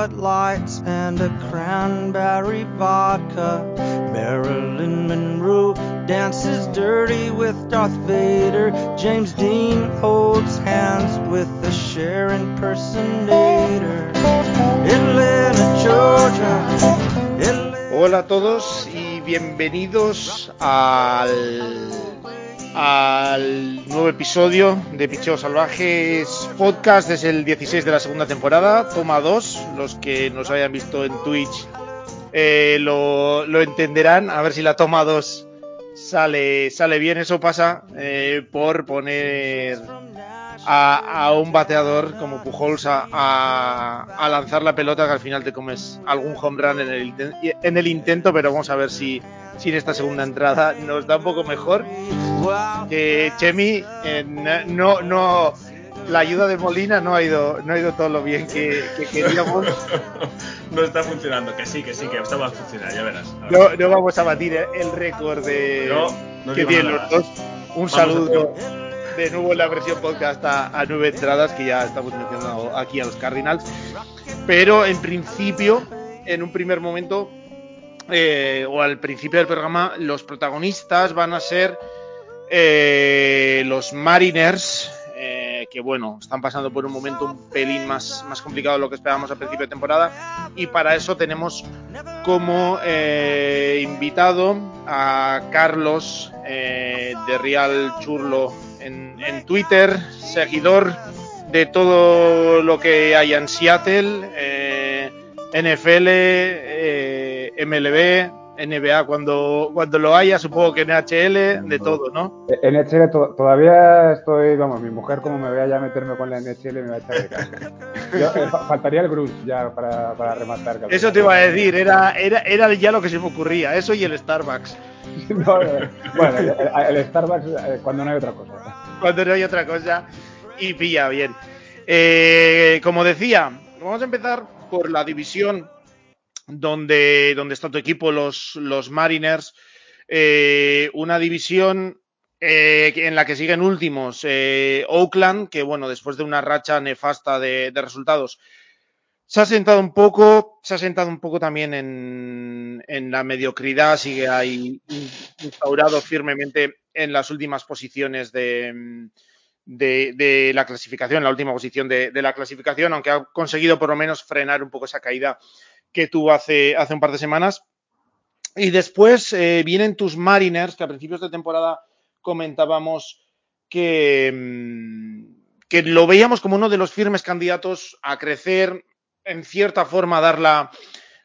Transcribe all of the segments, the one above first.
Madonna orders two Bud Lights and a cranberry vodka. Marilyn Monroe dances dirty with Darth Vader. James Dean holds hands with the Cher impersonator. Atlanta, Georgia. Hola a todos y bienvenidos al, al nuevo episodio de Picheos Salvajes Podcast. Es el 16 de la segunda temporada, toma 2. Los que nos hayan visto en Twitch eh, lo, lo, entenderán. A ver si la toma 2 sale, sale bien. Eso pasa eh, por poner a, a, un bateador como Pujols a, a, a, lanzar la pelota que al final te comes algún home run en el, en el intento, pero vamos a ver si, si en esta segunda entrada nos da un poco mejor. Que Chemi eh, no, no, la ayuda de Molina no ha ido, no ha ido todo lo bien que, que queríamos. no está funcionando, que sí, que sí, que está va a funcionar, ya verás. No, no, vamos a batir el récord de no, no que tienen los dos. Un vamos saludo de nuevo en la versión podcast a, a, nueve entradas que ya estamos mencionando aquí a los Cardinals. Pero en principio, en un primer momento, eh, o al principio del programa, los protagonistas van a ser eh, los Mariners, eh, que bueno, están pasando por un momento un pelín más, más complicado de lo que esperábamos al principio de temporada. Y para eso tenemos como eh, invitado a Carlos de Real Churlo en, en, Twitter, seguidor de todo lo que hay en Seattle, NFL, MLB, NBA cuando, cuando lo haya, supongo que NHL, de todo, ¿no? NHL to todavía estoy, vamos, mi mujer como me vea ya meterme con la NHL me va a echar de casa. Yo, eh, faltaría el Grus ya para, para rematar. Eso te iba a decir, era, era, era ya lo que se me ocurría, eso y el Starbucks. no, bueno, el, el, Starbucks eh, cuando no hay otra cosa. Cuando no hay otra cosa y pilla bien. Eh, como decía, vamos a empezar por la división donde, donde está tu equipo, los, los Mariners. Eh, una división eh, en la que siguen últimos eh, Oakland, que bueno, después de una racha nefasta de, resultados, se ha sentado un poco, se ha sentado un poco también en, en la mediocridad, sigue ahí instaurado firmemente en las últimas posiciones de, de, la clasificación, la última posición de, la clasificación, aunque ha conseguido por lo menos frenar un poco esa caída que tuvo hace, hace un par de semanas. Y después eh, vienen tus Mariners, que a principios de temporada comentábamos que, que lo veíamos como uno de los firmes candidatos a crecer, en cierta forma a dar la,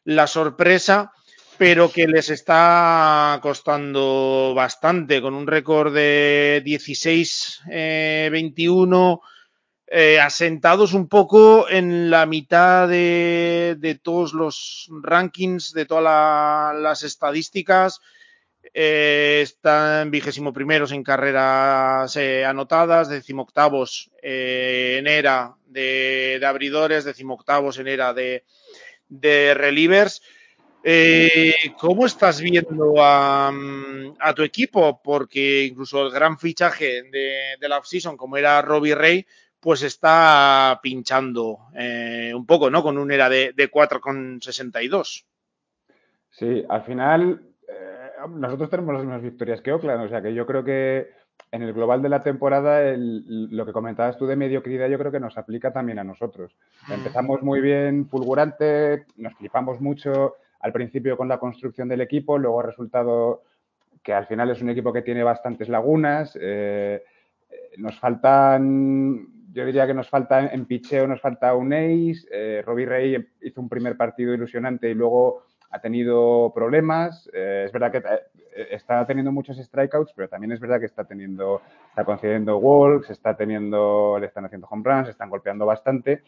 la sorpresa, pero que les está costando bastante, con un récord de 16-21. Eh, eh, asentados un poco en la mitad de, todos los rankings, de todas la, las estadísticas. Eh, están vigésimo primeros en carreras eh, anotadas, decimoctavos eh, en era de, abridores, decimoctavos en era de, de relievers. ¿Cómo estás viendo a, tu equipo? Porque incluso el gran fichaje de, la offseason, como era Robbie Ray, pues está pinchando eh, un poco, ¿no? Con un era de, de 4,62. Sí, al final eh, nosotros tenemos las mismas victorias que Oakland, o sea que yo creo que en el global de la temporada el, lo que comentabas tú de mediocridad yo creo que nos aplica también a nosotros. Empezamos muy bien, fulgurante, nos flipamos mucho al principio con la construcción del equipo, luego ha resultado que al final es un equipo que tiene bastantes lagunas, eh, nos faltan yo diría que nos falta en picheo, nos falta un ace. Eh, Robbie Ray hizo un primer partido ilusionante y luego ha tenido problemas. Eh, es verdad que eh, está teniendo muchos strikeouts, pero también es verdad que está teniendo, está concediendo walks, está teniendo, le están haciendo home runs, están golpeando bastante.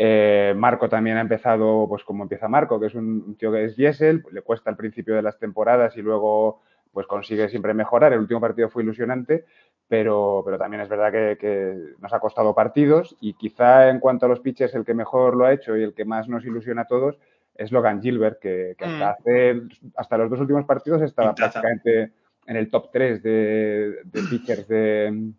Eh, Marco también ha empezado, pues como empieza Marco, que es un, tío que es diésel, le cuesta al principio de las temporadas y luego pues consigue siempre mejorar. El último partido fue ilusionante, pero, pero también es verdad que, que, nos ha costado partidos y quizá en cuanto a los pitchers el que mejor lo ha hecho y el que más nos ilusiona a todos es Logan Gilbert, que, que hasta, hace, hasta los dos últimos partidos estaba prácticamente en el top 3 de, de pitchers de,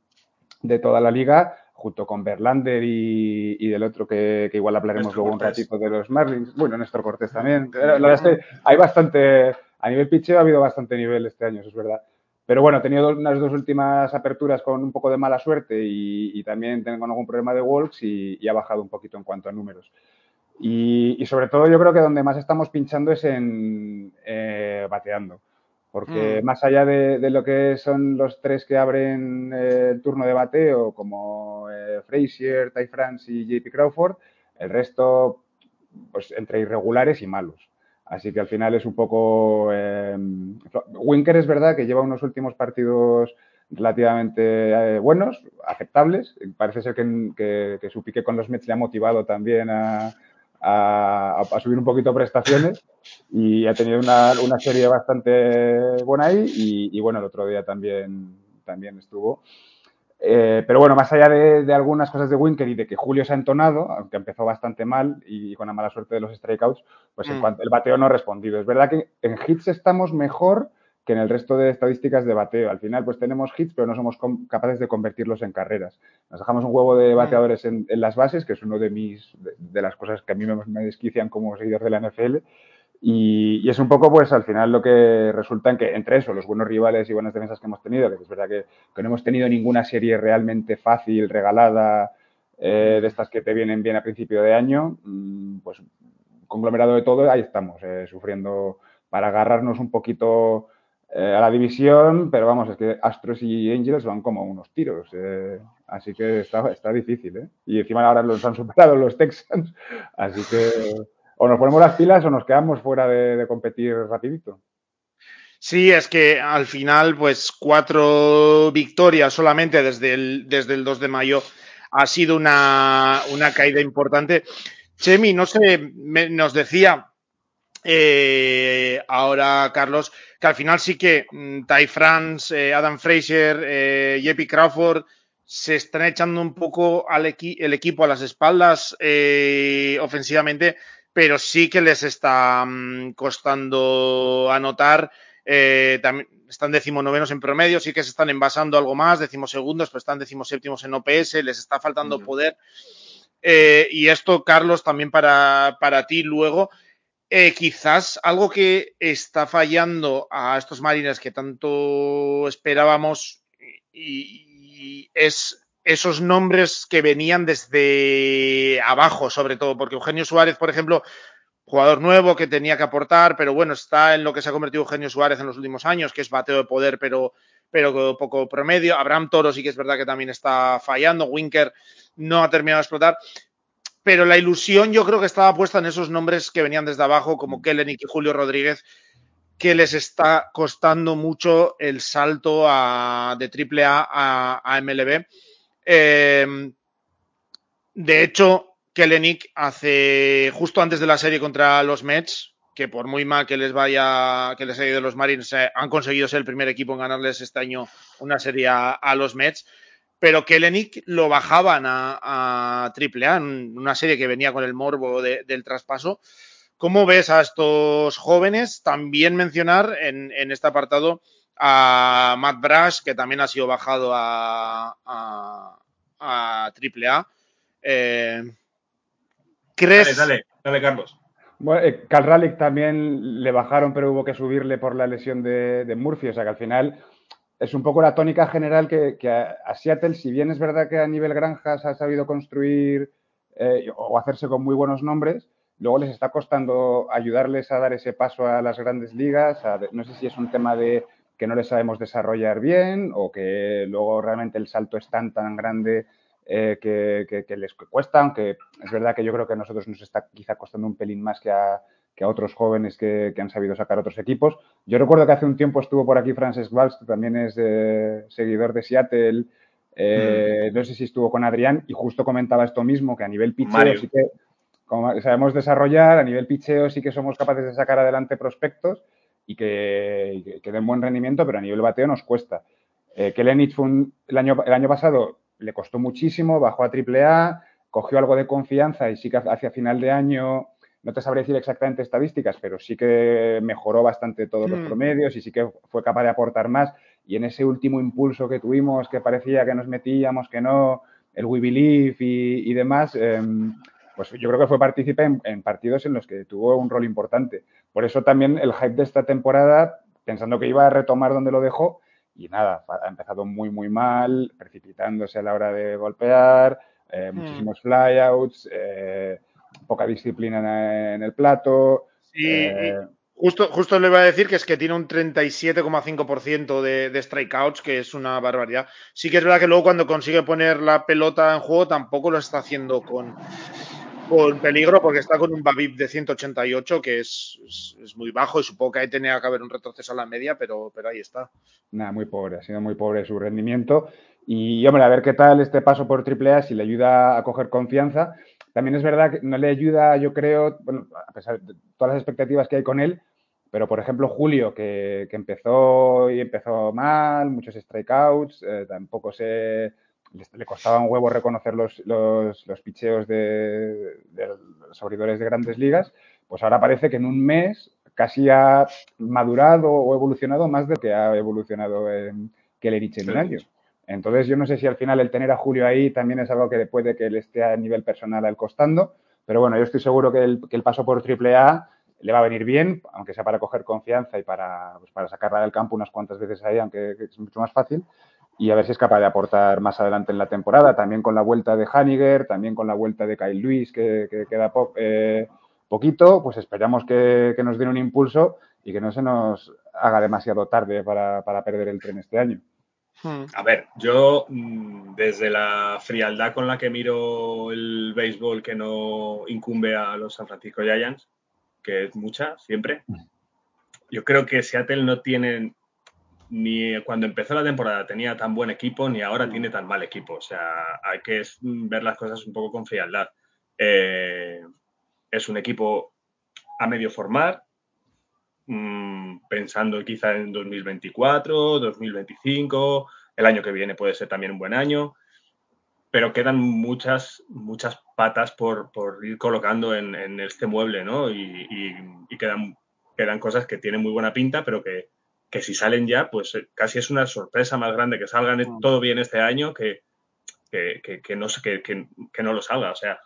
de, toda la liga, junto con Berlander y, del otro que, igual hablaremos luego un ratito de los Marlins. Bueno, Néstor Cortés también. La verdad es que hay bastante, a nivel pitcheo ha habido bastante nivel este año, eso es verdad. Pero bueno, he tenido unas dos últimas aperturas con un poco de mala suerte y, también tengo algún problema de walks y, ha bajado un poquito en cuanto a números. Y, sobre todo yo creo que donde más estamos pinchando es en eh, bateando. Porque mm. más allá de, lo que son los tres que abren eh, el turno de bateo, como eh, Frazier, Ty France y JP Crawford, el resto, pues entre irregulares y malos. Así que al final es un poco. Eh, Winker es verdad que lleva unos últimos partidos relativamente buenos, aceptables. Parece ser que, su pique con los Mets le ha motivado también a, subir un poquito prestaciones y ha tenido una, serie bastante buena ahí y, bueno, el otro día también, también estuvo. Eh, pero bueno, más allá de, algunas cosas de Winker y de que Julio se ha entonado, aunque empezó bastante mal y con la mala suerte de los strikeouts, pues en mm. cuanto el bateo no ha respondido. Es verdad que en hits estamos mejor que en el resto de estadísticas de bateo. Al final, pues tenemos hits, pero no somos capaces de convertirlos en carreras. Nos dejamos un huevo de mm. bateadores en, las bases, que es uno de mis de, las cosas que a mí me, me desquician como seguidor de la NFL. Y, es un poco, pues, al final lo que resulta en que entre eso, los buenos rivales y buenas defensas que hemos tenido, que es verdad que, no hemos tenido ninguna serie realmente fácil, regalada, eh, de estas que te vienen bien a principio de año, mm, pues, conglomerado de todo, ahí estamos, eh, sufriendo para agarrarnos un poquito eh, a la división, pero vamos, es que Astros y Angels van como unos tiros, así que está, está difícil, ¿eh? Y encima ahora los han superado los Texans, así que o nos ponemos las pilas o nos quedamos fuera de, competir rapidito. Sí, es que al final, pues cuatro victorias solamente desde el, desde el 2 de mayo ha sido una, caída importante. Chemi, no sé, nos decía eh, ahora Carlos que al final sí que mm, Ty France, eh, Adam Fraser, eh, Jeppy Crawford se están echando un poco al el equipo a las espaldas eh, ofensivamente pero sí que les está mm, costando anotar. Eh, también están decimonovenos en promedio, sí que se están envasando algo más, decimosegundos, pero están decimoséptimos en OPS, les está faltando poder. Eh, y esto, Carlos, también para, para ti luego. Eh, quizás algo que está fallando a estos marines que tanto esperábamos y es esos nombres que venían desde abajo, sobre todo, porque Eugenio Suárez, por ejemplo, jugador nuevo que tenía que aportar, pero bueno, está en lo que se ha convertido Eugenio Suárez en los últimos años, que es bateo de poder, pero, pero poco promedio. Abraham Toro sí que es verdad que también está fallando. Winker no ha terminado de explotar. Pero la ilusión yo creo que estaba puesta en esos nombres que venían desde abajo, como Kellen y Julio Rodríguez, que les está costando mucho el salto a, de AAA a, a MLB Em, de hecho, Kellenic hace justo antes de la serie contra los Mets, que por muy mal que les vaya, que les haya ido los Marines, eh, han conseguido ser el primer equipo en ganarles este año una serie a, los Mets. Pero Kellenic lo bajaban a, Triple A en una serie que venía con el morbo del traspaso. ¿Cómo ves a estos jóvenes? También mencionar en, este apartado a Matt Brash, que también ha sido bajado a, a AAA. Eh, ¿Crees? Dale, dale, Carlos. Bueno, eh, Cal también le bajaron, pero hubo que subirle por la lesión de, Murphy. O sea que al final es un poco la tónica general que, a, Seattle, si bien es verdad que a nivel granjas ha sabido construir eh, o hacerse con muy buenos nombres, luego les está costando ayudarles a dar ese paso a las grandes ligas. no sé si es un tema de que no le sabemos desarrollar bien o que luego realmente el salto es tan, tan grande eh, que, les cuesta, aunque es verdad que yo creo que a nosotros nos está quizá costando un pelín más que a, que a otros jóvenes que, han sabido sacar otros equipos. Yo recuerdo que hace un tiempo estuvo por aquí Francis Valls, que también es seguidor de Seattle, eh, mm. no sé si estuvo con Adrián, y justo comentaba esto mismo, que a nivel picheo sí que como sabemos desarrollar, a nivel picheo sí que somos capaces de sacar adelante prospectos, y que, den buen rendimiento, pero a nivel bateo nos cuesta. Eh, que Lenich fue el, año, el año pasado le costó muchísimo, bajó a AAA, cogió algo de confianza y sí que hacia final de año, no te sabré decir exactamente estadísticas, pero sí que mejoró bastante todos los mm. promedios y sí que fue capaz de aportar más. Y en ese último impulso que tuvimos, que parecía que nos metíamos, que no, el We Believe y, demás, em, pues yo creo que fue partícipe en, partidos en los que tuvo un rol importante. Por eso también el hype de esta temporada, pensando que iba a retomar donde lo dejó, y nada, ha empezado muy, muy mal, precipitándose a la hora de golpear, eh, hmm. muchísimos flyouts, eh, poca disciplina en, el plato. Sí, eh, justo, justo le iba a decir que es que tiene un 37,5% de, de strikeouts, que es una barbaridad. Sí que es verdad que luego cuando consigue poner la pelota en juego tampoco lo está haciendo con, con peligro porque está con un Babib de 188 que es, es, muy bajo y supongo que ahí tenía que haber un retroceso a la media, pero, pero ahí está. Nada, muy pobre, ha sido muy pobre su rendimiento. Y hombre, a ver qué tal este paso por AAA, si le ayuda a coger confianza. También es verdad que no le ayuda, yo creo, bueno, a pesar de todas las expectativas que hay con él, pero por ejemplo Julio, que, empezó y empezó mal, muchos strikeouts, eh, tampoco se le, costaba un huevo reconocer los, los, los picheos de, los abridores de grandes ligas, pues ahora parece que en un mes casi ha madurado o evolucionado más de lo que ha evolucionado en Kellerich en un año. Entonces, yo no sé si al final el tener a Julio ahí también es algo que puede que le esté a nivel personal al costando, pero bueno, yo estoy seguro que el, que el paso por AAA le va a venir bien, aunque sea para coger confianza y para, pues, para sacarla del campo unas cuantas veces ahí, aunque es mucho más fácil y a ver si es capaz de aportar más adelante en la temporada, también con la vuelta de Haniger, también con la vuelta de Kyle Luis, que, queda eh, poquito, pues esperamos que, nos den un impulso y que no se nos haga demasiado tarde para, perder el tren este año. Hmm. A ver, yo mm, desde la frialdad con la que miro el béisbol que no incumbe a los San Francisco Giants, que es mucha siempre, mm. yo creo que Seattle no tiene ni cuando empezó la temporada tenía tan buen equipo, ni ahora mm. tiene tan mal equipo. O sea, hay que ver las cosas un poco con frialdad. Eh, es un equipo a medio formar, mm, pensando quizá en 2024, 2025, el año que viene puede ser también un buen año, pero quedan muchas, muchas patas por, ir colocando en, este mueble, ¿no? Y, y quedan, quedan cosas que tienen muy buena pinta, pero que, que si salen ya, pues eh, casi es una sorpresa más grande que salgan mm. todo bien este año que, que, no, que, que, no lo salga. O sea,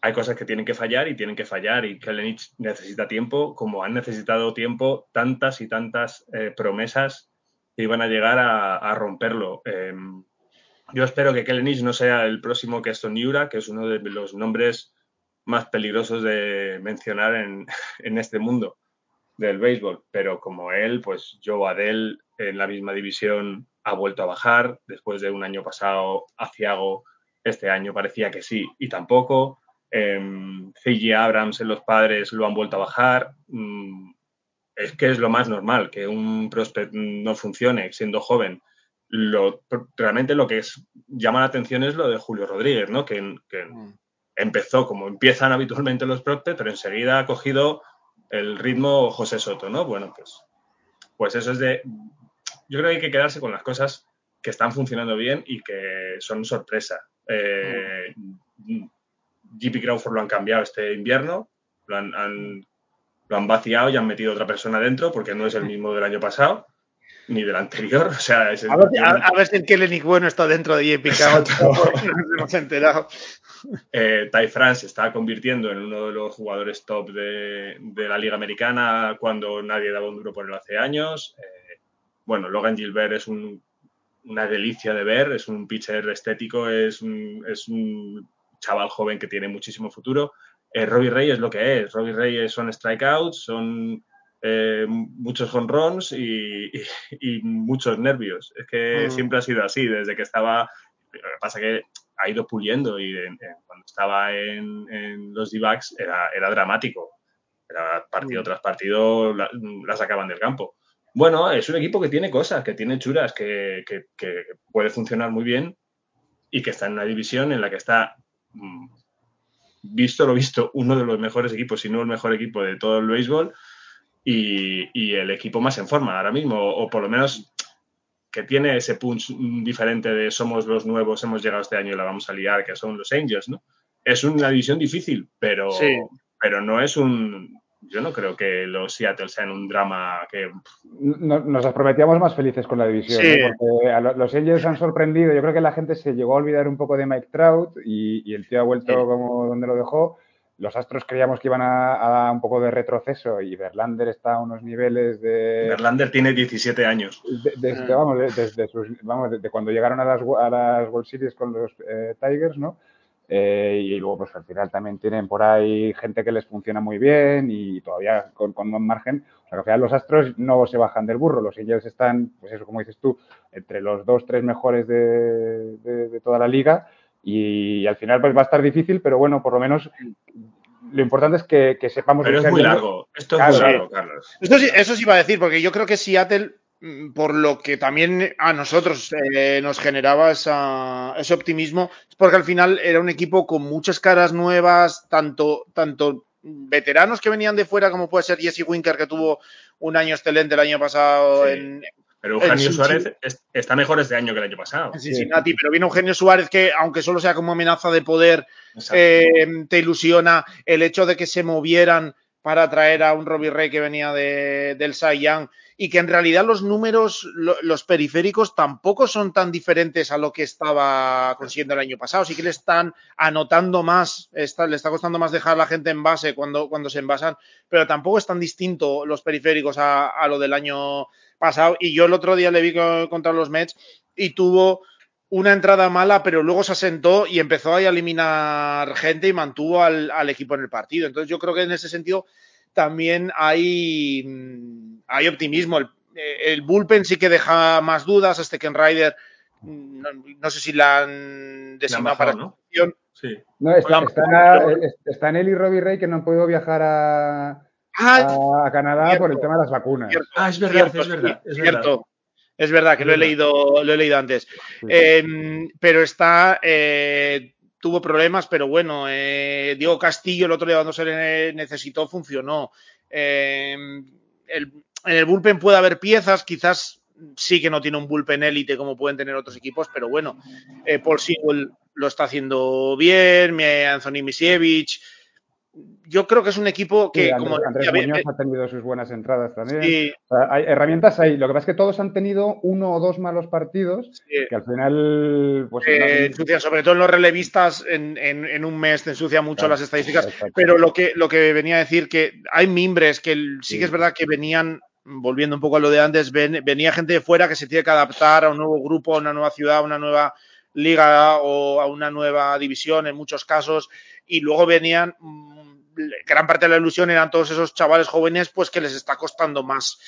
hay cosas que tienen que fallar y tienen que fallar y Kelenich necesita tiempo, como han necesitado tiempo tantas y tantas eh, promesas que iban a llegar a, romperlo. Em, yo espero que Kelenich no sea el próximo Keston Yura, que es uno de los nombres más peligrosos de mencionar en, en este mundo del béisbol, pero como él, pues Joe Adell en la misma división ha vuelto a bajar después de un año pasado aciago. Este año parecía que sí y tampoco. Eh, Abrams en los padres lo han vuelto a bajar. Mm, es que es lo más normal que un prospect no funcione siendo joven. Lo, realmente lo que es, llama la atención es lo de Julio Rodríguez, ¿no? Que, mm. empezó como empiezan habitualmente los prospects, pero enseguida ha cogido el ritmo José Soto, ¿no? Bueno, pues, pues eso es de... Yo creo que hay que quedarse con las cosas que están funcionando bien y que son sorpresa. Eh, JP Crawford lo han cambiado este invierno, lo han, lo han vaciado y han metido otra persona dentro porque no es el mismo del año pasado ni del anterior. O sea, a, ver, si el Kellenic bueno está dentro de JP Crawford. nos hemos enterado. Eh, Ty France se está convirtiendo en uno de los jugadores top de, la Liga Americana cuando nadie daba un duro por él hace años. Eh, bueno, Logan Gilbert es una delicia de ver, es un pitcher estético, es un, es un chaval joven que tiene muchísimo futuro. Eh, Robbie Ray es lo que es. Robbie Ray son strikeouts, son eh, muchos honrons y, y, muchos nervios. Es que mm. siempre ha sido así, desde que estaba. Lo que pasa que ha ido puliendo y cuando estaba en, los D-backs era, era, dramático. Era partido mm. tras partido, la, sacaban del campo. Bueno, es un equipo que tiene cosas, que tiene churas, que, puede funcionar muy bien y que está en una división en la que está, mm, visto lo visto, uno de los mejores equipos, si no el mejor equipo de todo el béisbol y, y el equipo más en forma ahora mismo, o por lo menos que tiene ese punch diferente de somos los nuevos, hemos llegado este año y la vamos a liar, que son los Angels, ¿no? Es una división difícil, pero, pero no es un yo no creo que los Seattle sean un drama que... Nos, prometíamos más felices con la división, porque los Angels han sorprendido. Yo creo que la gente se llegó a olvidar un poco de Mike Trout y, el tío ha vuelto como donde lo dejó. Los Astros creíamos que iban a, dar un poco de retroceso y Verlander está a unos niveles de... Verlander tiene 17 años. Desde, ah. vamos, desde, vamos, desde cuando llegaron a las, a las World Series con los eh, Tigers, ¿no? Eh, y luego, pues al final también tienen por ahí gente que les funciona muy bien y todavía con, con un margen. O sea, que al final los astros no se bajan del burro. Los Angels están, pues eso, como dices tú, entre los dos, tres mejores de, de, toda la liga. Y, al final, pues va a estar difícil, pero bueno, por lo menos lo importante es que, que sepamos. Pero es muy largo. Esto es muy largo, Carlos. Esto sí, eso sí iba a decir, porque yo creo que Seattle Mm, por lo que también a nosotros eh, nos generaba ese optimismo, es porque al final era un equipo con muchas caras nuevas, tanto, tanto veteranos que venían de fuera, como puede ser Jesse Winker, que tuvo un año excelente el año pasado en, pero Eugenio Suárez está mejor este año que el año pasado. En Cincinnati, pero viene Eugenio Suárez que, aunque solo sea como amenaza de poder, eh, te ilusiona el hecho de que se movieran para traer a un Robbie Ray que venía de, del Cy Young y que en realidad los números, los periféricos tampoco son tan diferentes a lo que estaba consiguiendo el año pasado. Sí que le están anotando más, le está costando más dejar a la gente en base cuando, cuando se envasan, pero tampoco es tan distinto los periféricos a, a lo del año pasado. Y yo el otro día le vi contra los Mets y tuvo una entrada mala, pero luego se asentó y empezó a eliminar gente y mantuvo al, equipo en el partido. Entonces yo creo que en ese sentido también hay, mm, hay optimismo. El, bullpen sí que deja más dudas. Este Ken Ryder, mm, no, sé si la han designado para ¿no? Sí. No, está, está, en él y Robbie Ray que no han podido viajar a, ah, a, Canadá por el tema de las vacunas. Ah, es verdad, es verdad. Es cierto. Es verdad que lo he leído, lo he leído antes. Em, pero está. Eh, tuvo problemas, pero bueno, eh, Diego Castillo el otro día cuando se le necesitó funcionó. Em, en el bullpen puede haber piezas, quizás sí que no tiene un bullpen élite como pueden tener otros equipos, pero bueno, eh, Paul Sewell lo está haciendo bien, Anthony Misiewicz, yo creo que es un equipo que, como Andrés Muñoz ha tenido sus buenas entradas también. hay herramientas ahí. Lo que pasa es que todos han tenido uno o dos malos partidos que al final. Pues, eh, sobre todo en los relevistas, en, un mes te ensucia mucho las estadísticas. Pero lo que, lo que venía a decir que hay mimbres que sí, que es verdad que venían. Volviendo un poco a lo de antes, venía gente de fuera que se tiene que adaptar a un nuevo grupo, a una nueva ciudad, a una nueva liga o a una nueva división en muchos casos, y luego venían gran parte de la ilusión eran todos esos chavales jóvenes, pues que les está costando más,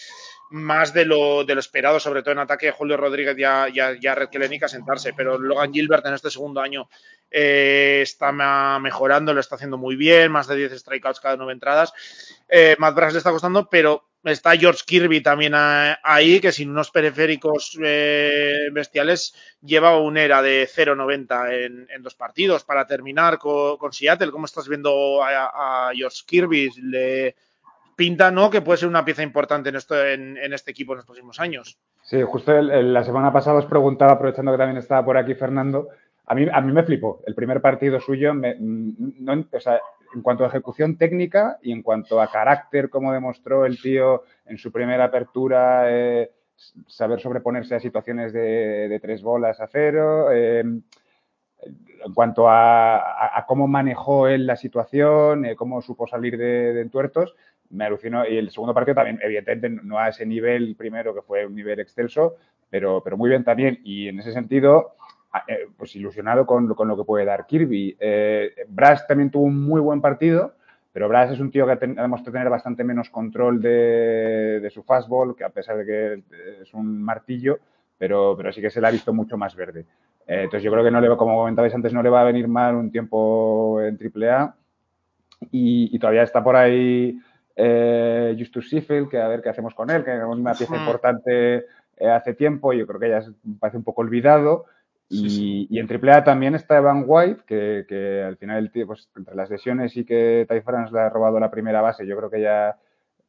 más de lo, de esperado, sobre todo en ataque Julio Rodríguez ya, ya, ya Red Kelenic sentarse, pero Logan Gilbert en este segundo año eh, está mejorando, lo está haciendo muy bien, más de 10 strikeouts cada nueve entradas. Eh, Matt Brass le está costando, pero está George Kirby también ahí, que sin unos periféricos eh, bestiales lleva una era de 0.90 en, en, dos partidos. Para terminar con, Seattle, ¿cómo estás viendo a, George Kirby? Le pinta, ¿no? Que puede ser una pieza importante en, esto, en, este equipo en los próximos años. Sí, justo la semana pasada os preguntaba, aprovechando que también estaba por aquí Fernando, a mí, a mí me flipó. El primer partido suyo, no, o sea, en cuanto a ejecución técnica y en cuanto a carácter, como demostró el tío en su primera apertura, eh, saber sobreponerse a situaciones de, tres bolas a cero. Em, en cuanto a, cómo manejó él la situación, eh, cómo supo salir de, entuertos, me alucinó. Y el segundo partido también, evidentemente, no a ese nivel primero, que fue un nivel excelso, pero, pero muy bien también. Y en ese sentido, eh, pues ilusionado con, lo que puede dar Kirby. Eh, Brass también tuvo un muy buen partido, pero Brass es un tío que ha demostrado tener bastante menos control de, su fastball, que a pesar de que es un martillo, pero, pero sí que se le ha visto mucho más verde. Eh, entonces yo creo que no le como comentabais antes, no le va a venir mal un tiempo en AAA. Y, y todavía está por ahí Justus Sheffield, que a ver qué hacemos con él, que es una pieza importante hace tiempo, yo creo que ya parece un poco olvidado. Y, en AAA también está Evan White, que, al final el tío, pues entre las lesiones y que Ty France le ha robado la primera base, yo creo que ya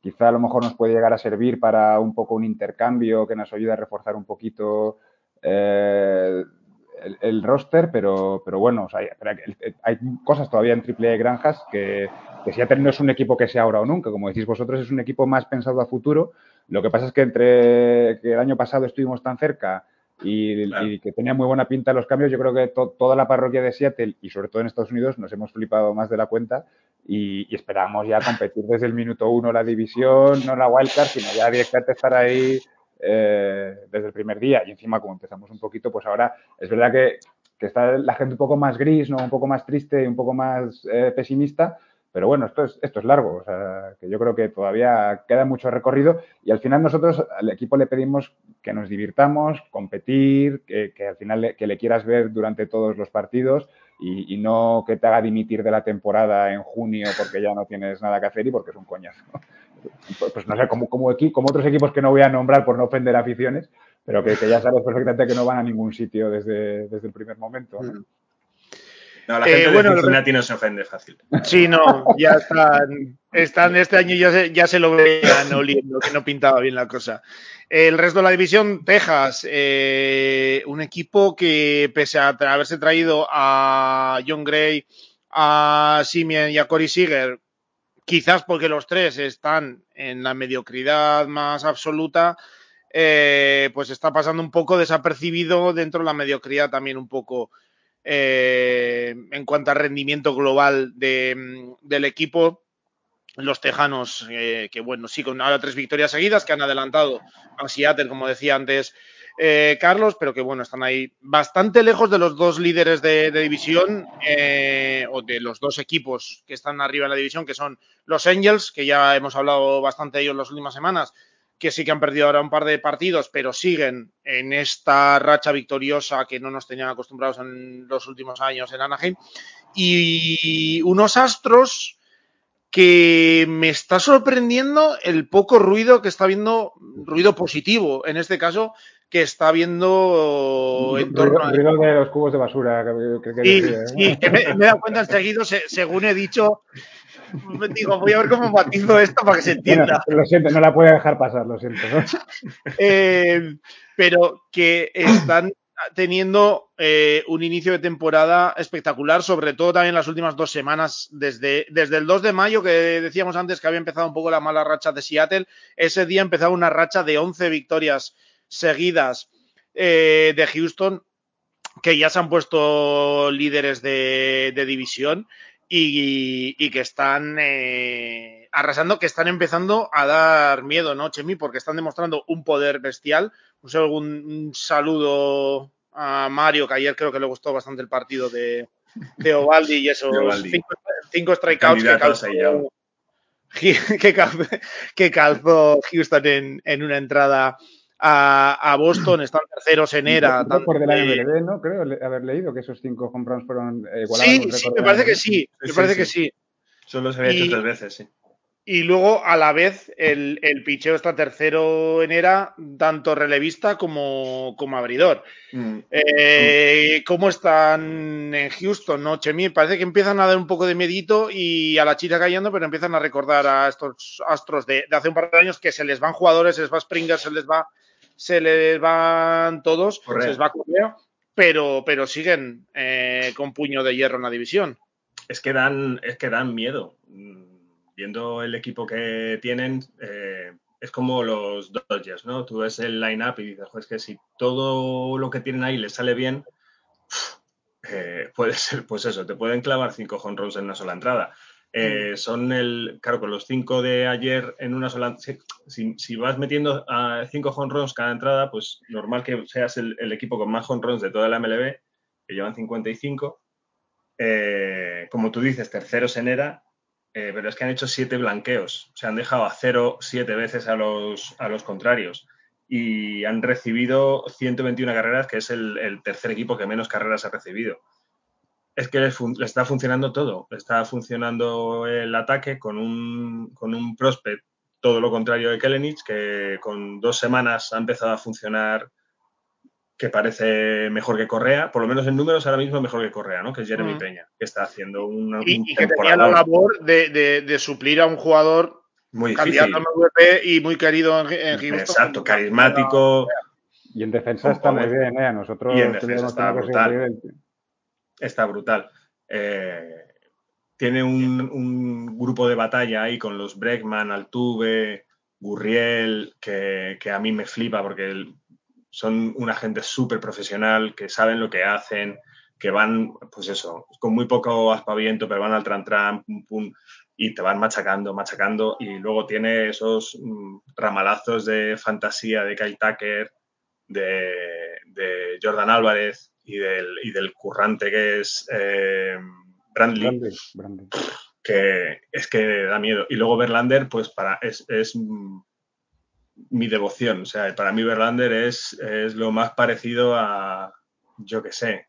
quizá a lo mejor nos puede llegar a servir para un poco un intercambio que nos ayude a reforzar un poquito eh, el, roster, pero, pero bueno, hay, cosas todavía en AAA y Granjas que, que Seattle no es un equipo que sea ahora o nunca, como decís vosotros, es un equipo más pensado a futuro. Lo que pasa es que entre que el año pasado estuvimos tan cerca y, que tenía muy buena pinta los cambios, yo creo que toda la parroquia de Seattle y sobre todo en Estados Unidos nos hemos flipado más de la cuenta y, esperamos ya competir desde el minuto uno la división, no la wildcard, sino ya directamente estar ahí eh, desde el primer día. Y encima, como empezamos un poquito, pues ahora es verdad que, está la gente un poco más gris, ¿no? un poco más triste y un poco más eh, pesimista, pero bueno, esto es, esto es largo, o sea, que yo creo que todavía queda mucho recorrido y al final nosotros al equipo le pedimos que nos divirtamos, competir, que, al final le, que le quieras ver durante todos los partidos y, no que te haga dimitir de la temporada en junio porque ya no tienes nada que hacer y porque es un coñazo. Pues, pues, no sé, como, como, como otros equipos que no voy a nombrar por no ofender aficiones, pero que, ya sabes perfectamente que no van a ningún sitio desde, desde el primer momento. ¿no? No, la gente eh, de bueno, Cincinnati no se ofende fácil. Sí, no, ya están, están este año ya se, ya se lo veían oliendo, que no pintaba bien la cosa. El resto de la división, Texas, eh, un equipo que pese a haberse traído a John Gray, a Simeon y a Corey Seager, quizás porque los tres están en la mediocridad más absoluta, eh, pues está pasando un poco desapercibido dentro de la mediocridad también un poco eh, en cuanto a rendimiento global del equipo. Los tejanos, eh, que bueno, sí, con ahora tres victorias seguidas que han adelantado a Seattle, como decía antes eh, Carlos, pero que bueno, están ahí bastante lejos de los dos líderes de, división o de los dos equipos que están arriba en la división, que son los Angels, que ya hemos hablado bastante de ellos las últimas semanas, que sí que han perdido ahora un par de partidos, pero siguen en esta racha victoriosa que no nos tenían acostumbrados en los últimos años en Anaheim. Y unos astros que me está sorprendiendo el poco ruido que está viendo, ruido positivo en este caso, que está viendo en torno a... Ruido de los cubos de basura. Que, sí, que me, he dado cuenta enseguida, según he dicho, digo, voy a ver cómo matizo esto para que se entienda. lo siento, no la puedo dejar pasar, lo siento. Eh, pero que están teniendo eh, un inicio de temporada espectacular, sobre todo también las últimas dos semanas, desde, desde el 2 de mayo, que decíamos antes que había empezado un poco la mala racha de Seattle, ese día empezaba una racha de 11 victorias seguidas eh, de Houston, que ya se han puesto líderes de división y, que están eh, arrasando, que están empezando a dar miedo, ¿no, Chemi? Porque están demostrando un poder bestial. Un, saludo a Mario, que ayer creo que le gustó bastante el partido de, de Ovaldi y esos Cinco, strikeouts que calzó, Houston en, en una entrada a, Boston, están terceros en era. por del MLB, ¿no? Creo haber leído que esos cinco home runs fueron igualados. Sí, sí, me parece que sí, me parece que sí. Solo se había hecho tres veces, sí. Y luego, a la vez, el, el picheo está tercero en era, tanto relevista como, como abridor. Mm. Eh, ¿Cómo están en Houston, no, Chemi? Parece que empiezan a dar un poco de medito y a la chita cayendo, pero empiezan a recordar a estos astros de, de, hace un par de años que se les van jugadores, se les va Springer, se les va se les van todos, se les va Correa, pero, pero siguen eh, con puño de hierro en la división. Es que dan, es que dan miedo. Viendo el equipo que tienen, eh, es como los Dodgers, ¿no? Tú ves el line-up y dices, es que si todo lo que tienen ahí les sale bien, eh, puede ser, pues eso, te pueden clavar cinco jonrons en una sola entrada. Eh, son el, claro, con los cinco de ayer en una sola. Si, vas metiendo a cinco honrons cada entrada, pues normal que seas el, equipo con más honrons de toda la MLB, que llevan 55. Eh, como tú dices, terceros en era, eh, pero es que han hecho siete blanqueos. Se han dejado a cero siete veces a los, a los contrarios y han recibido 121 carreras, que es el tercer equipo que menos carreras ha recibido es que le, está funcionando todo. está funcionando el ataque con un, con un prospect todo lo contrario de Kelenich, que con dos semanas ha empezado a funcionar que parece mejor que Correa, por lo menos en números ahora mismo mejor que Correa, ¿no? Que es Jeremy mm. Peña, que está haciendo una y, que tenía la labor de, suplir a un jugador muy candidato MVP y muy querido en, en Exacto, carismático. Y en defensa está muy bien, ¿eh? Nosotros y en defensa está brutal está brutal. Eh, tiene un, grupo de batalla ahí con los Bregman, Altuve, Gurriel, que, a mí me flipa porque son una gente súper profesional, que saben lo que hacen, que van, pues eso, con muy poco aspaviento, pero van al tran tran, pum, pum, y te van machacando, machacando, y luego tiene esos mm, ramalazos de fantasía de Kyle Tucker, de, Jordan Álvarez y del, y del currante que es eh, Brandley, que es que da miedo. Y luego Verlander, pues para, es, es mi devoción. O sea, para mí Verlander es, es lo más parecido a, yo qué sé,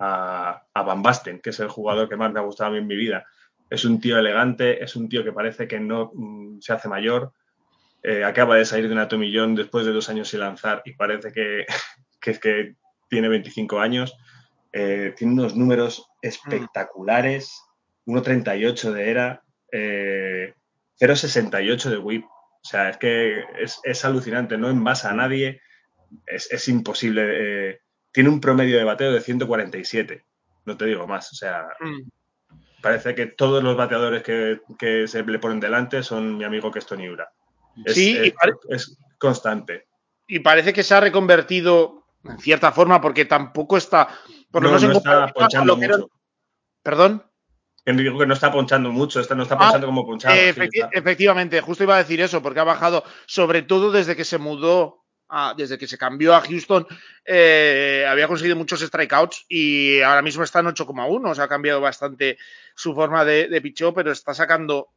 a, Van Basten, que es el jugador que más me ha gustado a mí en mi vida. Es un tío elegante, es un tío que parece que no mm, se hace mayor. Eh, acaba de salir de un tomillón después de dos años sin lanzar y parece que, que, que tiene 25 años. Eh, tiene unos números espectaculares. 1.38 de era, 0.68 eh, de whip. O sea, es que es, alucinante, no envasa a nadie, es, imposible tiene un promedio de bateo de 147. No te digo más. O sea, mm. parece que todos los bateadores que, se le ponen delante son mi amigo que Es, sí, es, constante. Y parece que se ha reconvertido en cierta forma porque tampoco está. Por lo no, no está ponchando mucho. ¿Perdón? digo que no está ponchando mucho, no está ponchando ah, como ponchado. efectivamente, justo iba a decir eso, porque ha bajado, sobre todo desde que se mudó desde que se cambió a Houston, eh, había conseguido muchos strikeouts y ahora mismo está en 8,1. O sea, ha cambiado bastante su forma de, de picheo, pero está sacando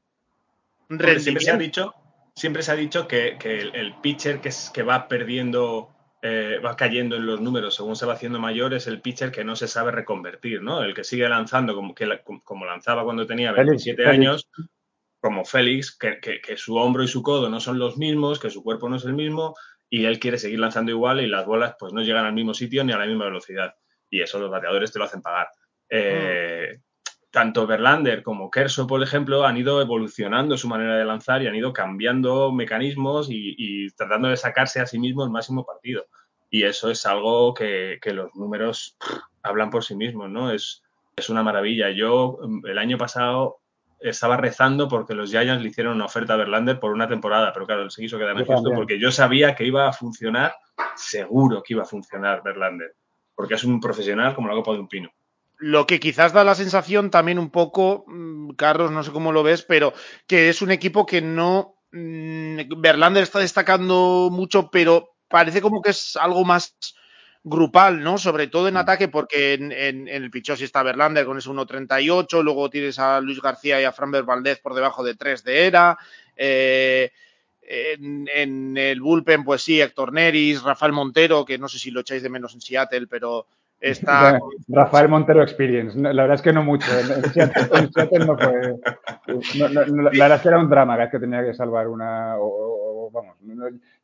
Siempre se ha dicho, siempre se ha dicho que, el, pitcher que, es, que va perdiendo eh, va cayendo en los números según se va haciendo mayor, es el pitcher que no se sabe reconvertir, ¿no? El que sigue lanzando como, que, como lanzaba cuando tenía 27 años, como Félix, que, que, su hombro y su codo no son los mismos, que su cuerpo no es el mismo, y él quiere seguir lanzando igual y las bolas pues no llegan al mismo sitio ni a la misma velocidad. Y eso los bateadores te lo hacen pagar. Eh, tanto Verlander como Kerso, por ejemplo, han ido evolucionando su manera de lanzar y han ido cambiando mecanismos y, tratando de sacarse a sí mismos el máximo partido. Y eso es algo que, los números hablan por sí mismos, ¿no? Es, es una maravilla. Yo el año pasado estaba rezando porque los Giants le hicieron una oferta a Verlander por una temporada, pero claro, se quiso quedar en justo porque yo sabía que iba a funcionar, seguro que iba a funcionar Verlander, porque es un profesional como la copa de un pino. Lo que quizás da la sensación también un poco, mm, Carlos, no sé cómo lo ves, pero que es un equipo que no. Mm, Verlander está destacando mucho, pero parece como que es algo más grupal, ¿no? Sobre todo en mm. ataque, porque en, el pichó sí está Verlander con ese 1.38, luego tienes a Luis García y a Framber Valdez por debajo de 3 de era. Eh, en, el bullpen, pues sí, Héctor Neris, Rafael Montero, que no sé si lo echáis de menos en Seattle, pero está. Rafael Montero Experience. La verdad es que no mucho. En, Seattle, no fue. la verdad es que era un drama, que que tenía que salvar una vamos,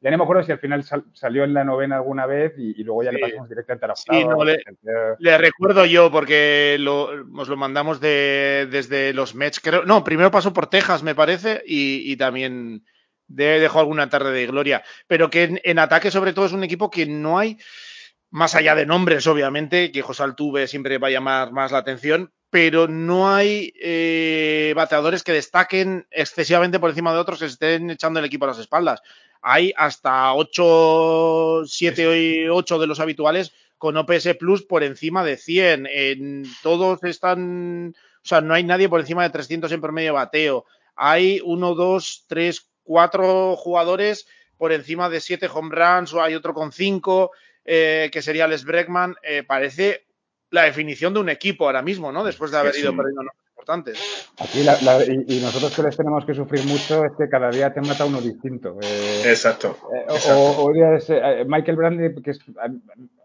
ya no me acuerdo si al final salió en la novena alguna vez y, luego ya le pasamos directamente a la octava. Sí, no, le, recuerdo yo porque lo, nos lo mandamos de, desde los Mets, creo, no, primero pasó por Texas me parece y, también dejó alguna tarde de gloria, pero que en, ataque sobre todo es un equipo que no hay más allá de nombres, obviamente, que José Altuve siempre va a llamar más la atención, pero no hay eh, bateadores que destaquen excesivamente por encima de otros que estén echando el equipo a las espaldas. Hay hasta 8, 7 y 8 de los habituales con OPS Plus por encima de 100. En, todos están, o sea, no hay nadie por encima de 300 en promedio bateo. Hay 1, 2, 3, 4 jugadores por encima de 7 home runs o hay otro con 5. Eh, que sería Les Bregman, eh, parece la definición de un equipo ahora mismo, ¿no? Después de haber ido perdiendo nombres importantes. Aquí y, nosotros que les tenemos que sufrir mucho es que cada día te mata uno distinto. Eh, exacto. Eh, o, eh, Michael Brandy, que es,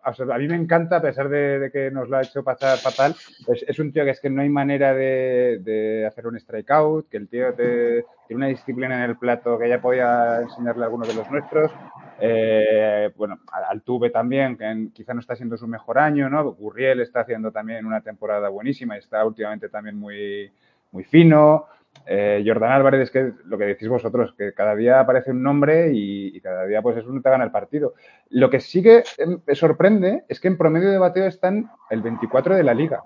a, mí me encanta, a pesar de, que nos lo ha hecho pasar fatal, es, un tío que es que no hay manera de, hacer un strikeout, que el tío tiene una disciplina en el plato que ya podía enseñarle a alguno de los nuestros. Eh, bueno, Altuve también, que quizá no está siendo su mejor año, ¿no? Gurriel está haciendo también una temporada buenísima y está últimamente también muy, muy fino. Eh, Jordan Álvarez, es que lo que decís vosotros, que cada día aparece un nombre y, cada día pues es uno te gana el partido. Lo que sí que em, me sorprende es que en promedio de bateo están el 24 de la liga.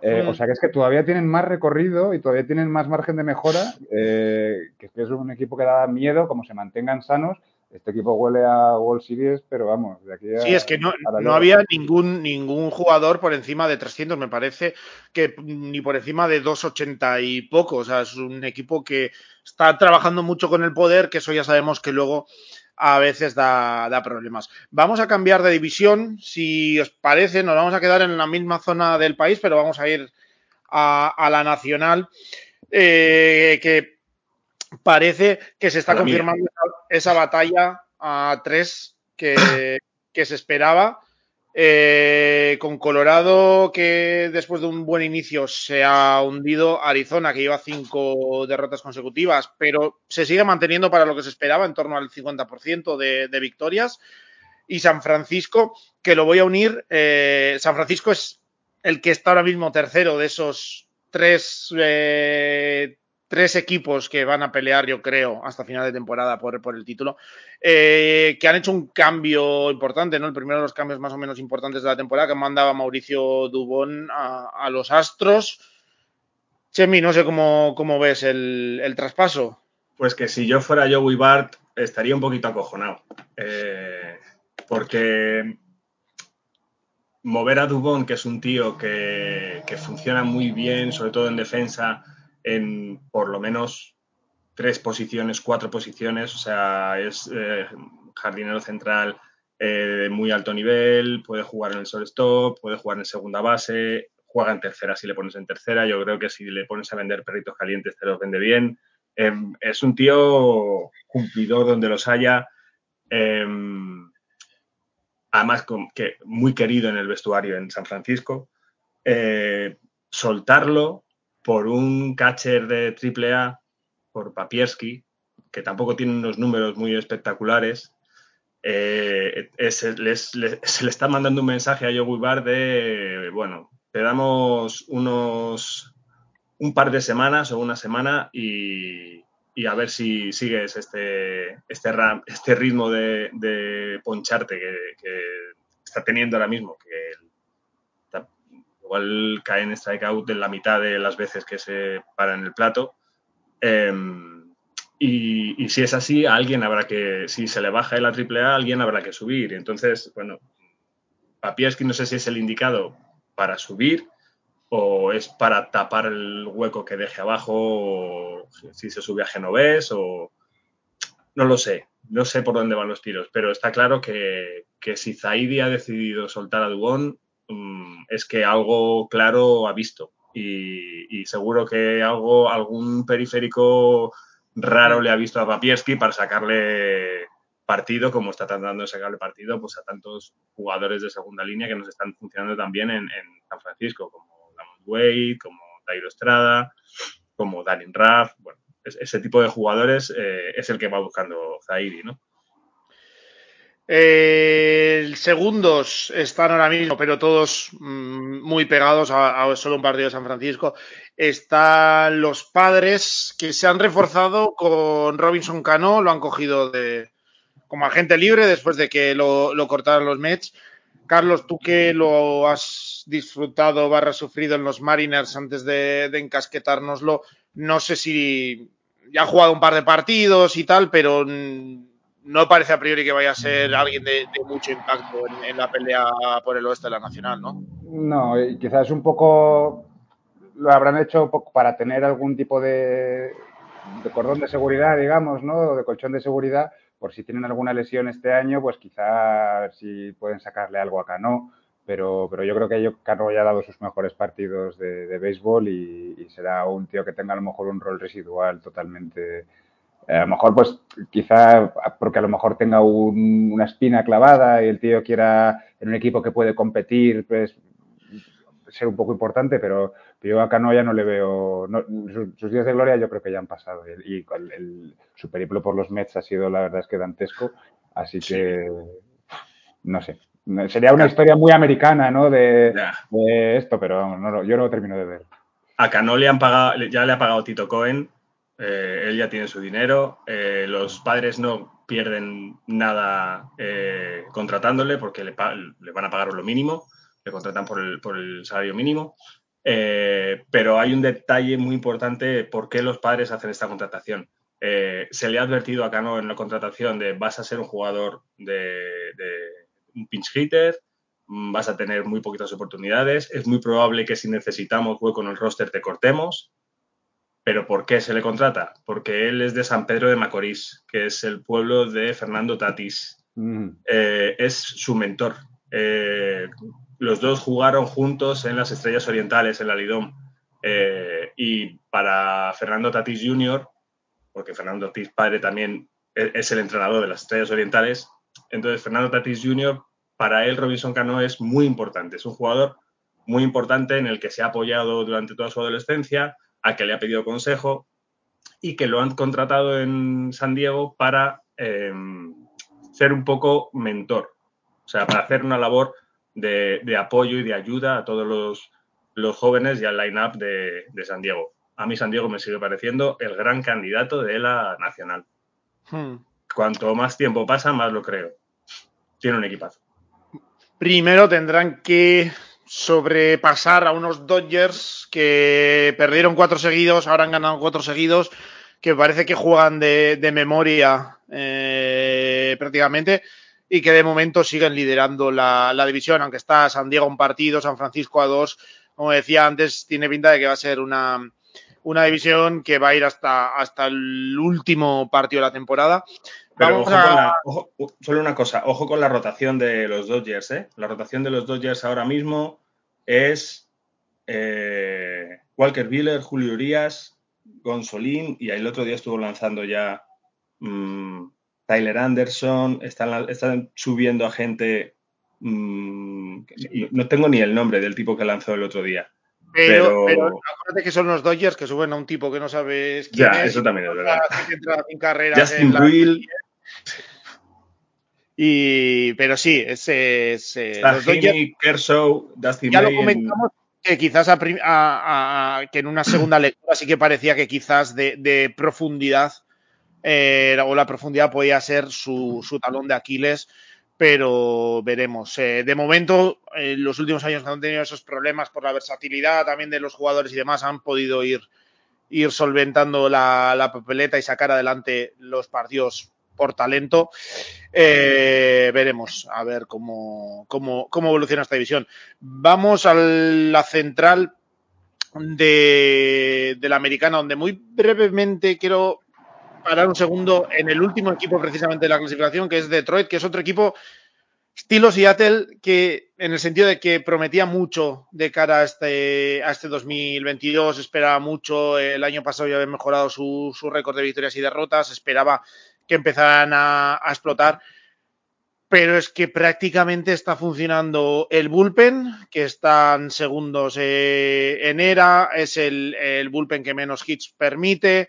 Eh, Mm. O sea que es que todavía tienen más recorrido y todavía tienen más margen de mejora, eh, que es un equipo que da miedo, como se mantengan sanos. Este equipo huele a World Series, pero vamos, de aquí a... Sí, es que no, no había ningún, ningún jugador por encima de 300, me parece, que ni por encima de 280 y poco. O sea, es un equipo que está trabajando mucho con el poder, que eso ya sabemos que luego a veces da, da problemas. Vamos a cambiar de división, si os parece, nos vamos a quedar en la misma zona del país, pero vamos a ir a, a la nacional, eh, que parece que se está la confirmando esa batalla a tres que, que se esperaba. Eh, con Colorado, que después de un buen inicio se ha hundido, Arizona, que lleva cinco derrotas consecutivas, pero se sigue manteniendo para lo que se esperaba, en torno al 50% de, de victorias, y San Francisco, que lo voy a unir. eh, San Francisco es el que está ahora mismo tercero de esos tres, eh, tres equipos que van a pelear, yo creo, hasta final de temporada por, el título, eh, que han hecho un cambio importante, ¿no? El primero de los cambios más o menos importantes de la temporada, que mandaba Mauricio Dubón a, a los Astros. Chemi, no sé cómo, cómo ves el, el traspaso. Pues que si yo fuera Joey Bart, estaría un poquito acojonado. Eh, porque mover a Dubón, que es un tío que, que funciona muy bien, sobre todo en defensa, en por lo menos tres posiciones, cuatro posiciones, o sea, es eh, jardinero central eh, de muy alto nivel, puede jugar en el shortstop, puede jugar en segunda base, juega en tercera si le pones en tercera, yo creo que si le pones a vender perritos calientes te los vende bien. Eh, es un tío cumplidor donde los haya, eh, además que muy querido en el vestuario en San Francisco. Eh, soltarlo por un catcher de AAA, por Papierski, que tampoco tiene unos números muy espectaculares, eh, es, les, se le está mandando un mensaje a Joe Bar de, bueno, te damos unos un par de semanas o una semana y, a ver si sigues este, este, este ritmo de, poncharte que, está teniendo ahora mismo, que igual cae en strikeout en la mitad de las veces que se para en el plato. Eh, y, si es así, a alguien habrá que, si se le baja el AAA, alguien habrá que subir. Entonces, bueno, Papierski no sé si es el indicado para subir o es para tapar el hueco que deje abajo, o si se sube a Genovés, o no lo sé, no sé por dónde van los tiros, pero está claro que, que si Zaidi ha decidido soltar a Dubón, es que algo claro ha visto. Y, y, seguro que algo, algún periférico raro le ha visto a Papierski para sacarle partido, como está tratando de sacarle partido pues, a tantos jugadores de segunda línea que nos están funcionando también en, San Francisco, como Wade, como Dairo Estrada, como Darin Raff. Bueno, ese tipo de jugadores eh, es el que va buscando Zaidi, ¿no? Eh, segundos están ahora mismo, pero todos mmm, muy pegados a, solo un partido de San Francisco. Están los padres que se han reforzado con Robinson Cano, lo han cogido de, como agente libre después de que lo, lo cortaron los Mets. Carlos, tú que lo has disfrutado barra sufrido en los Mariners antes de, de, encasquetárnoslo, no sé si ya ha jugado un par de partidos y tal, pero no parece a priori que vaya a ser alguien de, mucho impacto en, la pelea por el oeste de la Nacional, ¿no? No, quizás un poco lo habrán hecho para tener algún tipo de, de cordón de seguridad, digamos, ¿no? De colchón de seguridad, por si tienen alguna lesión este año, pues quizá a ver si pueden sacarle algo a Cano. Pero, pero yo creo que Cano ya ha dado sus mejores partidos de, de béisbol y, y, será un tío que tenga a lo mejor un rol residual totalmente. Eh, a lo mejor, pues, quizá porque a lo mejor tenga un, una espina clavada y el tío quiera en un equipo que puede competir, pues, ser un poco importante, pero, yo a Cano ya no le veo. No, sus, sus, días de gloria yo creo que ya han pasado. Y, y el, el, su periplo por los Mets ha sido, la verdad es que dantesco. Así que. No sé. Sería una historia muy americana, ¿no? De, de esto, pero no, yo no lo termino de ver. A Cano le han pagado, ya le ha pagado Tito Cohen, eh, él ya tiene su dinero, eh, los padres no pierden nada eh, contratándole porque le, van a pagar lo mínimo, le contratan por el, salario mínimo Eh, pero hay un detalle muy importante por qué los padres hacen esta contratación. Se le ha advertido a Cano en la contratación de vas a ser un jugador de, un pinch hitter, mm, vas a tener muy poquitas oportunidades, es muy probable que si necesitamos hueco en el roster te cortemos. ¿Pero por qué se le contrata? Porque él es de San Pedro de Macorís, que es el pueblo de Fernando Tatis. Mm. Eh, es su mentor. Eh, los dos jugaron juntos en las Estrellas Orientales, en la Lidom. y para Fernando Tatis Jr., porque Fernando Tatis padre también e-, es el entrenador de las Estrellas Orientales. Entonces, Fernando Tatis Jr., para él Robinson Cano es muy importante. Es un jugador muy importante en el que se ha apoyado durante toda su adolescencia, a que le ha pedido consejo y que lo han contratado en San Diego para em, ser un poco mentor. O sea, para hacer una labor de, apoyo y de ayuda a todos los, jóvenes y al line-up de San Diego a mí San Diego me sigue pareciendo el gran candidato de la nacional. Hmm. Cuanto más tiempo pasa, más lo creo. Tiene un equipazo. Primero tendrán que sobrepasar a unos Dodgers que perdieron cuatro seguidos, ahora han ganado cuatro seguidos, que parece que juegan de, memoria eh, prácticamente y que de momento siguen liderando la, la, división, aunque está San Diego a un partido, San Francisco a dos. Como decía antes, tiene pinta de que va a ser una, una división que va a ir hasta, hasta el último partido de la temporada. Pero ojo, con la, solo una cosa, ojo con la rotación de los Dodgers, ¿eh? La rotación de los Dodgers ahora mismo es eh, Walker Wheeler, Julio Urias, Gonzolín, y el otro día estuvo lanzando ya mm, Tyler Anderson, están, están, subiendo a gente, mm, no tengo ni el nombre del tipo que lanzó el otro día. Pero, pero, acuérdate que son los Dodgers que suben a un tipo que no sabes quién ya, eso también es verdad. Justin en Y, pero sí, ese es. Eh, los Kershaw, Dustin Ya lo comentamos que quizás a, que en una segunda lectura sí que parecía que quizás de, profundidad eh, o la profundidad podía ser su, su talón de Aquiles pero veremos. Eh, de momento, en los últimos años que han tenido esos problemas por la versatilidad también de los jugadores y demás, han podido ir, ir solventando la, papeleta y sacar adelante los partidos por talento. Eh, veremos a ver cómo, cómo, cómo, evoluciona esta división. Vamos a la central de, de la americana, donde muy brevemente quiero parar un segundo en el último equipo precisamente de la clasificación, que es Detroit, que es otro equipo estilo Seattle, que en el sentido de que prometía mucho de cara a este, a este 2022, esperaba mucho, el año pasado ya había mejorado su, récord de victorias y derrotas, esperaba que empezaran a, explotar, pero es que prácticamente está funcionando el bullpen, que están segundos eh, en era, es el, el bullpen que menos hits permite,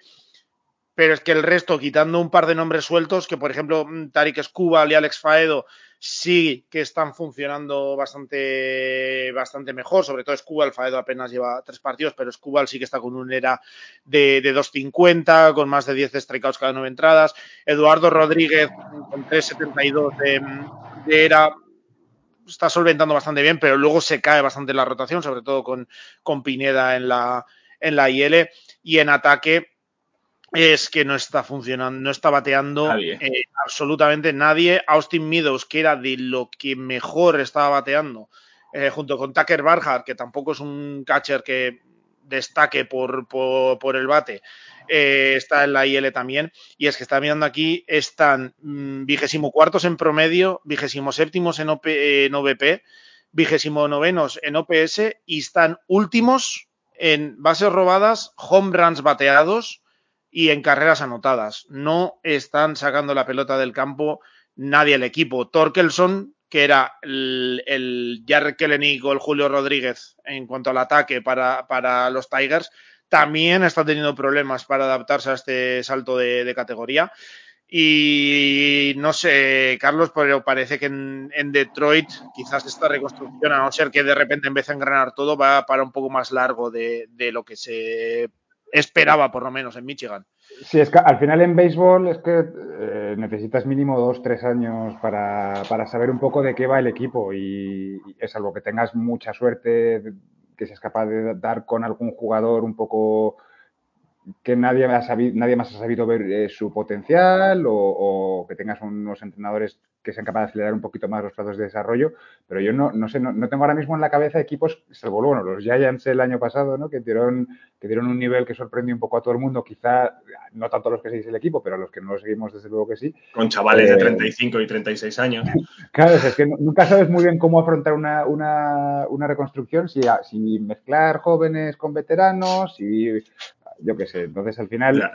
pero es que el resto, quitando un par de nombres sueltos, que por ejemplo mm, Tarik Escubal y Alex Faedo sí que están funcionando bastante, bastante mejor, sobre todo Escubal, Faedo apenas lleva tres partidos, pero Escubal sí que está con un era de, de 2.50, con más de 10 strikeouts cada nueve entradas, Eduardo Rodríguez con 3.72 de, de era, está solventando bastante bien, pero luego se cae bastante la rotación, sobre todo con, con Pineda en la, en la IL, y en ataque es que no está funcionando, no está bateando eh, absolutamente nadie. Austin Meadows, que era de lo que mejor estaba bateando, eh, junto con Tucker Barhart, que tampoco es un catcher que destaque por, por, el bate, eh, está en la IL también. Y es que está mirando aquí, están mm, vigésimo cuartos en promedio, vigésimo séptimos en, en OVP, vigésimo novenos en OPS y están últimos en bases robadas, home runs bateados y en carreras anotadas. No están sacando la pelota del campo nadie el equipo. Torkelson, que era el, el Jarrett o el Julio Rodríguez en cuanto al ataque para, para, los Tigers, también está teniendo problemas para adaptarse a este salto de, categoría. Y no sé, Carlos, pero parece que en, Detroit quizás esta reconstrucción, a no ser que de repente empiece a engranar todo, va para un poco más largo de, de lo que se esperaba por lo menos en Michigan. Sí, es que al final en béisbol es que eh, necesitas mínimo dos, tres años para, saber un poco de qué va el equipo y, es algo que tengas mucha suerte que seas capaz de dar con algún jugador un poco que nadie, nadie más ha sabido ver eh, su potencial o, que tengas unos entrenadores que sean capaces de acelerar un poquito más los plazos de desarrollo, pero yo no, no sé, no, tengo ahora mismo en la cabeza equipos, salvo bueno, los Giants el año pasado, ¿no? que, dieron, que dieron un nivel que sorprendió un poco a todo el mundo, quizá no tanto a los que seguís el equipo, pero a los que no lo seguimos desde luego que sí. Con chavales de 35 eh, y 36 años. claro, es que nunca sabes muy bien cómo afrontar una, una, una reconstrucción, si, si mezclar jóvenes con veteranos, si yo qué sé. Entonces, al final,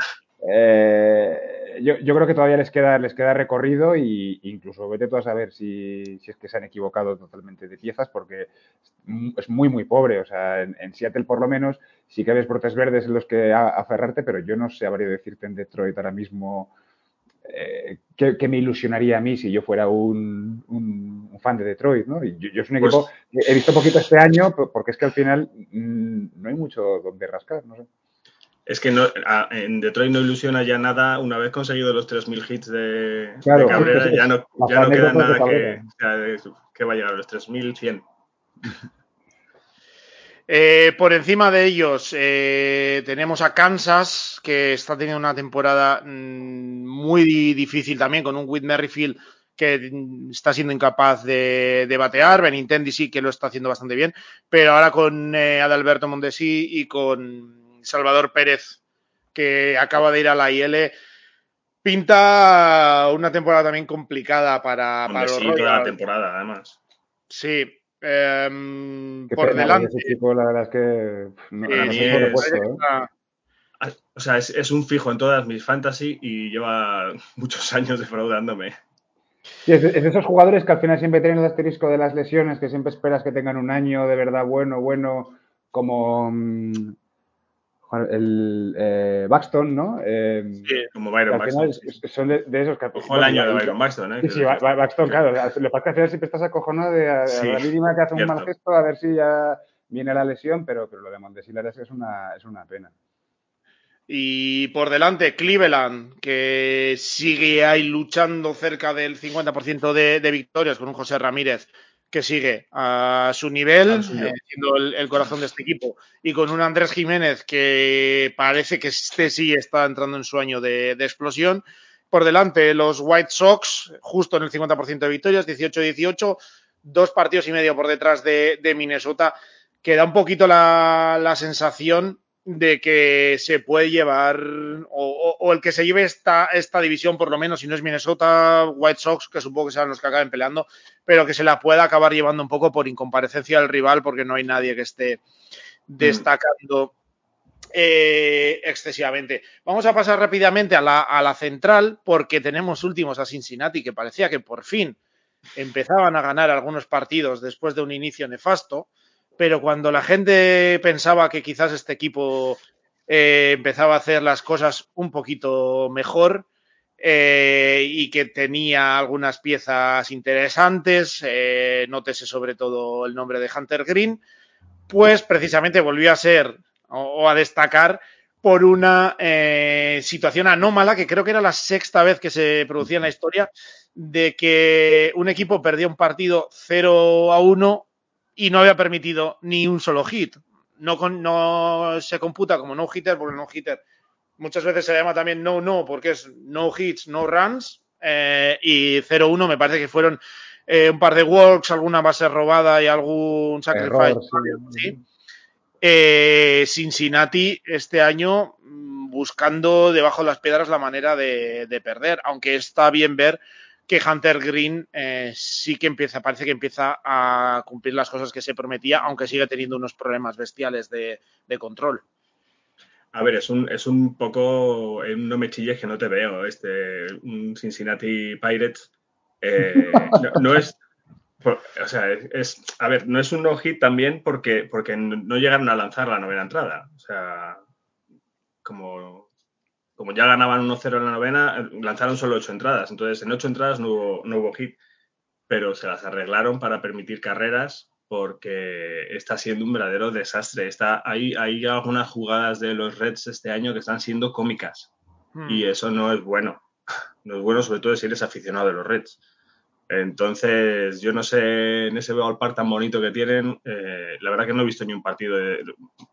eh, yo, creo que todavía les queda, les queda recorrido e incluso vete tú a saber si, es que se han equivocado totalmente de piezas porque es muy, muy pobre. O sea, en, Seattle por lo menos sí que ves brotes verdes en los que aferrarte, pero yo no sé habría decirte en Detroit ahora mismo eh, qué, me ilusionaría a mí si yo fuera un, fan de Detroit, ¿no? yo, yo soy un equipo pues he visto poquito este año porque es que al final mm, no hay mucho donde rascar, no sé. Es que no, en Detroit no ilusiona ya nada. Una vez conseguido los 3.000 hits de, Cabrera, ya no, ya no queda nada que, que, vaya a los 3.100. Eh, por encima de ellos eh, tenemos a Kansas, que está teniendo una temporada mm, muy difícil también, con un Whit Merrifield que está siendo incapaz de, batear. Benintendi sí que lo está haciendo bastante bien, pero ahora con eh, Adalberto Mondesi y con Salvador Pérez, que acaba de ir a la IL, pinta una temporada también complicada para, para los sí, toda la temporada, además. Sí. Em, por delante. la verdad es que O sea, es, un fijo en todas mis fantasy y lleva muchos años defraudándome. Sí, es, de esos jugadores que al final siempre tienen el asterisco de las lesiones, que siempre esperas que tengan un año de verdad bueno, bueno, como mm, el eh, Baxton, ¿no? Eh, sí, como Byron Baxton. Son de, esos que. Ojo el año de Byron Baxton, ¿eh? Sí, sí, Baxton, claro. Lo que pasa es que siempre estás acojonado de a, la mínima que hace un mal gesto a ver si ya viene la lesión, pero, pero lo de Montesilar es, es, una, es una pena. Y por delante, Cleveland, que sigue ahí luchando cerca del 50% de, de victorias con un José Ramírez que sigue a su nivel, eh, siendo el, corazón de este equipo, y con un Andrés Jiménez que parece que este sí está entrando en su año de, explosión. Por delante, los White Sox, justo en el 50% de victorias, 18-18, dos partidos y medio por detrás de, Minnesota, que da un poquito la, la sensación de que se puede llevar o, el que se lleve esta, esta división, por lo menos, si no es Minnesota, White Sox, que supongo que serán los que acaben peleando, pero que se la pueda acabar llevando un poco por incomparecencia del rival, porque no hay nadie que esté destacando eh, excesivamente. Vamos a pasar rápidamente a la, a la central, porque tenemos últimos a Cincinnati, que parecía que por fin empezaban a ganar algunos partidos después de un inicio nefasto pero cuando la gente pensaba que quizás este equipo eh, empezaba a hacer las cosas un poquito mejor eh, y que tenía algunas piezas interesantes, eh, nótese sobre todo el nombre de Hunter Green, pues precisamente volvió a ser o, a destacar por una situación anómala que creo que era la sexta vez que se producía en la historia de que un equipo perdía un partido 0 a 1 y no había permitido ni un solo hit. No, no se computa como no hitter porque no hitter muchas veces se llama también no no porque es no hits, no runs eh, y 0-1 me parece que fueron eh, un par de walks, alguna base robada y algún sacrifice. Eh, Cincinnati este año mm, buscando debajo de las piedras la manera de, de perder, aunque está bien ver que Hunter Green eh, sí que empieza, parece que empieza a cumplir las cosas que se prometía, aunque sigue teniendo unos problemas bestiales de, control. A ver, es un, es un poco, no me chilles que no te veo, este, un Cincinnati Pirates. Eh, no, es, o sea, es, a ver, no es un no-hit también porque, porque no llegaron a lanzar la novena entrada. O sea, como como ya ganaban 1-0 en la novena, lanzaron solo 8 entradas. Entonces, en 8 entradas no hubo, no hubo hit, pero se las arreglaron para permitir carreras porque está siendo un verdadero desastre. Está, hay, hay algunas jugadas de los Reds este año que están siendo cómicas y hmm. eso no es bueno. No es bueno, sobre todo si eres aficionado de los Reds. Entonces, yo no sé, en ese ballpark tan bonito que tienen, eh, la verdad que no he visto ni un partido, de,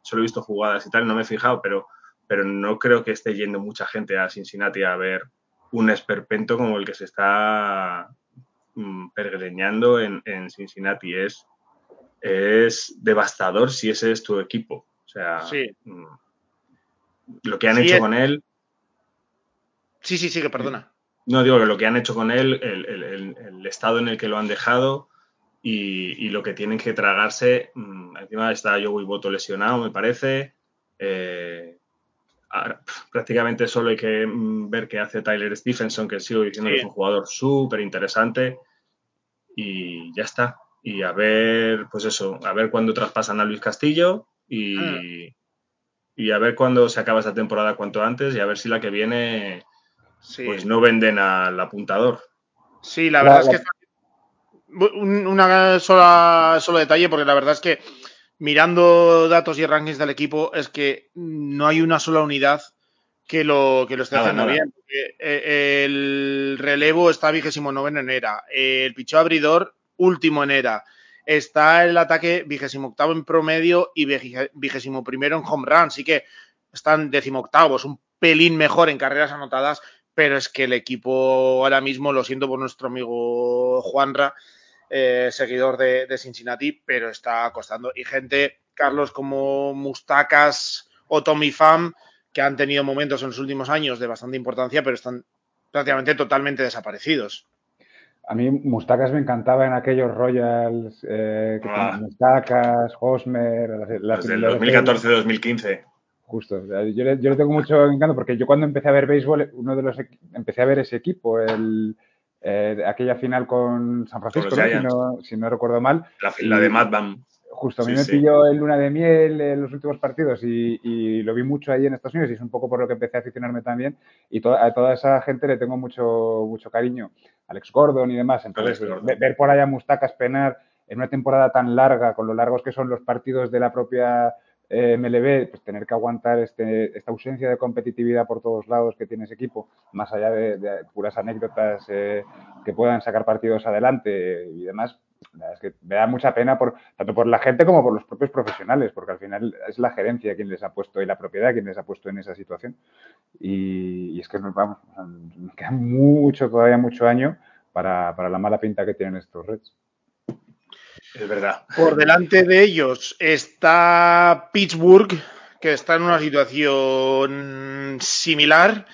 solo he visto jugadas y tal, no me he fijado, pero, pero no creo que esté yendo mucha gente a Cincinnati a ver un esperpento como el que se está mm, pergreñando en, en, Cincinnati. Es, es devastador si ese es tu equipo. O sea, sí. mm, lo que han sí, hecho es... con él. Sí, sí, sí, que perdona. No, digo que lo que han hecho con él, el, el, el, el estado en el que lo han dejado y, y, lo que tienen que tragarse. Mmm, encima está Joey Boto lesionado, me parece. Eh, ahora, prácticamente solo hay que mmm, ver qué hace Tyler Stephenson, que sigo diciendo sí. que es un jugador súper interesante. Y ya está. Y a ver, pues eso, a ver cuándo traspasan a Luis Castillo y, mm. y a ver cuándo se acaba esta temporada cuanto antes y a ver si la que viene sí. pues no venden al apuntador. Sí, la verdad la, es que una sola solo detalle porque la verdad es que mirando datos y rankings del equipo es que no hay una sola unidad que lo que lo esté nada, haciendo nada. bien. Porque el relevo está vigésimo noveno en era, el pichó abridor último en era, está el ataque vigésimo octavo en promedio y vigésimo primero en home run, así que están décimo octavos, un pelín mejor en carreras anotadas, pero es que el equipo ahora mismo, lo siento por nuestro amigo Juanra, eh, seguidor de, de, Cincinnati, pero está costando. Y gente, Carlos, como Mustacas o Tommy Pham, que han tenido momentos en los últimos años de bastante importancia, pero están prácticamente totalmente desaparecidos. A mí Mustacas me encantaba en aquellos Royals, eh, que ah. Mustacas, Hosmer, las, las Desde el 2014-2015. Justo, yo le, yo le, tengo mucho encanto porque yo cuando empecé a ver béisbol, uno de los empecé a ver ese equipo, el, eh, aquella final con San Francisco, ¿no? si, no, si, no, recuerdo mal. La, la de Madbam. Justo, a mí sí, me sí. pilló en luna de miel en los últimos partidos y, y, lo vi mucho ahí en Estados Unidos y es un poco por lo que empecé a aficionarme también. Y to a toda esa gente le tengo mucho, mucho cariño. Alex Gordon y demás. Entonces, ver, ver por allá Mustacas penar en una temporada tan larga, con lo largos que son los partidos de la propia eh, MLB, pues tener que aguantar este, esta ausencia de competitividad por todos lados que tiene ese equipo, más allá de, puras anécdotas eh, que puedan sacar partidos adelante y demás, es que me da mucha pena por, tanto por la gente como por los propios profesionales, porque al final es la gerencia quien les ha puesto y la propiedad quien les ha puesto en esa situación. Y, es que nos vamos, queda mucho, todavía mucho año para, para la mala pinta que tienen estos Reds. Es verdad. Por delante de ellos está Pittsburgh, que está en una situación similar.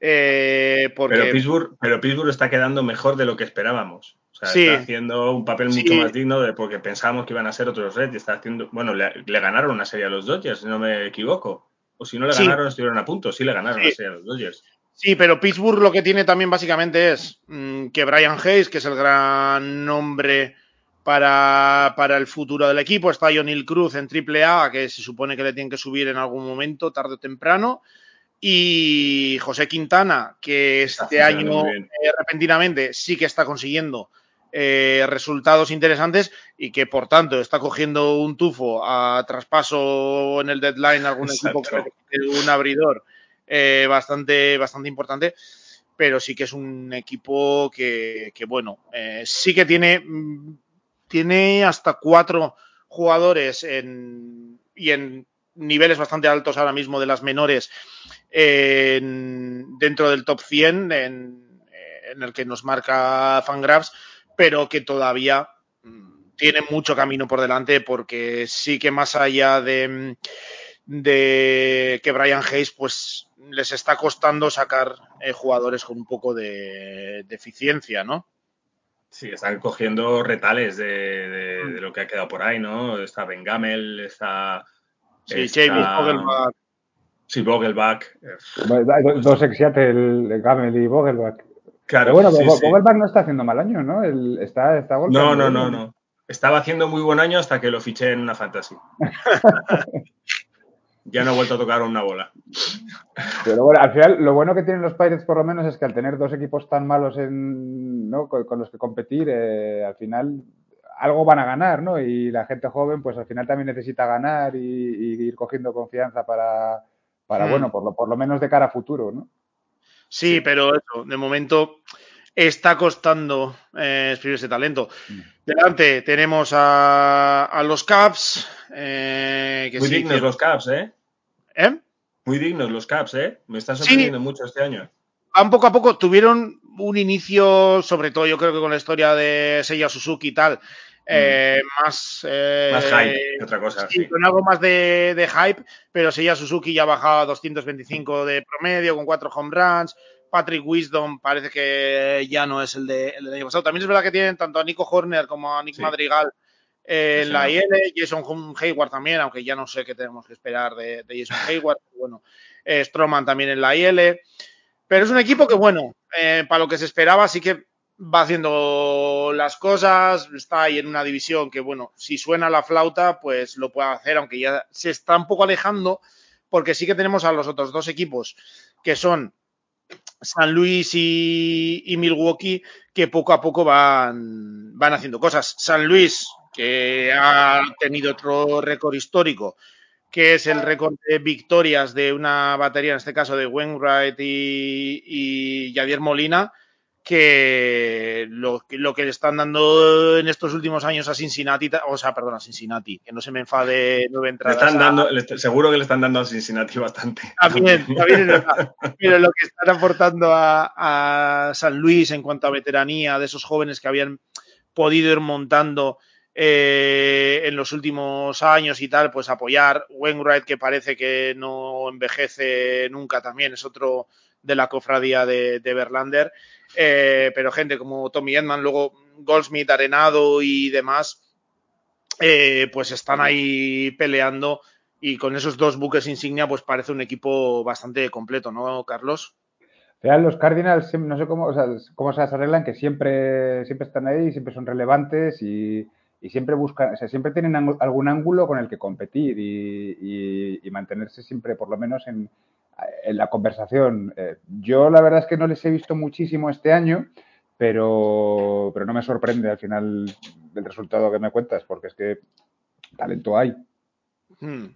Eh, porque... pero, Pittsburgh, pero Pittsburgh está quedando mejor de lo que esperábamos. O sea, sí. está haciendo un papel mucho sí. más digno de porque pensábamos que iban a ser otros Reds y está haciendo. Bueno, le, le, ganaron una serie a los Dodgers, si no me equivoco. O si no le ganaron, sí. estuvieron a punto. Sí, le ganaron una serie a los Dodgers. Sí, pero Pittsburgh lo que tiene también básicamente es mmm, que Brian Hayes, que es el gran nombre para, para, el futuro del equipo. Está Jonil Cruz en AAA, que se supone que le tienen que subir en algún momento, tarde o temprano. Y José Quintana, que este año eh, repentinamente sí que está consiguiendo eh, resultados interesantes y que por tanto está cogiendo un tufo a traspaso en el deadline algún Exacto. equipo que un abridor eh, bastante, bastante importante pero sí que es un equipo que, que bueno, eh, sí que tiene tiene hasta cuatro jugadores y en niveles bastante altos ahora mismo de las menores en, dentro del top 100 en, el que nos marca Fangraphs, pero que todavía mm, tiene mucho camino por delante porque sí que más allá de, de que Brian Hayes pues les está costando sacar eh, jugadores con un poco de eficiencia, ¿no? Sí, están cogiendo retales de, de, de, lo que ha quedado por ahí, ¿no? Está Ben Gamel, está. Sí, está... James Vogelbach. Sí, Vogelbach. Dos ex el Gamel y Vogelbach. Claro. Pero bueno, sí, Vogelbach sí. no está haciendo mal año, ¿no? El, está, está no, no, no, no. Estaba haciendo muy buen año hasta que lo fiché en una fantasy. ya no he vuelto a tocar una bola. Pero bueno, al final, lo bueno que tienen los Pirates por lo menos es que al tener dos equipos tan malos en, ¿no? con, con, los que competir, eh, al final algo van a ganar, ¿no? Y la gente joven, pues al final también necesita ganar y, y ir cogiendo confianza para, para hmm. bueno, por lo, por lo menos de cara a futuro, ¿no? Sí, pero eso, de momento está costando eh, exprimirse talento. Delante tenemos a, a los Caps. Eh, que Muy sí, dignos que- los Caps, ¿eh? ¿eh? Muy dignos los Caps, ¿eh? Me están sorprendiendo mucho este año. van poco a poco, tuvieron un inicio, sobre todo yo creo que con la historia de Seiya Suzuki y tal, eh, más... eh, Mm. Más hype que otra cosa. Sí, sí. con algo más de, de hype, pero Seiya Suzuki ya bajaba a 225 de promedio con cuatro home runs. Patrick Wisdom parece que ya no es el, de, el del año pasado. También es verdad que tienen tanto a Nico Horner como a Nick Sí. Madrigal eh, Sí, en la. IL, Jason Hayward también, aunque ya no sé qué tenemos que esperar de, de Jason Hayward. Bueno, eh, Stroman también en la IL. Pero es un equipo que, bueno, eh, para lo que se esperaba, sí que va haciendo las cosas, está ahí en una división que, bueno, si suena la flauta, pues lo puede hacer, aunque ya se está un poco alejando, porque sí que tenemos a los otros dos equipos, que son San Luis y, Milwaukee, que poco a poco van, van haciendo cosas. San Luis, que ha tenido otro récord histórico, que es el récord de victorias de una batería, en este caso de Wainwright y, y Javier Molina, que lo, que lo que le están dando en estos últimos años a Cincinnati, o sea, perdón, a Cincinnati, que no se me enfade nueve Le entradas. están a- dando, le seguro que le están dando a Cincinnati bastante. También, también es verdad. Pero lo que están aportando a, a San Luis en cuanto a veteranía de esos jóvenes que habían podido ir montando eh, en los últimos años y tal, pues apoyar. Wainwright, que parece que no envejece nunca, también es otro de la cofradía de, de Verlander. Eh, pero gente como Tommy Edman, luego Goldsmith, Arenado y demás, eh, pues están ahí peleando y con esos dos buques insignia, pues parece un equipo bastante completo, ¿no, Carlos? Al final, los Cardinals, no sé cómo, cómo se las arreglan, que siempre, siempre están ahí, siempre son relevantes y, y siempre buscan, o sea, siempre tienen algún ángulo con el que competir y, y- y mantenerse siempre, por lo menos, en, en la conversación. Eh, yo, la verdad es que no les he visto muchísimo este año, pero, pero no me sorprende al final el resultado que me cuentas, porque es que talento hay. Hmm.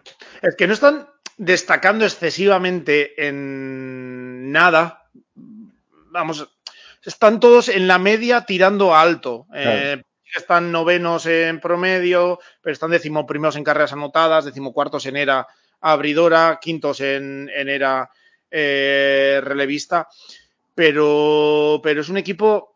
Es que no están destacando excesivamente en nada. Vamos, están todos en la media tirando alto. Eh, están novenos en promedio, pero están decimoprimeros en carreras anotadas, decimocuartos en era abridora, quintos en, en era eh, relevista. Pero, pero es un equipo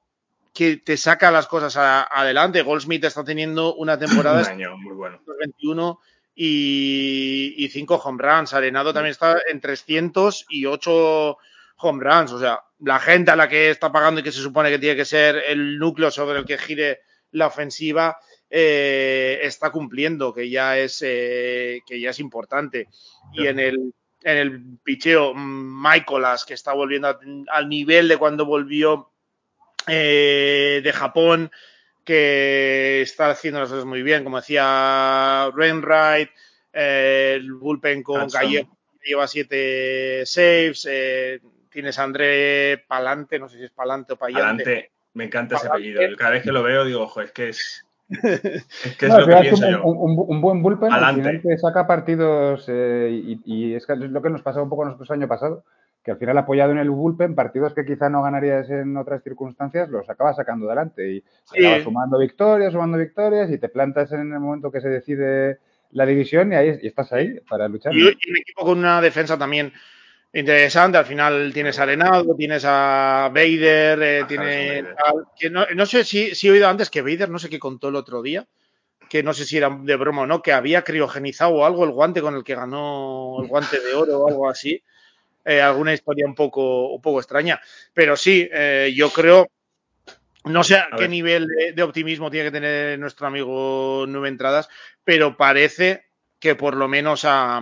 que te saca las cosas a- adelante. Goldsmith está teniendo una temporada Un año muy bueno. 21 y, y 5 home runs. Arenado también está en 300 y 8 home runs. O sea, la gente a la que está pagando y que se supone que tiene que ser el núcleo sobre el que gire la ofensiva eh, está cumpliendo, que ya es eh, que ya es importante. Y en el en el picheo, Michaelas, que está volviendo a- al nivel de cuando volvió eh, de Japón, que está haciendo las cosas muy bien, como decía Rainwright, eh, el bullpen con. Gallego lleva siete saves, tienes a André Palante, no sé si es Palante o Payante. Adelante. Me encanta ese Palante. apellido. Cada vez que lo veo digo, ojo, es que es. Es que es No, lo al que final es pienso un, yo. un- un- un buen bullpen al te saca partidos eh, y, y es, que lo que nos pasaba un poco nosotros el año pasado, que al final apoyado en el bullpen, partidos que quizá no ganarías en otras circunstancias, los acabas sacando adelante y Sí. acabas sumando victorias, sumando victorias y te plantas en el momento que se decide la división y ahí y estás ahí para luchar. Y, y un equipo con una defensa también interesante. Al final tienes a Arenado, tienes a Vader, eh, que no, no sé si, si he oído antes que Vader, no sé qué contó el otro día, que no sé si era de broma o no, que había criogenizado o algo el guante con el que ganó el guante de oro o algo así. Eh, alguna historia un poco, un poco extraña. Pero sí, eh, yo creo, no sé a, A qué ver. nivel de, de optimismo tiene que tener nuestro amigo Nueve Entradas, pero parece que por lo menos a,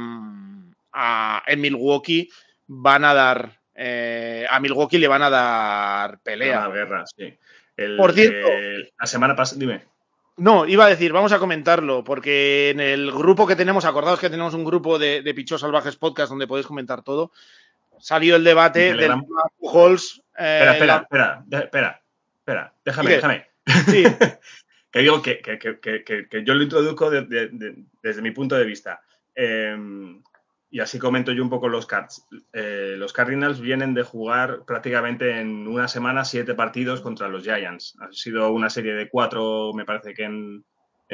a- en Milwaukee van a dar, eh, a Milwaukee le van a dar pelea. Una guerra, sí. El- Por cierto. el- la semana pasada, dime. No, iba a decir, vamos a comentarlo, porque en el grupo que tenemos, acordaos que tenemos un grupo de, de Pichos Salvajes Podcast donde podéis comentar todo, salió el debate del tema Pujols. eh, Espera, espera, la- espera, de- espera, espera, déjame, ¿Qué? déjame. sí, Que digo que, que- que- que- yo lo introduzco de- de- de- desde mi punto de vista. Eh, y así comento yo un poco los Cards. Eh, los Cardinals vienen de jugar prácticamente en una semana siete partidos contra los Giants. Ha sido una serie de cuatro, me parece que en,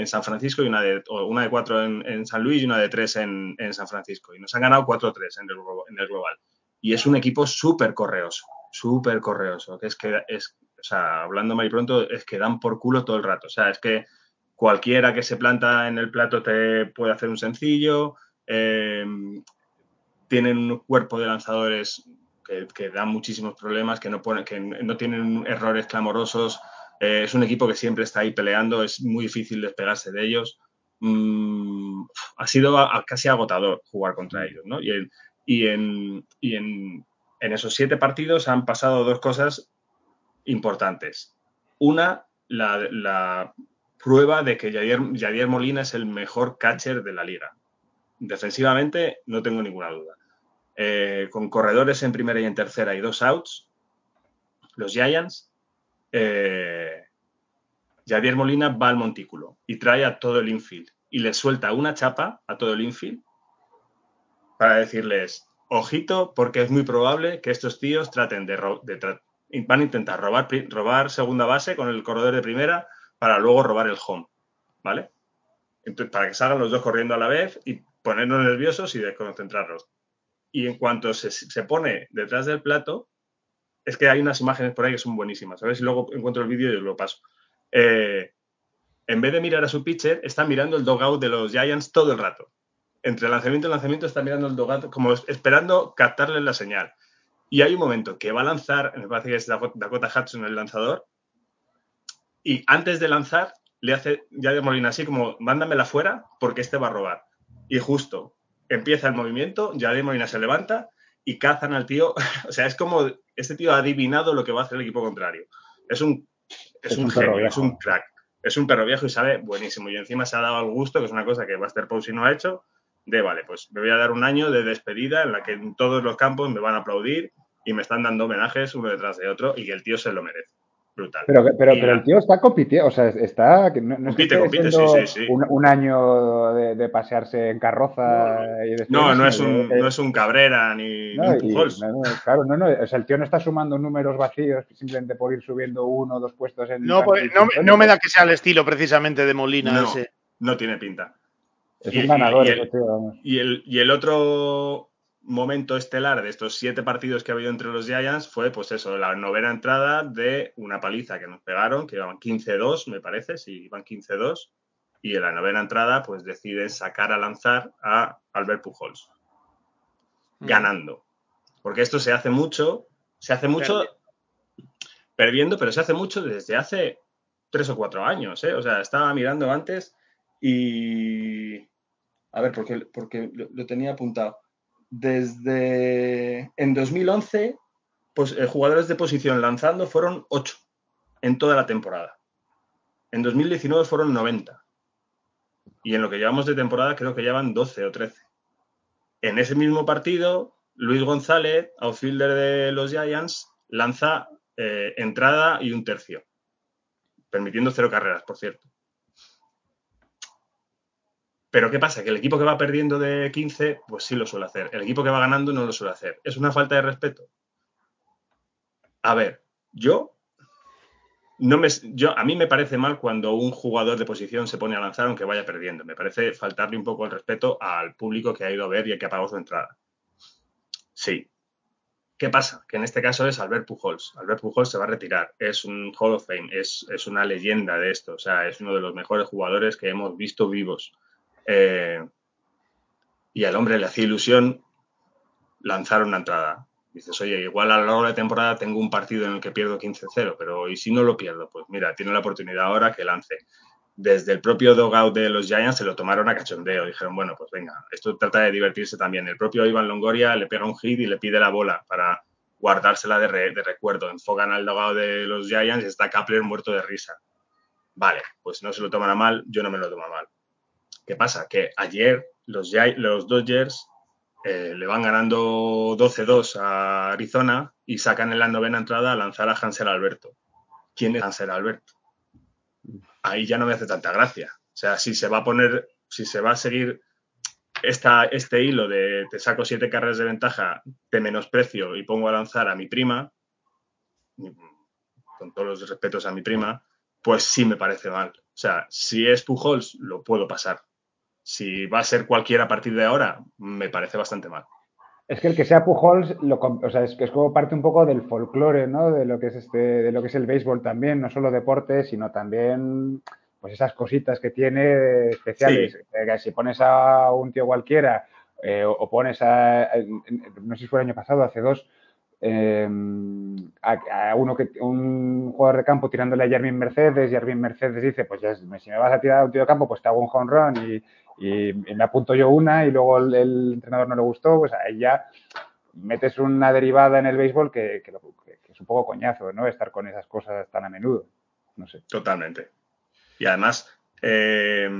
San Francisco y una de, una de cuatro en, San Luis y una de tres en, San Francisco. Y nos han ganado 4-3 en el, en el global. Y es un equipo súper correoso, súper correoso. Que es que, es, o sea, hablando mal y pronto, es que dan por culo todo el rato. O sea, es que cualquiera que se planta en el plato te puede hacer un sencillo eh, tienen un cuerpo de lanzadores que, dan muchísimos problemas, que no, que no tienen errores clamorosos. Eh, es un equipo que siempre está ahí peleando, es muy difícil despegarse de ellos. Mm, ha sido casi agotador jugar contra ellos, ¿no? Y, en, esos siete partidos han pasado dos cosas importantes. Una, la, prueba de que Javier Molina es el mejor catcher de la liga defensivamente no tengo ninguna duda. Eh, con corredores en primera y en tercera y dos outs, los Giants, eh, Javier Molina va al montículo y trae a todo el infield y le suelta una chapa a todo el infield para decirles, ojito, porque es muy probable que estos tíos traten de, van a intentar robar, robar segunda base con el corredor de primera para luego robar el home, ¿vale? Entonces, para que salgan los dos corriendo a la vez y ponernos nerviosos y desconcentrarnos. Y en cuanto se, pone detrás del plato, es que hay unas imágenes por ahí que son buenísimas. A ver si luego encuentro el vídeo y os lo paso. Eh, en vez de mirar a su pitcher, está mirando el dogout de los Giants todo el rato. Entre lanzamiento y lanzamiento está mirando el dogout como esperando captarle la señal. Y hay un momento que va a lanzar, me parece que es Dakota Hudson el lanzador, y antes de lanzar le hace ya de Molina así como, mándamela fuera porque este va a robar y justo empieza el movimiento, de Molina se levanta y cazan al tío. o sea, es como este tío ha adivinado lo que va a hacer el equipo contrario. Es un, es, un, genio, es un crack. Es un perro viejo y sabe buenísimo. Y encima se ha dado al gusto, que es una cosa que Buster Posey no ha hecho, de vale, pues me voy a dar un año de despedida en la que en todos los campos me van a aplaudir y me están dando homenajes uno detrás de otro y que el tío se lo merece brutal. Pero, pero, pero el tío está compitiendo, o sea, está. No, compite, compite, sí, sí, sí. Un, año de, pasearse en carroza no, y No, no es, un, no es un Cabrera ni, un Pujols. claro, no, no. O sea, el tío no está sumando números vacíos simplemente por ir subiendo uno o dos puestos en. No, pues, no, no, me da que sea el estilo precisamente de Molina no, ese. No tiene pinta. Es un ganador, ese tío, vamos. Y el, y el otro momento estelar de estos siete partidos que ha habido entre los Giants fue, pues eso, la novena entrada de una paliza que nos pegaron, que iban 15-2, me parece, si iban 15-2, y en la novena entrada, pues deciden sacar a lanzar a Albert Pujols, mm. ganando. Porque esto se hace mucho, se hace mucho perdiendo, pero se hace mucho desde hace tres o cuatro años, ¿eh? O sea, estaba mirando antes y... A ver, porque, porque lo tenía apuntado desde en 2011, pues, eh, jugadores de posición lanzando fueron 8 en toda la temporada. En 2019 fueron 90. Y en lo que llevamos de temporada creo que llevan 12 o 13. En ese mismo partido, Luis González, outfielder de los Giants, lanza eh, entrada y un tercio, permitiendo cero carreras, por cierto. Pero ¿qué pasa? Que el equipo que va perdiendo de 15, pues sí lo suele hacer. El equipo que va ganando no lo suele hacer. ¿Es una falta de respeto? A ver, yo no me, yo, a mí me parece mal cuando un jugador de posición se pone a lanzar aunque vaya perdiendo. Me parece faltarle un poco el respeto al público que ha ido a ver y que ha pagado su entrada. Sí. ¿Qué pasa? Que en este caso es Albert Pujols. Albert Pujols se va a retirar. Es un Hall of Fame. Es, es una leyenda de esto. O sea, es uno de los mejores jugadores que hemos visto vivos. Eh, y al hombre le hacía ilusión lanzar una entrada. Dices, oye, igual a lo largo de la temporada tengo un partido en el que pierdo 15-0, pero ¿y si no lo pierdo? Pues mira, tiene la oportunidad ahora que lance. Desde el propio dogout de los Giants se lo tomaron a cachondeo. Dijeron, bueno, pues venga, esto trata de divertirse también. El propio Iván Longoria le pega un hit y le pide la bola para guardársela de, de recuerdo. Enfocan al dogout de los Giants y está Kapler muerto de risa. Vale, pues no se lo toman a mal, yo no me lo tomo a mal. ¿Qué pasa? Que ayer los, Dodgers eh, le van ganando 12-2 a Arizona y sacan en la novena entrada a lanzar a Hansel Alberto. ¿Quién es Hansel Alberto? Ahí ya no me hace tanta gracia. O sea, si se va a poner, si se va a seguir este hilo de te saco siete carreras de ventaja, te menosprecio y pongo a lanzar a mi prima, con todos los respetos a mi prima, pues sí me parece mal. O sea, si es Pujols, lo puedo pasar. Si va a ser cualquiera a partir de ahora, me parece bastante mal. Es que el que sea Pujols, lo, o sea, es que es como parte un poco del folclore, ¿no? De lo que es este, de lo que es el béisbol también, no solo deporte, sino también pues esas cositas que tiene especiales. Si pones a un tío cualquiera eh, o pones a, no sé si fue el año pasado, hace dos, eh, a, uno que un jugador de campo tirándole a Jermin Mercedes Jermin Mercedes dice, pues ya, si me vas a tirar a un tío de campo, pues te hago un home run y, me apunto yo una y luego el, entrenador no le gustó, pues ahí ya metes una derivada en el béisbol que, que, es un poco coñazo, ¿no? Estar con esas cosas tan a menudo. No sé. Totalmente. Y además, eh,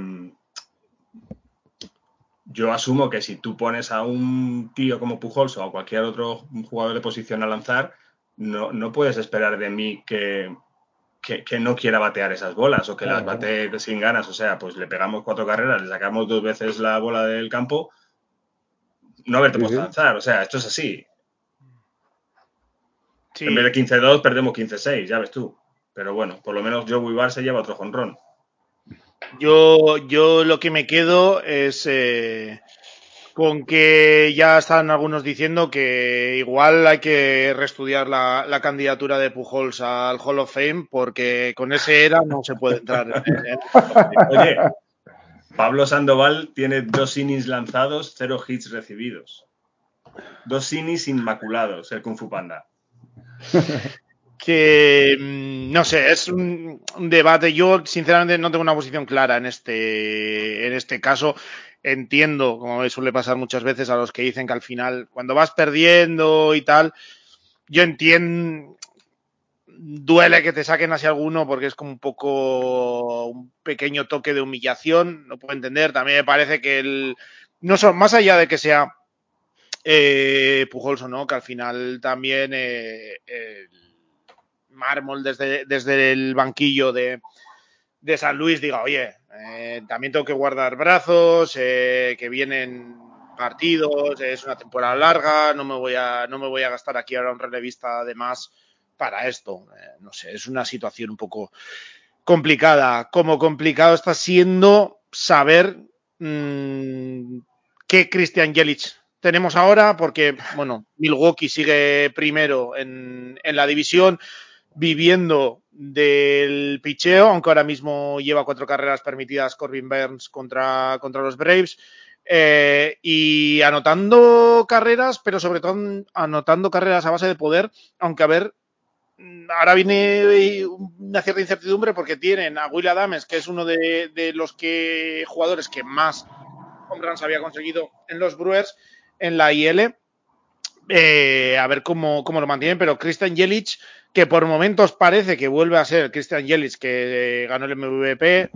yo asumo que si tú pones a un tío como Pujols o a cualquier otro jugador de posición a lanzar, no, no puedes esperar de mí que, que, no quiera batear esas bolas o que las batee sin ganas. O sea, pues le pegamos cuatro carreras, le sacamos dos veces la bola del campo, no haberte puesto a lanzar. O sea, esto es así. En vez de 15-2, perdemos 15-6, ya ves tú. Pero bueno, por lo menos Joe Bar se lleva otro jonrón. Yo, yo lo que me quedo es eh, con que ya están algunos diciendo que igual hay que reestudiar la, candidatura de Pujols al Hall of Fame porque con ese era no se puede entrar. Oye, Pablo Sandoval tiene dos innings lanzados, cero hits recibidos. Dos innings inmaculados, el Kung Fu Panda. que mm, no sé, es un, debate. Yo sinceramente no tengo una posición clara en este, en este caso. Entiendo, como suele pasar muchas veces a los que dicen que al final, cuando vas perdiendo y tal, yo entiendo, duele que te saquen así alguno porque es como un poco un pequeño toque de humillación, no puedo entender. También me parece que el, no son, más allá de que sea eh, o no, que al final también eh, mármol desde, desde el banquillo de San Luis diga, oye, eh, también tengo que guardar brazos, eh, que vienen partidos, es una temporada larga, no me voy a, no me voy a gastar aquí ahora un relevista de más para esto. Eh, no sé, es una situación un poco complicada. Como complicado está siendo saber mm, qué Christian Jelic tenemos ahora, porque, bueno, Milwaukee sigue primero en, en la división viviendo del picheo, aunque ahora mismo lleva cuatro carreras permitidas Corbin Burns contra, contra los Braves. Eh, y anotando carreras, pero sobre todo anotando carreras a base de poder, aunque a ver, ahora viene una cierta incertidumbre porque tienen a Will Adams, que es uno de, los que, jugadores que más home runs había conseguido en los Brewers en la IL. Eh, a ver cómo, cómo, lo mantienen, pero Christian Jelic que por momentos parece que vuelve a ser Christian Yelich, que eh, ganó el MVP,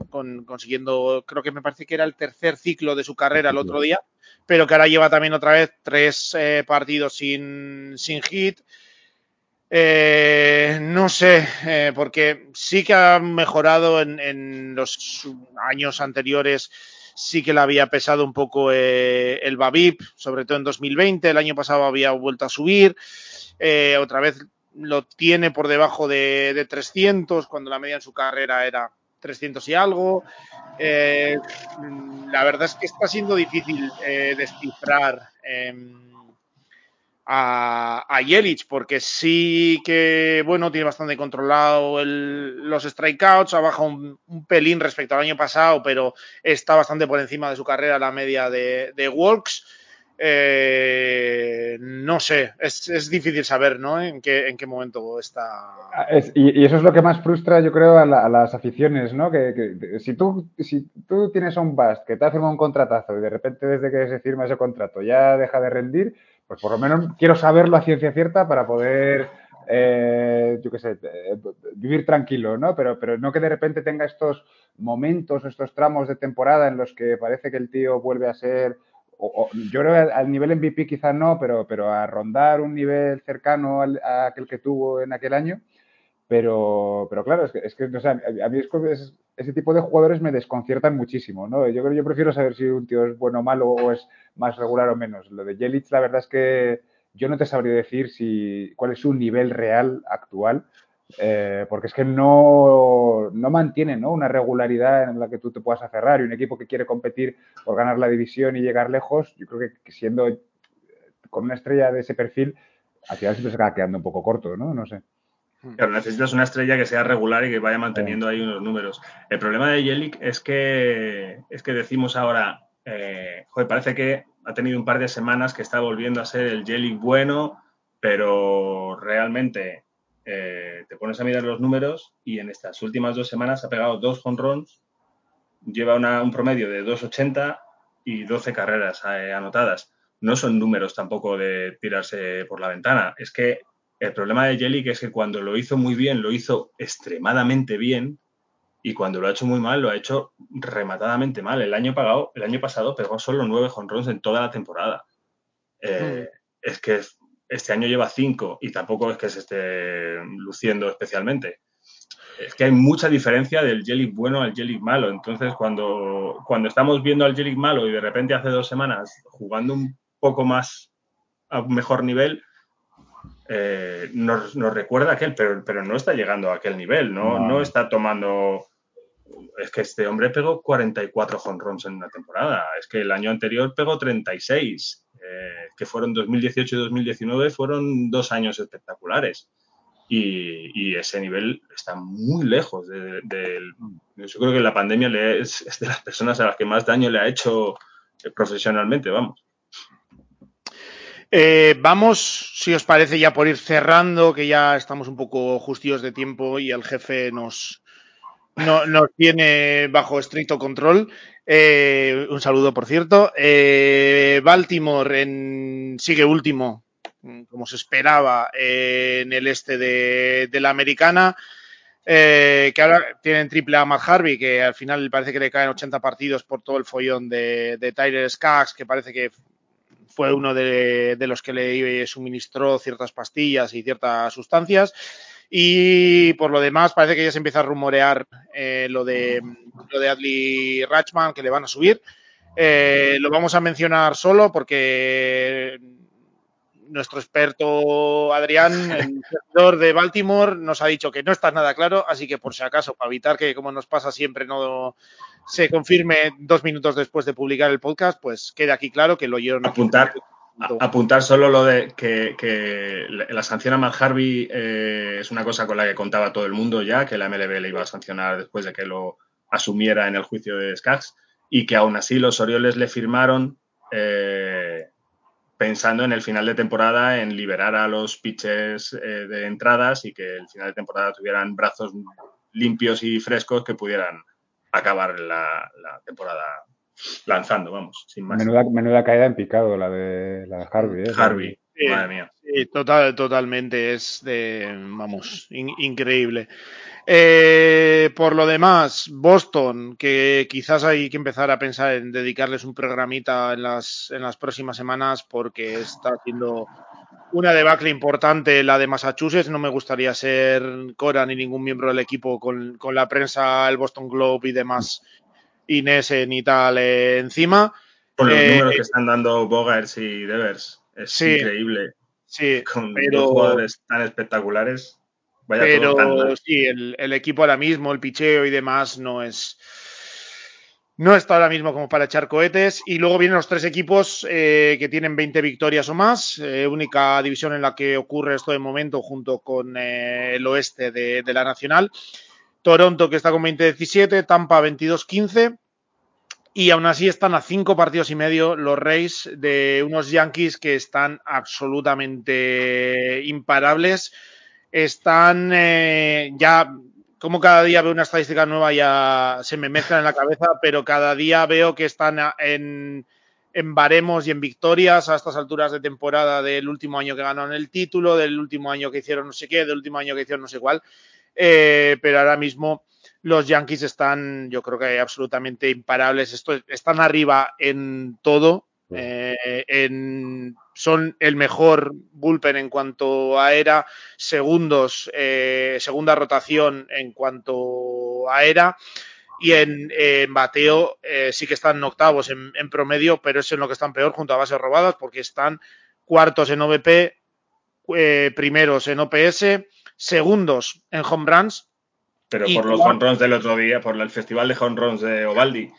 consiguiendo, creo que me parece que era el tercer ciclo de su carrera el otro día, pero que ahora lleva también otra vez tres eh, partidos sin, sin hit. No sé, porque sí que ha mejorado en, en, los años anteriores, sí que le había pesado un poco el Babip, sobre todo en 2020, el año pasado había vuelto a subir, otra vez lo tiene por debajo de, 300, cuando la media en su carrera era 300 y algo. Eh, la verdad es que está siendo difícil eh, descifrar em, a, a Yelich, porque sí que, bueno, tiene bastante controlado los strikeouts, ha bajado un, pelín respecto al año pasado, pero está bastante por encima de su carrera la media de, de walks. Eh, no sé, es, difícil saber ¿no? en, qué, en qué momento está. Ah, y, eso es lo que más frustra, yo creo, a, las aficiones, ¿no? Que, si, tú, si tú tienes un bust que te ha firmado un contratazo y de repente desde que se firma ese contrato ya deja de rendir, pues por lo menos quiero saberlo a ciencia cierta para poder, eh, yo qué sé, eh, vivir tranquilo, ¿no? Pero, pero no que de repente tenga estos momentos, estos tramos de temporada en los que parece que el tío vuelve a ser yo creo al nivel MVP quizás no, pero, pero a rondar un nivel cercano a aquel que tuvo en aquel año. Pero, pero claro, es que, es que o sea, a mí es, ese tipo de jugadores me desconciertan muchísimo, ¿no? Yo creo yo prefiero saber si un tío es bueno o malo o es más regular o menos. Lo de Jelic, la verdad es que yo no te sabría decir si cuál es su nivel real actual, eh, porque es que no, no mantiene ¿no? una regularidad en la que tú te puedas aferrar y un equipo que quiere competir por ganar la división y llegar lejos, yo creo que siendo con una estrella de ese perfil, al final siempre se acaba quedando un poco corto, ¿no? No sé. Claro, necesitas una estrella que sea regular y que vaya manteniendo ahí unos números. El problema de Yelik es que, es que decimos ahora, eh, joder, parece que ha tenido un par de semanas que está volviendo a ser el Yelik bueno, pero realmente eh, te pones a mirar los números y en estas últimas dos semanas ha pegado dos home runs, lleva un promedio de 2.80 y 12 carreras eh, anotadas. No son números tampoco de tirarse por la ventana. Es que el problema de Jellic es que cuando lo hizo muy bien, lo hizo extremadamente bien y cuando lo ha hecho muy mal, lo ha hecho rematadamente mal. El año, pagado, el año pasado pegó solo nueve jonrones en toda la temporada. Eh, mm. Es que este año lleva cinco y tampoco es que se esté luciendo especialmente. Es que hay mucha diferencia del Jellic bueno al Jellic malo. Entonces, cuando, cuando estamos viendo al Jellic malo y de repente hace dos semanas jugando un poco más a un mejor nivel, eh, nos, recuerda a aquel, pero, pero no está llegando a aquel nivel, ¿no? no. está tomando. Es que este hombre pegó 44 honrons en una temporada. Es que el año anterior pegó 36, eh, que fueron 2018 y 2019, fueron dos años espectaculares. Y, ese nivel está muy lejos del. yo creo que la pandemia le es, es, de las personas a las que más daño le ha hecho eh, profesionalmente, vamos. Eh, vamos, si os parece, ya por ir cerrando, que ya estamos un poco justillos de tiempo y el jefe nos, no, nos tiene bajo estricto control. Eh, un saludo, por cierto. Eh, Baltimore en, sigue último, como se esperaba, en el este de, de la americana. que ahora tienen triple a Matt Harvey, que al final parece que le caen 80 partidos por todo el follón de, de Tyler Skaggs, que parece que fue uno de, los que le suministró ciertas pastillas y ciertas sustancias. Y por lo demás, parece que ya se empieza a rumorear eh, lo, de, lo de Adley Ratchman, que le van a subir. Eh, lo vamos a mencionar solo porque nuestro experto Adrián, el servidor de Baltimore, nos ha dicho que no está nada claro, así que por si acaso, para evitar que, como nos pasa siempre, no se confirme dos minutos después de publicar el podcast, pues quede aquí claro que lo oyeron. Apuntar, apuntar solo lo de que, la sanción a Matt Harvey eh, es una cosa con la que contaba todo el mundo ya, que la MLB le iba a sancionar después de que lo asumiera en el juicio de Skaggs y que aún así los Orioles le firmaron. Eh, pensando en el final de temporada, en liberar a los pitches eh, de entradas y que el final de temporada tuvieran brazos limpios y frescos que pudieran acabar la, temporada lanzando, vamos, sin más. Menuda, caída en picado la de, la de Harvey. ¿eh? Harvey, madre mía. Sí, total, totalmente, es de, vamos, increíble. Eh, por lo demás, Boston, que quizás hay que empezar a pensar en dedicarles un programita en las, en las próximas semanas porque está haciendo una debacle importante la de Massachusetts. No me gustaría ser Cora ni ningún miembro del equipo con, con la prensa, el Boston Globe y demás, Inés ni tal eh, encima. Con los números eh, que están dando Bogarts y Devers. Es increíble. Sí, con dos jugadores tan espectaculares pero sí, el, equipo ahora mismo, el picheo y demás, no es. No está ahora mismo como para echar cohetes. Y luego vienen los tres equipos eh, que tienen 20 victorias o más. Eh, única división en la que ocurre esto de momento junto con eh, el oeste de, de, la Nacional. Toronto que está con 20-17, Tampa 22-15. Y aún así están a cinco partidos y medio los Rays de unos Yankees que están absolutamente imparables están eh, ya, como cada día veo una estadística nueva, ya se me mezcla en la cabeza, pero cada día veo que están en, en baremos y en victorias a estas alturas de temporada del último año que ganaron el título, del último año que hicieron no sé qué, del último año que hicieron no sé cuál. Eh, pero ahora mismo los Yankees están, yo creo que absolutamente imparables. Esto, están arriba en todo. Eh, en son el mejor bullpen en cuanto a era, segundos, eh, segunda rotación en cuanto a era. Y en, bateo eh, sí que están octavos en, promedio, pero es en lo que están peor junto a bases robadas porque están cuartos en OVP, eh, primeros en OPS, segundos en home runs. Pero por los home runs del otro día, por el festival de home runs de Ovaldi,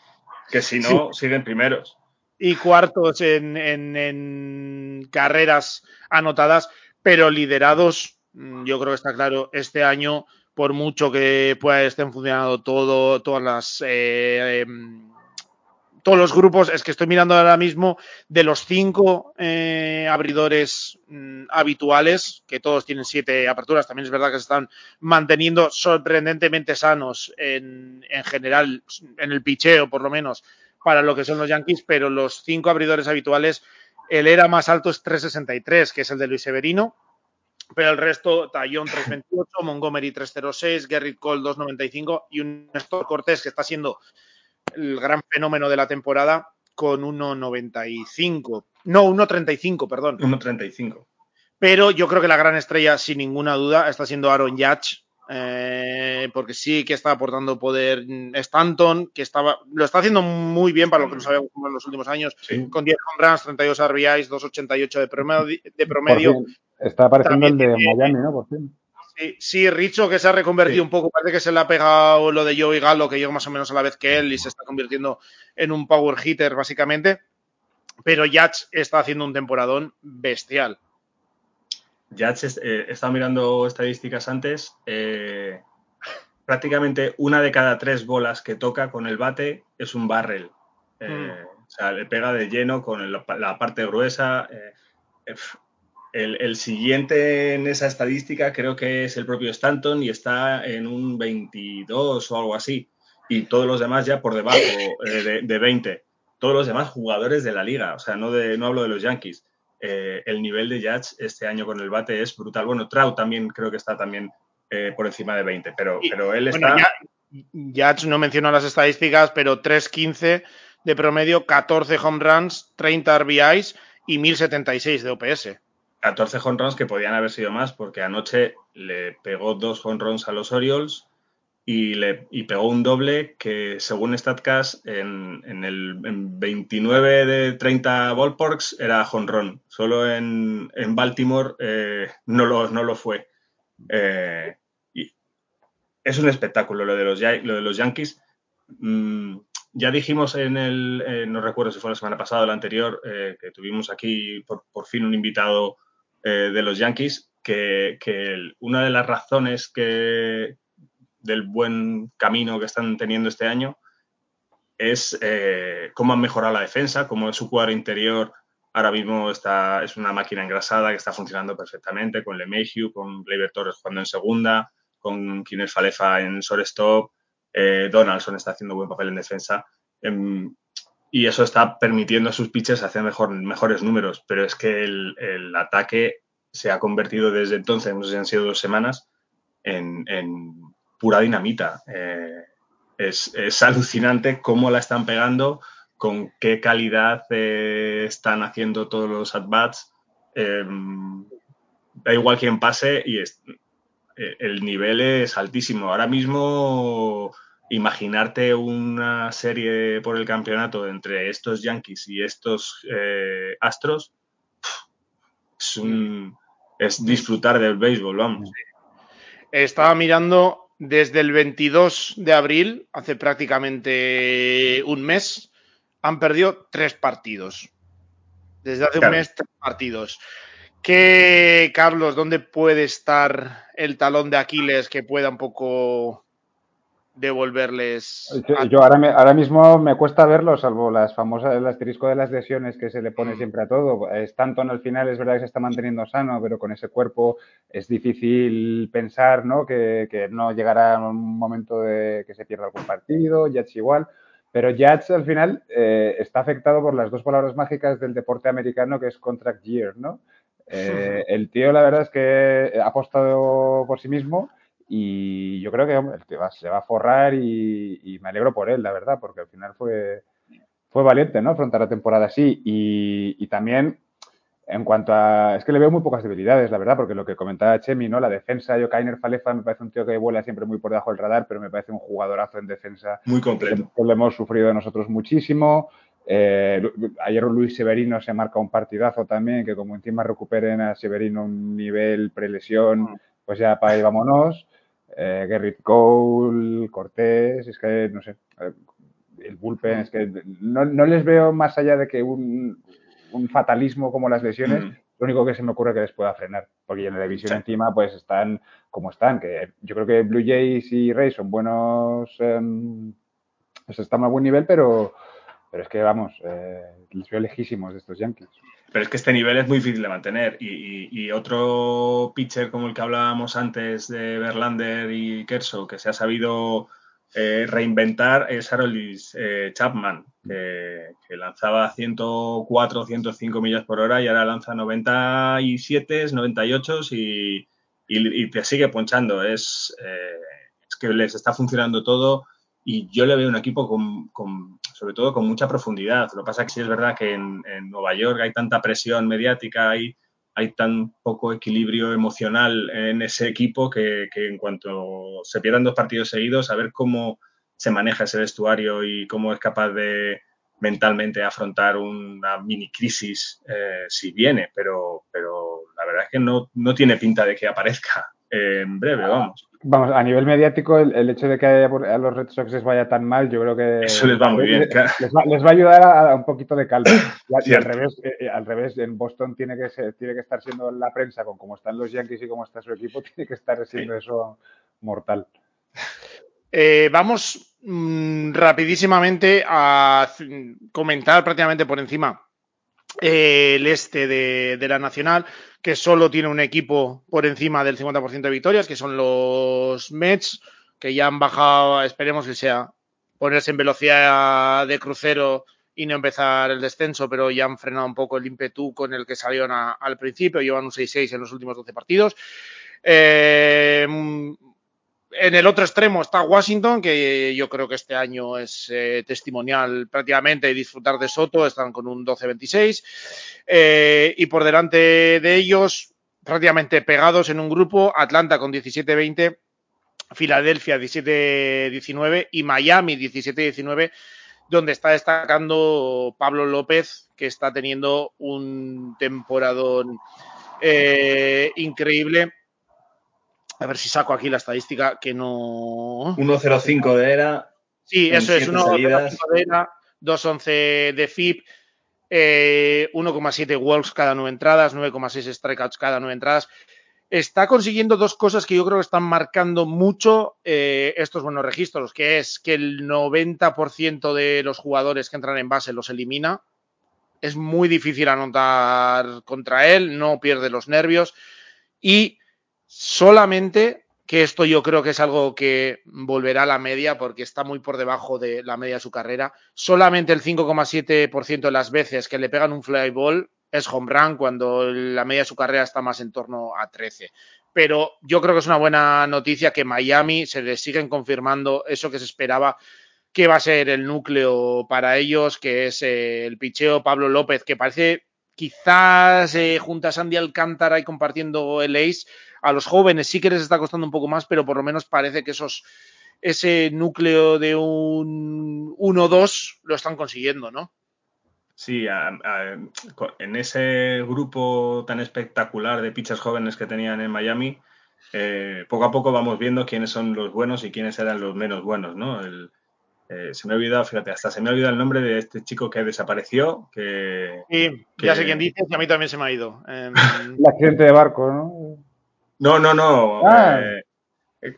que si no, siguen primeros. Y cuartos en, carreras anotadas, pero liderados, mm, yo creo que está claro, este año por mucho que pueda estén funcionando todo, todas las eh, em, todos los grupos, es que estoy mirando ahora mismo de los cinco eh, abridores mm, habituales, que todos tienen siete aperturas, también es verdad que se están manteniendo sorprendentemente sanos en, en general, en el picheo por lo menos, para lo que son los Yankees, pero los cinco abridores habituales, el era más alto es 363, que es el de Luis Severino, pero el resto, Tallón 328, Montgomery 306, Gerrit Cole 295 y un Néstor Cortés que está siendo el gran fenómeno de la temporada con 1.95. No, 1.35, perdón. 1.35. Pero yo creo que la gran estrella, sin ninguna duda, está siendo Aaron Judge, eh, porque sí que está aportando poder Stanton, que estaba, lo está haciendo muy bien para lo que nos habíamos en los últimos años, con 10 home runs, 32 RBIs, 2.88 de promedio. De promedio. Está apareciendo el de Miami, ¿no? Por fin. Sí, sí, Richo que se ha reconvertido un poco, parece que se le ha pegado lo de Joey Galo, que llega más o menos a la vez que él y se está convirtiendo en un power hitter básicamente. Pero Yats está haciendo un temporadón bestial. Yats, eh, he estado mirando estadísticas antes, eh, prácticamente una de cada tres bolas que toca con el bate es un barrel. Eh, mm. O sea, le pega de lleno con la parte gruesa. El, siguiente en esa estadística creo que es el propio Stanton y está en un 22 o algo así. Y todos los demás ya por debajo eh, de, 20. Todos los demás jugadores de la liga. O sea, no, de, no hablo de los Yankees. Eh, el nivel de Judge este año con el bate es brutal. Bueno, Trout también creo que está también eh, por encima de 20, pero, pero él está... Judge no menciono las estadísticas, pero 3-15 de promedio, 14 home runs, 30 RBIs y 1076 de OPS. 14 honrons que podían haber sido más, porque anoche le pegó dos honrons a los Orioles y, le, pegó un doble que, según StatCast, en, en el 29 de 30 ballparks era honron. Solo en, Baltimore eh, no, lo, no lo fue. Eh, y es un espectáculo lo de los, lo de los Yankees. Mm, ya dijimos en el, eh, no recuerdo si fue la semana pasada o la anterior, que tuvimos aquí por, por fin un invitado eh, de los Yankees que, una de las razones que, del buen camino que están teniendo este año es eh, cómo han mejorado la defensa, cómo su cuadro interior ahora mismo está, es una máquina engrasada que está funcionando perfectamente con LeMahieu, con Gleyber Torres jugando en segunda, con Kiner Falefa en shortstop, eh, Donaldson está haciendo buen papel en defensa. Em, y eso está permitiendo a sus pitchers hacer mejor, mejores números, pero es que el, ataque se ha convertido desde entonces, no sé si han sido dos semanas, en, pura dinamita. Eh, es, alucinante cómo la están pegando, con qué calidad eh, están haciendo todos los at-bats. Em, da igual quién pase y es, eh, el nivel es altísimo. Ahora mismo imaginarte una serie por el campeonato entre estos Yankees y estos Astros es, es disfrutar del béisbol, vamos. Estaba mirando desde el 22 de abril, hace prácticamente un mes, han perdido tres partidos. Desde hace un mes, tres partidos. ¿Qué, Carlos, dónde puede estar el talón de Aquiles que pueda un poco devolverles. Yo, ahora, ahora, mismo me cuesta verlo, salvo las famosas, el asterisco de las lesiones que se le pone mm. siempre a todo. Stanton al final es verdad que se está manteniendo sano, pero con ese cuerpo es difícil pensar ¿no? Que, que no llegará un momento de que se pierda algún partido, Jets igual. Pero Jets al final eh, está afectado por las dos palabras mágicas del deporte americano que es contract year, ¿no? Eh, el tío la verdad es que ha apostado por sí mismo y yo creo que hombre, se va a forrar y, me alegro por él, la verdad, porque al final fue, fue valiente, ¿no? Afrontar la temporada así. Y, también En cuanto a. Es que le veo muy pocas debilidades, la verdad, porque lo que comentaba Chemi, ¿no? La defensa, yo, Kainer Falefa me parece un tío que vuela siempre muy por debajo del radar, pero me parece un jugadorazo en defensa. Muy completo. Lo hemos sufrido nosotros muchísimo. Eh, ayer Luis Severino se marca un partidazo también, que como encima recuperen a Severino un nivel prelesión, mm. pues ya para ahí vámonos. Eh, Gerrit Cole, Cortés, es que no sé, eh, el bullpen, es que no, no les veo más allá de que un, un fatalismo como las lesiones, mm. lo único que se me ocurre que les pueda frenar, porque en la división encima pues están como están, que yo creo que Blue Jays y Rays son buenos, eh, están a buen nivel, pero, pero es que vamos, eh, les veo lejísimos de estos Yankees. Pero es que este nivel es muy difícil de mantener. Y, y, otro pitcher como el que hablábamos antes de Verlander y Kershaw, que se ha sabido eh, reinventar es Harold eh, Chapman, que, lanzaba 104, 105 millas por hora y ahora lanza 97, 98 y, y, te sigue ponchando. Es, eh, es, que les está funcionando todo y yo le veo un equipo con, sobre todo con mucha profundidad. Lo que pasa es que sí es verdad que en, Nueva York hay tanta presión mediática, hay hay tan poco equilibrio emocional en ese equipo que, en cuanto se pierdan dos partidos seguidos, a ver cómo se maneja ese vestuario y cómo es capaz de mentalmente afrontar una mini crisis eh, si viene, pero, pero la verdad es que no, no tiene pinta de que aparezca en breve, vamos. Vamos, a nivel mediático, el, hecho de que a los Red Sox les vaya tan mal, yo creo que. Eso les va muy bien, les, va, les va, a ayudar a, un poquito de calma. Y, al, revés, eh, eh, al revés, en Boston tiene que, ser, tiene que estar siendo la prensa, con cómo están los Yankees y cómo está su equipo, tiene que estar siendo eso mortal. Eh, vamos mm, rapidísimamente a comentar prácticamente por encima el este de, de la Nacional que solo tiene un equipo por encima del 50% de victorias, que son los Mets, que ya han bajado, esperemos que sea ponerse en velocidad de crucero y no empezar el descenso, pero ya han frenado un poco el ímpetu con el que salieron al principio, llevan un 6-6 en los últimos 12 partidos. Eh, en el otro extremo está Washington, que yo creo que este año es eh, testimonial prácticamente disfrutar de Soto, están con un 12-26. Eh, y por delante de ellos, prácticamente pegados en un grupo, Atlanta con 17-20, Filadelfia 17-19 y Miami 17-19, donde está destacando Pablo López, que está teniendo un temporadón eh, increíble a ver si saco aquí la estadística que no. 1.05 de ERA. Sí, eso es, 1.05 de ERA, 2.11 de FIP, 1,7 walks cada nueve entradas, 9,6 strikeouts cada nueve entradas. Está consiguiendo dos cosas que yo creo que están marcando mucho eh, estos buenos registros, que es que el 90% de los jugadores que entran en base los elimina. Es muy difícil anotar contra él, no pierde los nervios. Y Solamente que esto yo creo que es algo que volverá a la media porque está muy por debajo de la media de su carrera. Solamente el 5,7% de las veces que le pegan un fly ball es home run cuando la media de su carrera está más en torno a 13. Pero yo creo que es una buena noticia que Miami se le siguen confirmando eso que se esperaba que va a ser el núcleo para ellos, que es eh, el picheo Pablo López, que parece quizás eh, junto a Sandy Alcántara y compartiendo el ace, a los jóvenes sí que les está costando un poco más, pero por lo menos parece que esos, ese núcleo de un 1-2 lo están consiguiendo, ¿no? Sí, en ese grupo tan espectacular de pitchers jóvenes que tenían en Miami, eh, poco a poco vamos viendo quiénes son los buenos y quiénes eran los menos buenos, ¿no? Eh, se me ha olvidado, fíjate, hasta se me ha olvidado el nombre de este chico que desapareció. Que, sí, ya sé quién dice y a mí también se me ha ido. Em, el accidente de barco, ¿no? No, no, no. Ah. Eh,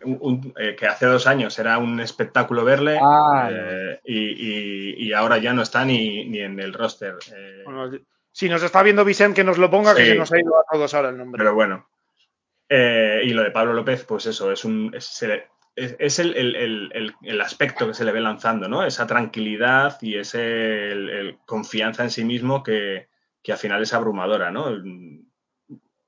eh, que hace dos años era un espectáculo verle ah, eh, y, ahora ya no está ni, en el roster. si nos está viendo Vicente, que nos lo ponga, que se nos ha ido a todos ahora el nombre. Pero bueno. y lo de Pablo López, pues eso, es un. Es, el, aspecto que se le ve lanzando, ¿no? Esa tranquilidad y ese confianza en sí mismo que, que al final es abrumadora, ¿no?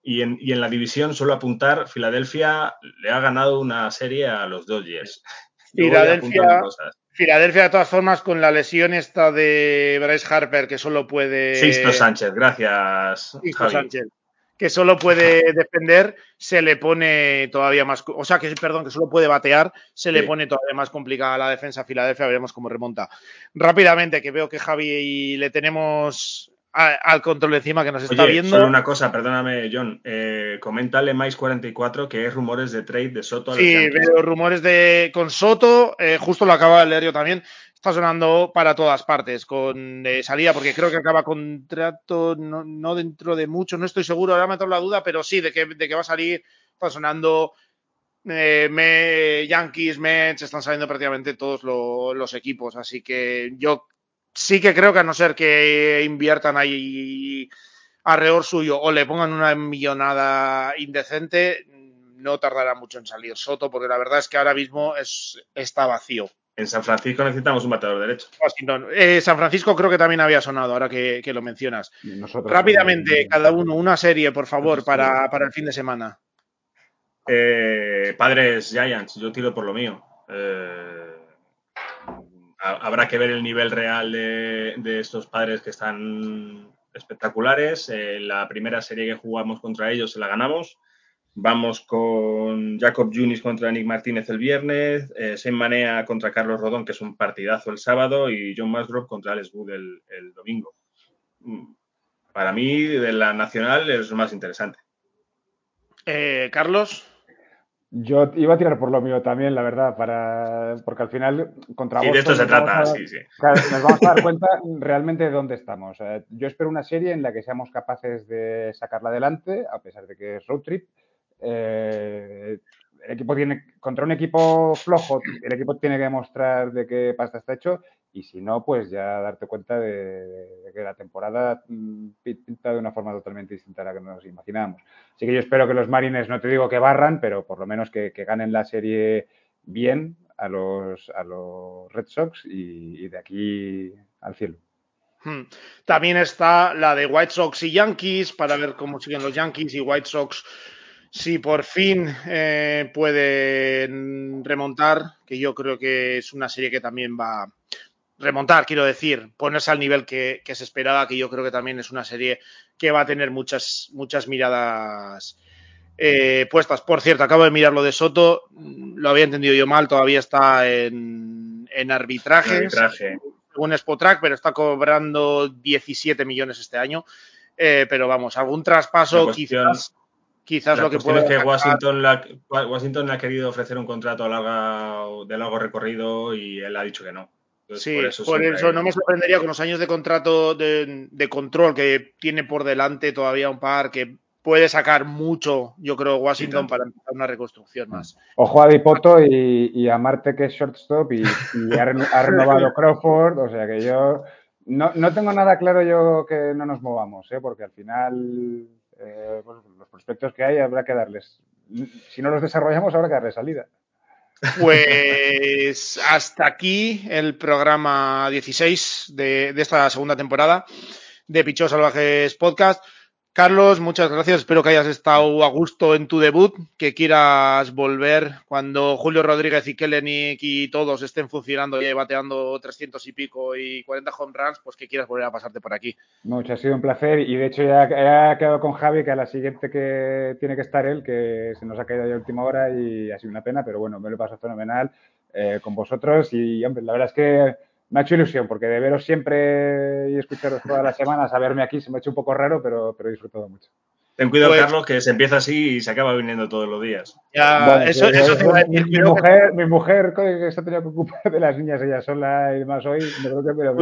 Y en, y en, la división, solo apuntar, Filadelfia le ha ganado una serie a los Dodgers. Filadelfia, Filadelfia, de todas formas, con la lesión esta de Bryce Harper, que solo puede. Sisto Sánchez, gracias. Sánchez, que solo puede defender, se le pone todavía más. O sea, que perdón, que solo puede batear, se le pone todavía más complicada la defensa a Filadelfia. Veremos cómo remonta. Rápidamente, que veo que Javi le tenemos al control encima que nos está viendo. Solo una cosa, perdóname, John. Eh, coméntale más 44 que es rumores de trade de Soto. A sí, veo rumores de con Soto. Eh, justo lo acaba de leer yo también. Está sonando para todas partes con eh, salida, porque creo que acaba contrato no, dentro de mucho. No estoy seguro, ahora me ha la duda, pero sí, de que, de que va a salir. Está sonando me, Yankees, Mets, están saliendo prácticamente todos los equipos. Así que yo sí que creo que a no ser que inviertan ahí alrededor suyo o le pongan una millonada indecente, no tardará mucho en salir Soto, porque la verdad es que ahora mismo es, está vacío. En San Francisco necesitamos un bateador derecho. Eh, San Francisco creo que también había sonado, ahora que, lo mencionas. Rápidamente, cada uno, una serie, por favor, para, el fin de semana. Eh, padres Giants, yo tiro por lo mío. Eh, habrá que ver el nivel real de, estos padres que están espectaculares. Eh, la primera serie que jugamos contra ellos se la ganamos. Vamos con Jacob Junis contra Nick Martínez el viernes, eh, Manea contra Carlos Rodón, que es un partidazo el sábado, y John Musgrove contra Alex Wood el, el domingo. Mm, para mí, de la nacional es lo más interesante. Eh, Carlos. Yo iba a tirar por lo mío también, la verdad, para porque al final contra Sí, de esto se trata, sí, sí. nos vamos a dar cuenta realmente de dónde estamos. yo espero una serie en la que seamos capaces de sacarla adelante, a pesar de que es road trip. Eh, el equipo tiene, contra un equipo flojo, el equipo tiene que demostrar de qué pasta está hecho y si no, pues ya darte cuenta de, que la temporada mm, pinta de una forma totalmente distinta a la que nos imaginábamos. Así que yo espero que los Marines, no te digo que barran, pero por lo menos que, ganen la serie bien a los, a los Red Sox y, de aquí al cielo. Hmm. También está la de White Sox y Yankees para ver cómo siguen los Yankees y White Sox si por fin eh, pueden remontar, que yo creo que es una serie que también va, remontar, quiero decir, ponerse al nivel que, se esperaba, que yo creo que también es una serie que va a tener muchas, muchas miradas eh, puestas. Por cierto, acabo de mirar lo de Soto, lo había entendido yo mal, todavía está en, en arbitraje, arbitraje. según Spotrack, pero está cobrando 17 millones este año. Eh, pero vamos, algún traspaso quizás quizás lo que puede es que Washington, Washington le ha querido ofrecer un contrato a de largo recorrido y él ha dicho que no sí, por eso, no me sorprendería con los años de contrato de, control que tiene por delante todavía un par que puede sacar mucho, yo creo, Washington para empezar una reconstrucción más. Ojo a Dipoto y, a Marte que es shortstop y, ha, renovado Crawford, o sea que yo no, tengo nada claro yo que no nos movamos, ¿eh? porque al final eh, los prospectos que hay habrá que darles, si no los desarrollamos habrá que darles salida. Pues hasta aquí el programa 16 de, de esta segunda temporada de Pichos Salvajes Podcast. Carlos, muchas gracias. Espero que hayas estado a gusto en tu debut, que quieras volver cuando Julio Rodríguez y Kellenic y todos estén funcionando y bateando 300 y pico y 40 home runs, pues que quieras volver a pasarte por aquí. Mucho, ha sido un placer y de hecho ya he quedado con Javi que a la siguiente que tiene que estar él, que se nos ha caído ya última hora y ha sido una pena, pero bueno, me lo paso fenomenal eh, con vosotros y hombre, la verdad es que me ha hecho ilusión, porque de veros siempre y escucharos todas las semanas, a verme aquí se me ha hecho un poco raro, pero, pero he disfrutado mucho. Ten cuidado, pues- Carlos, que se empieza así y se acaba viniendo todos los días. Ya, eso, eso te a decir. Mi, mujer, mi mujer, que se ha tenido que ocupar de las niñas ella sola y más hoy, me creo que pero,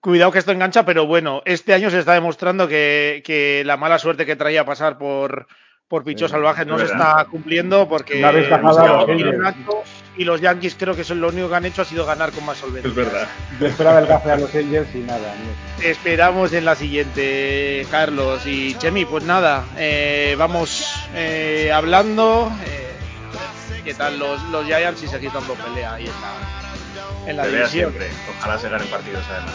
Cuidado que esto engancha, pero bueno, este año se está demostrando que, que la mala suerte que traía pasar por, por Pichos Salvajes no se está cumpliendo porque y los Yankees creo que son lo único que han hecho ha sido ganar con más solvencia. Es verdad. Yo esperaba el café a los Angels y nada. esperamos en la siguiente, Carlos y Chemi. Pues nada, eh, vamos eh, hablando. Eh, ¿Qué tal los, los Giants y seguir dando pelea ahí en la, en la división? siempre. Ojalá se ganen partidos además.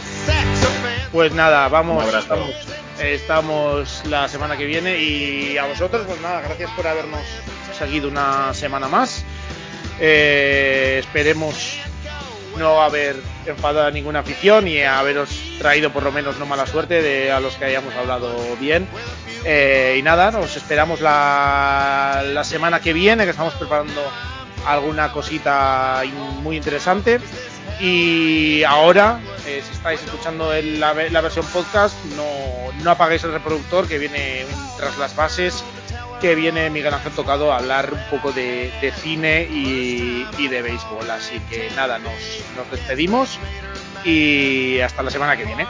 Pues nada, vamos. Estamos, estamos la semana que viene y a vosotros, pues nada, gracias por habernos seguido una semana más. Eh, esperemos no haber enfadado a ninguna afición y haberos traído por lo menos no mala suerte de a los que hayamos hablado bien. Eh, y nada, nos esperamos la, la semana que viene, que estamos preparando alguna cosita muy interesante. Y ahora, eh, si estáis escuchando la, versión podcast, no, no apaguéis el reproductor que viene tras las bases, que viene Miguel Ángel Tocado a hablar un poco de, cine y, de béisbol. Así que nada, nos despedimos y hasta la semana que viene.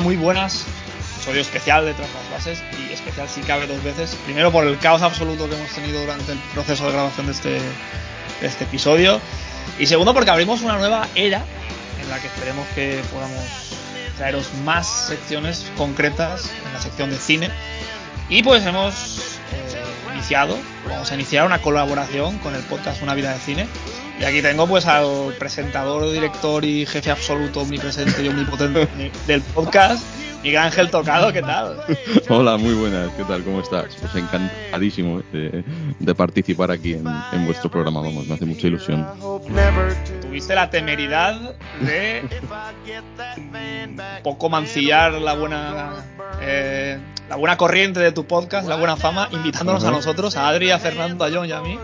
Muy buenas. Episodio especial de Tras las Bases y especial si cabe dos veces. Primero por el caos absoluto que hemos tenido durante el proceso de grabación de este, de este episodio. Y segundo porque abrimos una nueva era en la que esperemos que podamos traeros más secciones concretas en la sección de cine. Y pues hemos eh, iniciado, vamos a iniciar una colaboración con el podcast Una Vida de Cine. Y aquí tengo pues al presentador, director y jefe absoluto, omnipresente y omnipotente del podcast, Miguel Ángel Tocado, ¿qué tal? Hola, muy buenas, ¿qué tal? ¿Cómo estás? Pues encantadísimo de, de participar aquí en, en, vuestro programa, vamos, me hace mucha ilusión. Tuviste la temeridad de poco mancillar la buena eh, la buena corriente de tu podcast, la buena fama, invitándonos uh -huh. a nosotros, a Adri, a Fernando, a John y a mí,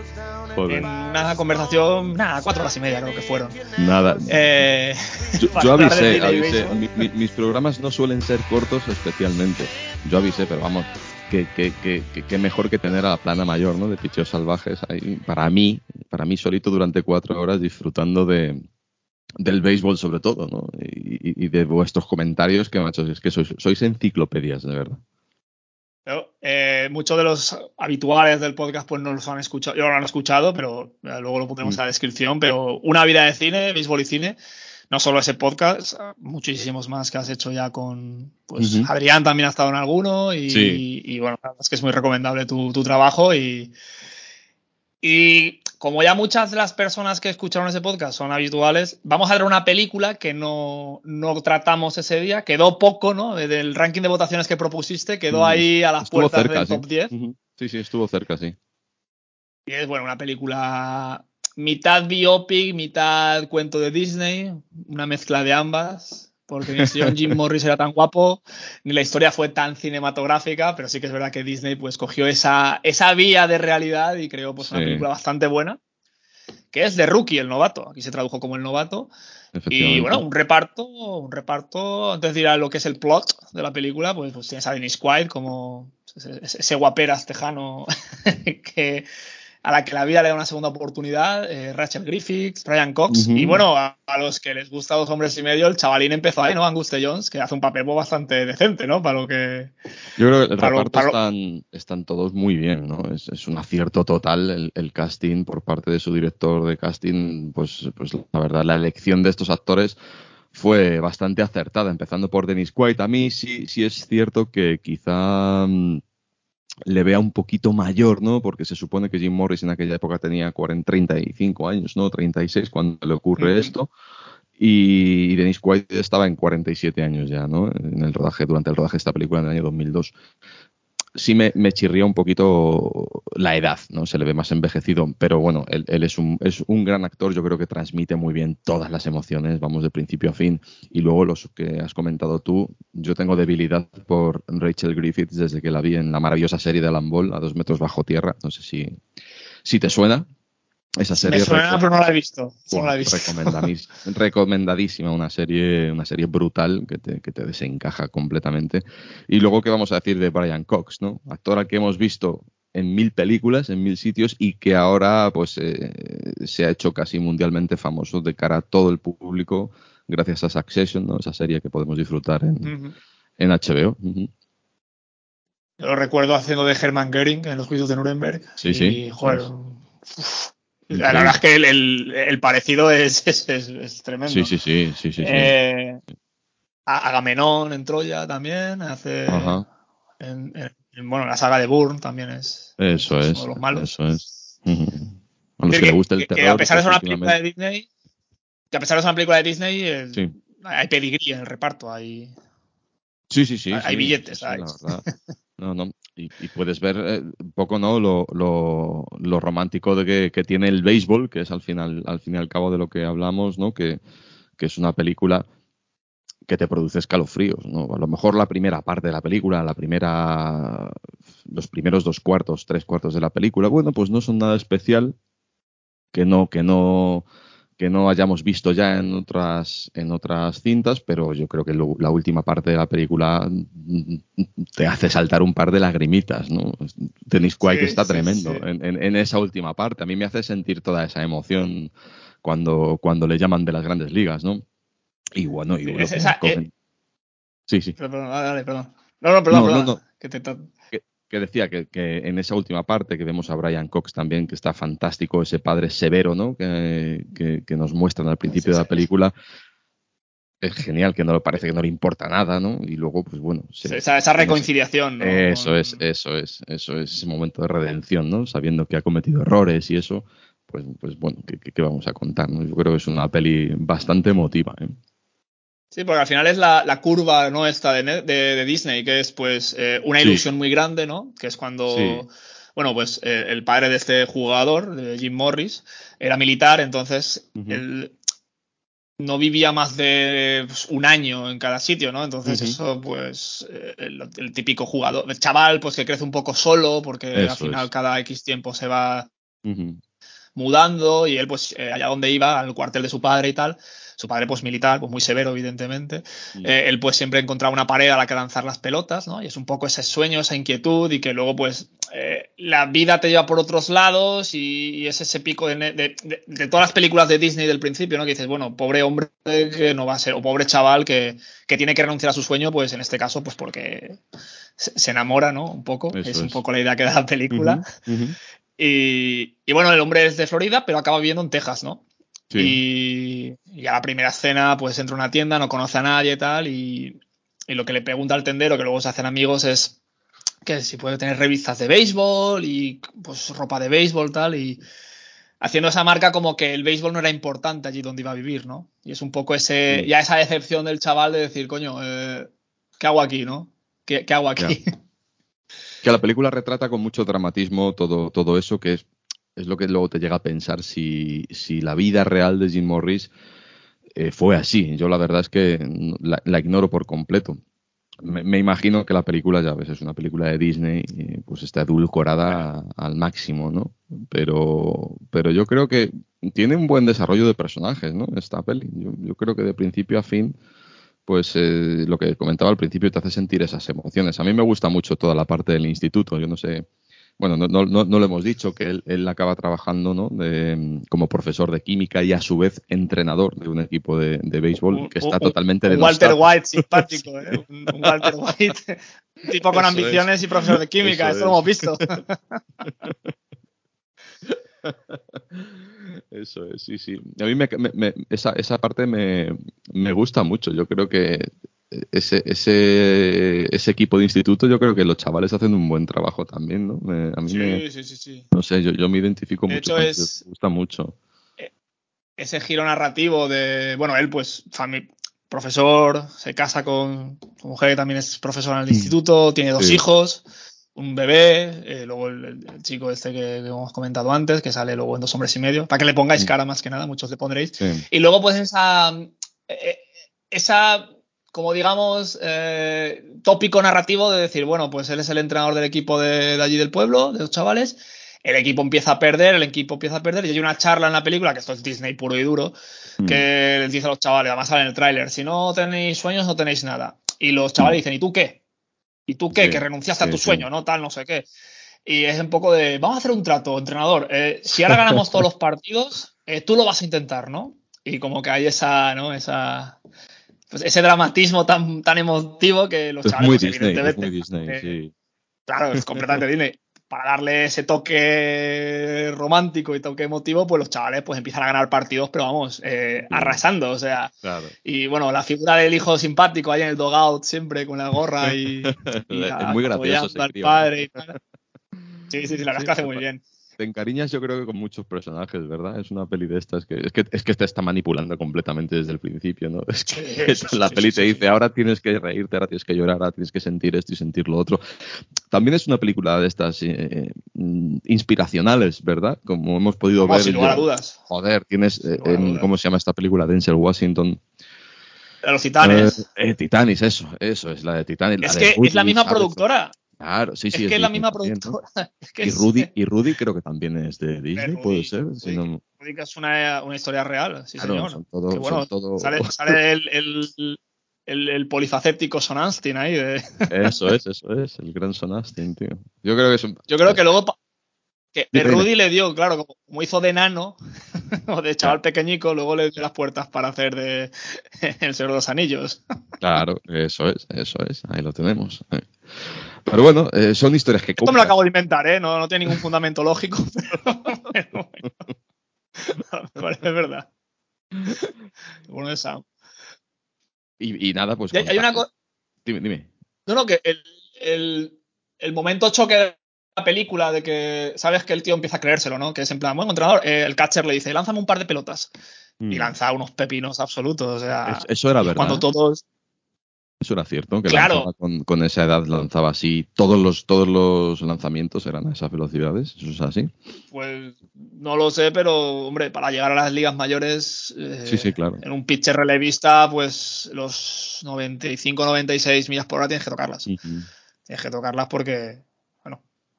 Joder. en una conversación, nada, cuatro horas y media creo que fueron. Nada. Eh, yo, yo avisé, avisé. Mi, mi, mis programas no suelen ser cortos especialmente. Yo avisé, pero vamos, que, que, que, que, mejor que tener a la plana mayor, ¿no? De picheos salvajes ahí, para mí, para mí solito durante cuatro horas disfrutando de del béisbol sobre todo, ¿no? Y, y, de vuestros comentarios que, macho, es que sois, sois enciclopedias, de verdad. Eh, muchos de los habituales del podcast pues no los han escuchado, yo lo han escuchado, pero eh, luego lo pondremos mm. en la descripción, pero una vida de cine, béisbol y cine, no solo ese podcast, muchísimos más que has hecho ya con, pues uh -huh. Adrián también ha estado en alguno y, sí. y, y bueno, es que es muy recomendable tu, tu trabajo y, y como ya muchas de las personas que escucharon ese podcast son habituales, vamos a ver una película que no, no tratamos ese día. Quedó poco, ¿no? Del ranking de votaciones que propusiste, quedó ahí a las estuvo puertas cerca, del sí. top 10. Uh -huh. Sí, sí, estuvo cerca, sí. Y es, bueno, una película mitad biopic, mitad cuento de Disney, una mezcla de ambas porque ni señor Jim Morris era tan guapo, ni la historia fue tan cinematográfica, pero sí que es verdad que Disney pues cogió esa, esa vía de realidad y creó pues una sí. película bastante buena, que es The Rookie, el novato, aquí se tradujo como el novato, y bueno, un reparto, un reparto, antes de ir a lo que es el plot de la película, pues, pues tienes a Dennis Quaid como ese, ese guaperas tejano que a la que la vida le da una segunda oportunidad, eh, Rachel Griffiths, Brian Cox, uh -huh. y bueno, a, a, los que les gusta Dos Hombres y Medio, el chavalín empezó ahí, ¿no? Angus Jones, que hace un papel bastante decente, ¿no? Para lo que... Yo creo que el reparto lo, están, están todos muy bien, ¿no? Es, es un acierto total el, el, casting por parte de su director de casting, pues, pues la verdad, la elección de estos actores fue bastante acertada, empezando por Dennis Quaid. A mí sí, sí es cierto que quizá mm, le vea un poquito mayor, ¿no? Porque se supone que Jim Morris en aquella época tenía 40, 35 años, ¿no? 36 cuando le ocurre uh -huh. esto. Y Dennis Quaid estaba en 47 años ya, ¿no? En el rodaje, durante el rodaje de esta película en el año 2002. Sí me, me chirría un poquito la edad, ¿no? Se le ve más envejecido, pero bueno, él, es, un, es un gran actor, yo creo que transmite muy bien todas las emociones, vamos de principio a fin. Y luego los que has comentado tú, yo tengo debilidad por Rachel Griffiths desde que la vi en la maravillosa serie de Alan Ball, a dos metros bajo tierra, no sé si, si te suena. Esa serie Me suena, pero no la he visto. Bueno, no la he visto. Recomendadís, recomendadísima, una serie, una serie brutal que te, que te, desencaja completamente. Y luego, ¿qué vamos a decir de Brian Cox, no? Actor al que hemos visto en mil películas, en mil sitios, y que ahora pues eh, se ha hecho casi mundialmente famoso de cara a todo el público, gracias a Succession, ¿no? Esa serie que podemos disfrutar en, uh -huh. en HBO. Uh -huh. Yo lo recuerdo haciendo de Hermann Göring en los juicios de Nuremberg. Sí, sí. Y, joder, uf, La verdad es que el, el, el parecido es, es, es, tremendo. Sí, sí, sí, sí, sí. sí. Eh, Agamenón en Troya también hace. En, en, bueno, la saga de Bourne también es. Eso es. Uno de los malos. Eso es. A los que, que le gusta el terror. Que a pesar de ser una película de Disney, que a pesar de ser una película de Disney, el, sí. hay pedigrí en el reparto, hay. Sí, sí, sí. Hay sí, billetes, sí, hay. La verdad. No, no. Y, puedes ver eh, un poco, ¿no? Lo, lo, lo romántico de que, que, tiene el béisbol, que es al final, al fin y al cabo de lo que hablamos, ¿no? Que, que es una película que te produce escalofríos, ¿no? A lo mejor la primera parte de la película, la primera, los primeros dos cuartos, tres cuartos de la película, bueno, pues no son nada especial, que no, que no, que no hayamos visto ya en otras, en otras cintas, pero yo creo que lo, la última parte de la película te hace saltar un par de lagrimitas, ¿no? Tenéis sí, que está sí, tremendo sí. En, en, en, esa última parte. A mí me hace sentir toda esa emoción cuando, cuando le llaman de las grandes ligas, ¿no? Y bueno, y bueno, esa, eh, sí, sí. Perdón, dale, perdón. No, no, perdón, no, perdón. no, no. Que te que, que, decía que, que, en esa última parte que vemos a Brian Cox también, que está fantástico, ese padre severo, ¿no? Que, que nos muestran al principio de la película. Es genial, que no le parece que no le importa nada, ¿no? Y luego, pues bueno. Se, esa, esa, reconciliación, ¿no? Eso es, eso es, eso es ese momento de redención, ¿no? Sabiendo que ha cometido errores y eso, pues, pues bueno, ¿qué, qué vamos a contar? ¿no? Yo creo que es una peli bastante emotiva, ¿eh? Sí, porque al final es la, la curva no esta de, de, de, Disney, que es pues eh, una ilusión sí. muy grande, ¿no? Que es cuando, sí. bueno, pues eh, el padre de este jugador, de Jim Morris, era militar, entonces uh -huh. él no vivía más de pues, un año en cada sitio, ¿no? Entonces uh -huh. eso, pues, eh, el, el, típico jugador, el chaval, pues que crece un poco solo, porque eso al final es. cada X tiempo se va uh -huh. mudando y él, pues, eh, allá donde iba, al cuartel de su padre y tal, su padre pues militar, pues muy severo evidentemente, mm. eh, él pues siempre encontraba una pared a la que lanzar las pelotas, ¿no? Y es un poco ese sueño, esa inquietud y que luego pues eh, la vida te lleva por otros lados y, y es ese pico de, de, de, de, todas las películas de Disney del principio, ¿no? Que dices, bueno, pobre hombre que no va a ser, o pobre chaval que, que tiene que renunciar a su sueño, pues en este caso pues porque se, se enamora, ¿no? Un poco, es, es, un poco la idea que da la película. Uh -huh, uh -huh. Y, y bueno, el hombre es de Florida, pero acaba viviendo en Texas, ¿no? Sí. Y, y, a la primera escena, pues entra a una tienda, no conoce a nadie y tal, y, y, lo que le pregunta al tendero, que luego se hacen amigos, es que si puede tener revistas de béisbol y pues ropa de béisbol tal, y haciendo esa marca como que el béisbol no era importante allí donde iba a vivir, ¿no? Y es un poco ese, sí. ya esa decepción del chaval de decir, coño, eh, ¿qué hago aquí, no? ¿Qué, qué hago aquí? Que la película retrata con mucho dramatismo todo, todo eso que es es lo que luego te llega a pensar si, si la vida real de Jim Morris eh, fue así. Yo la verdad es que la, ignoro por completo. Me, imagino que la película, ya ves, es una película de Disney, pues está edulcorada al máximo, ¿no? Pero, pero yo creo que tiene un buen desarrollo de personajes, ¿no? Esta peli. Yo, yo creo que de principio a fin, pues eh, lo que comentaba al principio te hace sentir esas emociones. A mí me gusta mucho toda la parte del instituto. Yo no sé bueno, no, no, no, no, lo hemos dicho, que él, él acaba trabajando ¿no? de, como profesor de química y a su vez entrenador de un equipo de, de béisbol que está un, totalmente un Walter White simpático, ¿eh? un, Walter White, tipo con Eso ambiciones es. y profesor de química, Eso, Eso lo hemos visto. Eso es, sí, sí. A mí me, me, esa, esa parte me, me gusta mucho. Yo creo que ese, ese, ese equipo de instituto, yo creo que los chavales hacen un buen trabajo también, ¿no? Me, a mí sí, me, sí, sí, sí, No sé, yo, yo me identifico de mucho. Hecho es, me gusta mucho. Eh, ese giro narrativo de, bueno, él pues, profesor, se casa con su mujer que también es profesora en el instituto, tiene dos sí. hijos, un bebé, eh, luego el, el, chico este que, que, hemos comentado antes, que sale luego en Dos Hombres y Medio, para que le pongáis cara más que nada, muchos le pondréis. Sí. Y luego pues esa, eh, esa como digamos, eh, tópico narrativo de decir, bueno, pues él es el entrenador del equipo de, de, allí del pueblo, de los chavales, el equipo empieza a perder, el equipo empieza a perder, y hay una charla en la película, que esto es Disney puro y duro, mm. que les dice a los chavales, además sale en el tráiler, si no tenéis sueños, no tenéis nada. Y los chavales dicen, ¿y tú qué? ¿Y tú qué? Sí, que renunciaste sí, a tu sueño, sí. ¿no? Tal, no sé qué. Y es un poco de, vamos a hacer un trato, entrenador. Eh, si ahora ganamos todos los partidos, eh, tú lo vas a intentar, ¿no? Y como que hay esa, ¿no? Esa, pues ese dramatismo tan, tan emotivo que los es chavales, muy pues, Disney, evidentemente. Es muy Disney, eh, sí. Claro, es completamente Disney. para darle ese toque romántico y toque emotivo, pues los chavales pues empiezan a ganar partidos, pero vamos, eh, arrasando, o sea. Claro. Y bueno, la figura del hijo simpático ahí en el dogout siempre con la gorra y, y Es muy gracioso ese padre y. Sí, sí, sí, la verdad es que hace muy bien. Te encariñas yo creo que con muchos personajes, ¿verdad? Es una peli de estas que es que, es que te está manipulando completamente desde el principio, ¿no? Es que Sí, la sí, peli sí, te dice, ahora tienes que reírte, ahora tienes que llorar, ahora tienes que sentir esto y sentir lo otro. También es una película de estas eh, mm, inspiracionales, ¿verdad? Como hemos podido Vamos, ver. sin lugar a dudas. Joder, tienes, eh, a en-. ¿cómo se llama esta película? Denzel Washington. De los titanes. Eh, eh, Titanis, eso, eso, es la de Titanis. es de que es la misma ¿sabes? productora. Claro, sí, sí. es que es la misma productora. Es que Y es- Rudy, y Rudy creo que también es de Disney, Rudy, puede ser. si sí. no- Rudy, que es una, una historia real, sí, Claro, señor. son todo- Que bueno, son todo- sale, sale el, el, el, el polifacético Son Astin ahí. de- Eso es, eso es, el gran Son Astin, tío. Yo creo que es un... Yo creo que luego que Dime. Rudy le dio, claro, como, como hizo de nano o de chaval pequeñico, luego le dio las puertas para hacer de El Señor de los Anillos. Claro, eso es, eso es, ahí lo tenemos. Eh. Pero bueno, eh, son historias que Esto me lo acabo de inventar, ¿eh? No, no tiene ningún fundamento lógico, pero, pero bueno. Parece verdad. Bueno, esa. Y, y nada, pues... Y hay, hay una cosa. Dime, dime. No, no, que el, el, el momento choque de la película de que sabes que el tío empieza a creérselo, ¿no? Que es en plan, bueno, entrenador, eh, el catcher le dice, lánzame un par de pelotas. Y Mm. lanza unos pepinos absolutos. O sea, Es- eso era verdad. cuando todos. Eso era cierto, que Claro. con, con esa edad lanzaba así. Todos los, todos los lanzamientos eran a esas velocidades. Eso es así. Pues no lo sé, pero hombre, para llegar a las ligas mayores, eh, Sí, sí, claro. en un pitcher relevista, pues los 95-96 millas por hora tienes que tocarlas. Ujú. Tienes que tocarlas porque,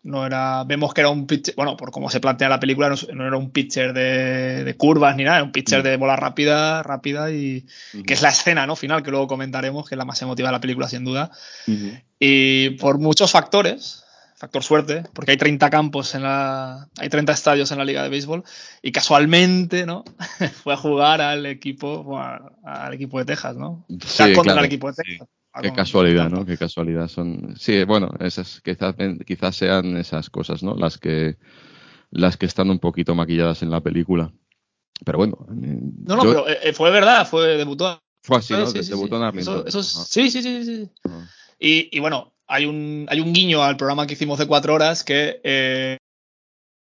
no era. Vemos que era un pitcher, bueno, por cómo se plantea la película, no, no era un pitcher de, de curvas ni nada, era un pitcher Mm. de bola rápida, rápida y que es la escena, ¿no? Final, que luego comentaremos, que es la más emotiva de la película, sin duda. Y por muchos factores, factor suerte, porque hay 30 campos en la. hay 30 estadios en la Liga de Béisbol, y casualmente, ¿no? fue a jugar al equipo, bueno, al equipo de Texas, ¿no? O sea, Sí, contra claro, el equipo de sí. Qué casualidad, ¿no? Qué casualidad son. Sí, bueno, esas quizás, quizás sean esas cosas, ¿no? Las que las que están un poquito maquilladas en la película. Pero bueno, eh, No, no, yo- pero eh, fue verdad, fue debutó. fue así, ¿no? Sí, sí, Debutó en sí. Arlington. Eso- sí, sí, sí, sí. Y, y bueno, hay un, hay un guiño al programa que hicimos de cuatro horas que, eh,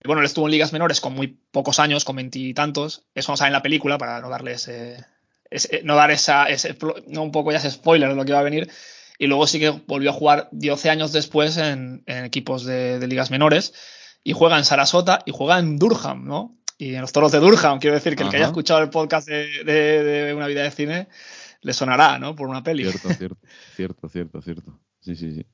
bueno, él estuvo en ligas menores con muy pocos años, con veintitantos. Eso no sale en la película para no darle ese, ese- no dar esa, ese, no un poco ya ese spoiler de lo que iba a venir. Y luego sí que volvió a jugar 12 años después en, en equipos de, de ligas menores y juega en Sarasota y juega en Durham, ¿no? Y en los toros de Durham, quiero decir que el que haya escuchado el podcast de, de- de Una vida de cine le sonará, ¿no? Por una peli. Cierto, cierto, cierto, cierto, cierto. Sí, sí, sí.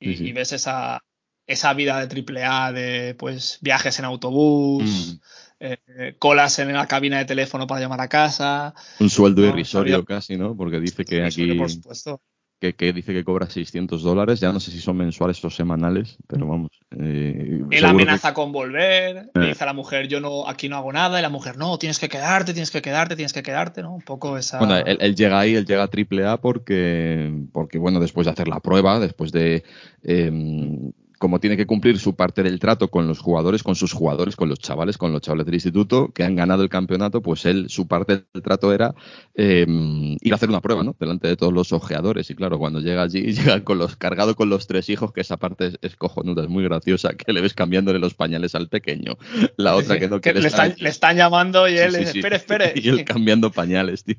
y, Sí, sí. y ves esa, esa vida de triple A de pues viajes en autobús, Mm. Eh, colas en la cabina de teléfono para llamar a casa. Un sueldo No, irrisorio casi, ¿no? Porque dice que aquí por supuesto. que, que dice que cobra 600 dólares. Ya no sé si son mensuales o semanales, pero vamos. eh, Él amenaza con volver, le Eh. dice a la mujer, yo no, aquí no hago nada, y la mujer, no, tienes que quedarte, tienes que quedarte, tienes que quedarte, ¿no? Un poco esa. Bueno, él, él llega ahí, él llega a triple A porque, porque, bueno, después de hacer la prueba, después de, em, como tiene que cumplir su parte del trato con los jugadores, con sus jugadores, con los chavales, con los chavales del instituto que han ganado el campeonato, pues él, su parte del trato era em, ir a hacer una prueba, ¿no? Delante de todos los ojeadores. Y claro, cuando llega allí, llega con los, cargado con los tres hijos, que esa parte es, es cojonuda, es muy graciosa, que le ves cambiándole los pañales al pequeño. La otra que no que quiere le, estar están, allí. le están llamando y él sí, sí. espere, espere. Y él cambiando pañales, tío.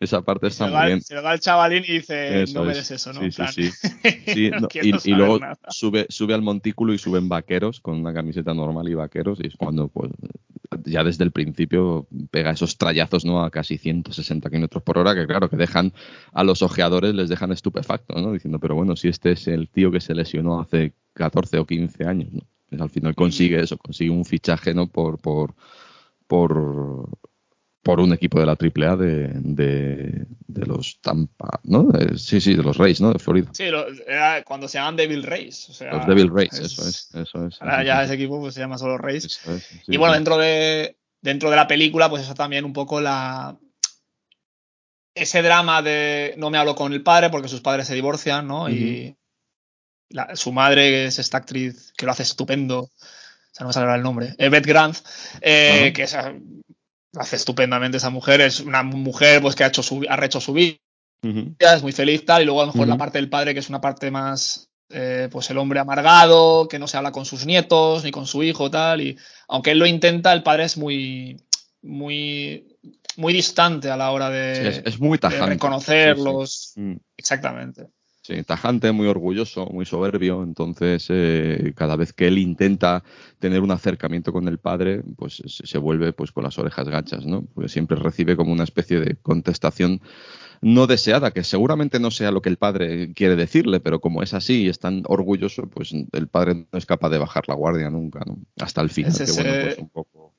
Esa parte está muy bien. se lo da al chavalín y dice, Eso no me es. des eso, ¿no? Sí, sí, sí. No no, y, luego nada. sube, sube al montículo y suben vaqueros con una camiseta normal y vaqueros. Y es cuando, pues, ya desde el principio pega esos trayazos, ¿no? A casi 160 kilómetros por hora, que claro, que dejan a los ojeadores, les dejan estupefactos, ¿no? Diciendo, pero bueno, si este es el tío que se lesionó hace 14 o 15 años, ¿no? Pues al final consigue eso, consigue un fichaje, ¿no? Por, por, por, por un equipo de la AAA de, de, de los Tampa, ¿no? Eh, sí, sí, de los Rays, ¿no? De Florida. Sí, lo- era cuando se llaman Devil Rays. O sea, Los Devil Rays, es- eso es, eso es. Ahora eso ya es, ese equipo pues, se llama solo Rays. eso es, sí, y bueno, sí. dentro de dentro de la película, pues eso también un poco la ese drama de no me hablo con el padre porque sus padres se divorcian, ¿no? Y su madre es esta actriz que lo hace estupendo, o sea, no me sale el nombre, Beth Grant, eh, que es, hace estupendamente esa mujer, es una mujer pues que ha hecho su, ha hecho su vida, es muy feliz tal, y luego a lo mejor la parte del padre que es una parte más eh, pues el hombre amargado, que no se habla con sus nietos ni con su hijo tal, y aunque él lo intenta, el padre es muy muy muy distante a la hora de, es, muy tajante. reconocerlos. Mm. Exactamente. Sí, tajante, muy orgulloso, muy soberbio. Entonces, eh, cada vez que él intenta tener un acercamiento con el padre, pues se vuelve pues con las orejas gachas, ¿no? Porque siempre recibe como una especie de contestación no deseada, que seguramente no sea lo que el padre quiere decirle, pero como es así y es tan orgulloso, pues el padre no es capaz de bajar la guardia nunca, ¿no? Hasta el final, que bueno, pues un poco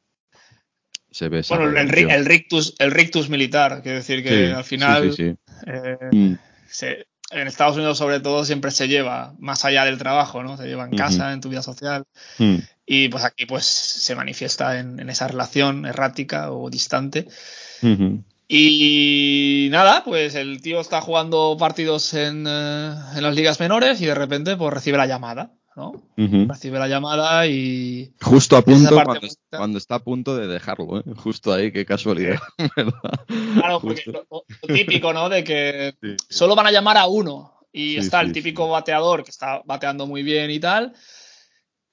se ve Bueno, el, el, rictus, el rictus militar, quiere decir que al final eh, mm. En Estados Unidos sobre todo siempre se lleva más allá del trabajo, ¿no? Se lleva en casa, en tu vida social. Mm. Y pues aquí pues se manifiesta en, esa relación errática o distante. Y nada, pues el tío está jugando partidos en, eh, en, las ligas menores y de repente pues recibe la llamada. ¿No? Recibe la llamada y. Justo a punto, cuando, está a punto de dejarlo, ¿eh? Justo ahí, qué casualidad, Claro, porque lo, típico, ¿no? De que solo van a llamar a uno. Y está el típico bateador que está bateando muy bien y tal.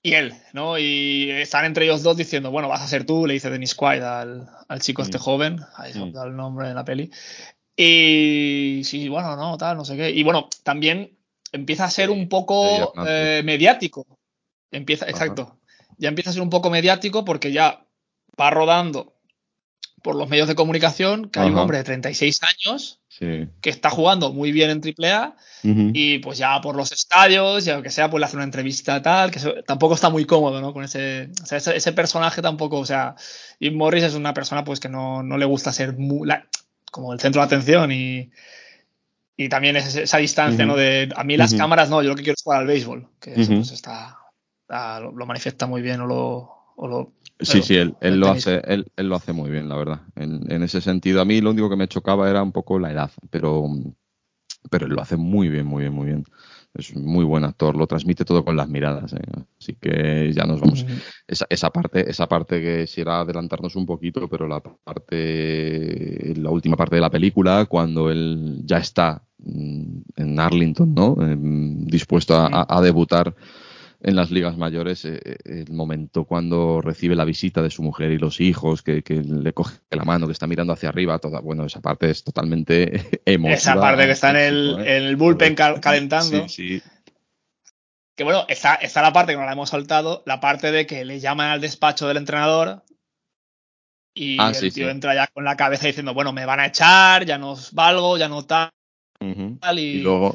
Y él, ¿no? Y están entre ellos dos diciendo, bueno, vas a ser tú, le dice Dennis Quaid al, al chico este joven. Ahí se da el nombre de la peli. Y sí, bueno, no, tal, no sé qué. Y bueno, también empieza a ser un poco eh, mediático. Empieza, exacto. Ya empieza a ser un poco mediático porque ya va rodando por los medios de comunicación que hay un hombre de 36 años que está jugando muy bien en AAA y pues ya por los estadios, ya que sea, pues le hace una entrevista tal, que tampoco está muy cómodo, ¿no? Con ese, ese, personaje tampoco, o sea, Jim Morris es una persona pues que no, no le gusta ser como el centro de atención y, y también es esa distancia, ¿no? De a mí las cámaras no, yo lo que quiero es jugar al béisbol, que eso pues está, lo, manifiesta muy bien o lo, Sí, sí, él, él lo hace, él, él, lo hace muy bien, la verdad. En, en, ese sentido, a mí lo único que me chocaba era un poco la edad, pero, pero él lo hace muy bien, muy bien, muy bien es muy buen actor, lo transmite todo con las miradas. ¿eh? Así que ya nos vamos. esa, esa, parte, esa parte que quisiera adelantarnos un poquito, pero la parte, la última parte de la película, cuando él ya está mm, en Arlington, ¿no? Em, dispuesto a debutar en las ligas mayores, eh, eh, el momento cuando recibe la visita de su mujer y los hijos, que, le coge la mano, que está mirando hacia arriba, toda, bueno, esa parte es totalmente emotiva. Esa parte que está en el, en el bullpen calentando. Sí, sí. Que bueno, está, está la parte que no la hemos saltado, la parte de que le llaman al despacho del entrenador y ah, el tío entra ya con la cabeza diciendo, bueno, me van a echar, ya no valgo, ya no tal. y, luego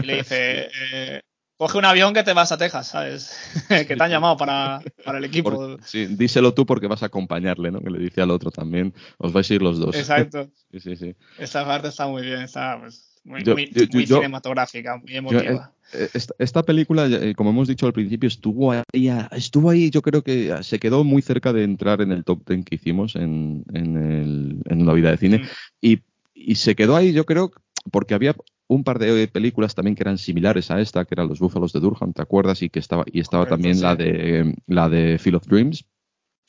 y le dice, eh, Coge un avión que te vas a Texas, ¿sabes? que te han llamado para, para el equipo. sí, díselo tú porque vas a acompañarle, ¿no? Que le dice al otro también. Os vais a ir los dos. Exacto. sí, sí, sí. Esta parte está muy bien, está pues, muy, muy, cinematográfica, muy emotiva. Eh, esta, esta, película, eh, como hemos dicho al principio, estuvo ahí, estuvo ahí, yo creo que se quedó muy cerca de entrar en el top ten que hicimos en, en, el, en una vida de cine. Mm. Y, y se quedó ahí, yo creo, porque había un par de películas también que eran similares a esta, que eran Los Búfalos de Durham, ¿te acuerdas? Y que estaba, y estaba también la de la de Field of Dreams,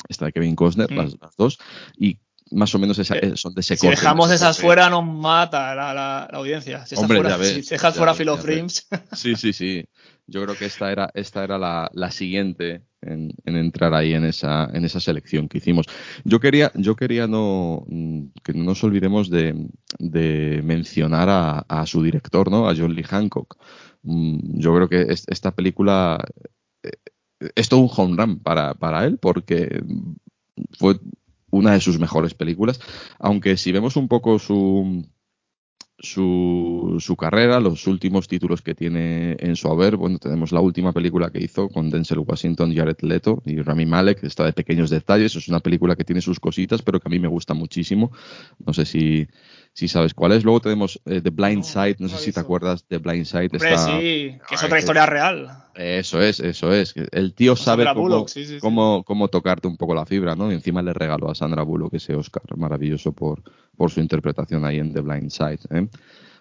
esta de Kevin Costner, las, dos, y más o menos esa, eh, son de ese Si dejamos esas fuera, nos mata la, la, audiencia. Si, Hombre, fuera, si dejas fuera Field of Dreams. Sí, sí, sí. Yo creo que esta era, esta era la, la siguiente en, entrar ahí en esa, en esa selección que hicimos. Yo quería, yo quería no, mm, que no nos olvidemos de, de mencionar a, a, su director, ¿no? A John Lee Hancock. Mm, yo creo que esta película eh, es todo un home run para, para él porque fue una de sus mejores películas, aunque si vemos un poco su, su, su, carrera, los últimos títulos que tiene en su haber. Bueno, tenemos la última película que hizo con Denzel Washington, Jared Leto y Rami Malek, está de pequeños detalles. Es una película que tiene sus cositas, pero que a mí me gusta muchísimo. No sé si, si sabes cuál es. Luego tenemos eh, The Blind Side, no, sé si te acuerdas de Blind Side. Está... sí, que es otra historia real. Eso es, eso es. El tío sabe cómo, cómo, tocarte un poco la fibra, ¿no? Y encima le regaló a Sandra Bullock ese Oscar maravilloso por, por su interpretación ahí en The Blind Side. ¿eh?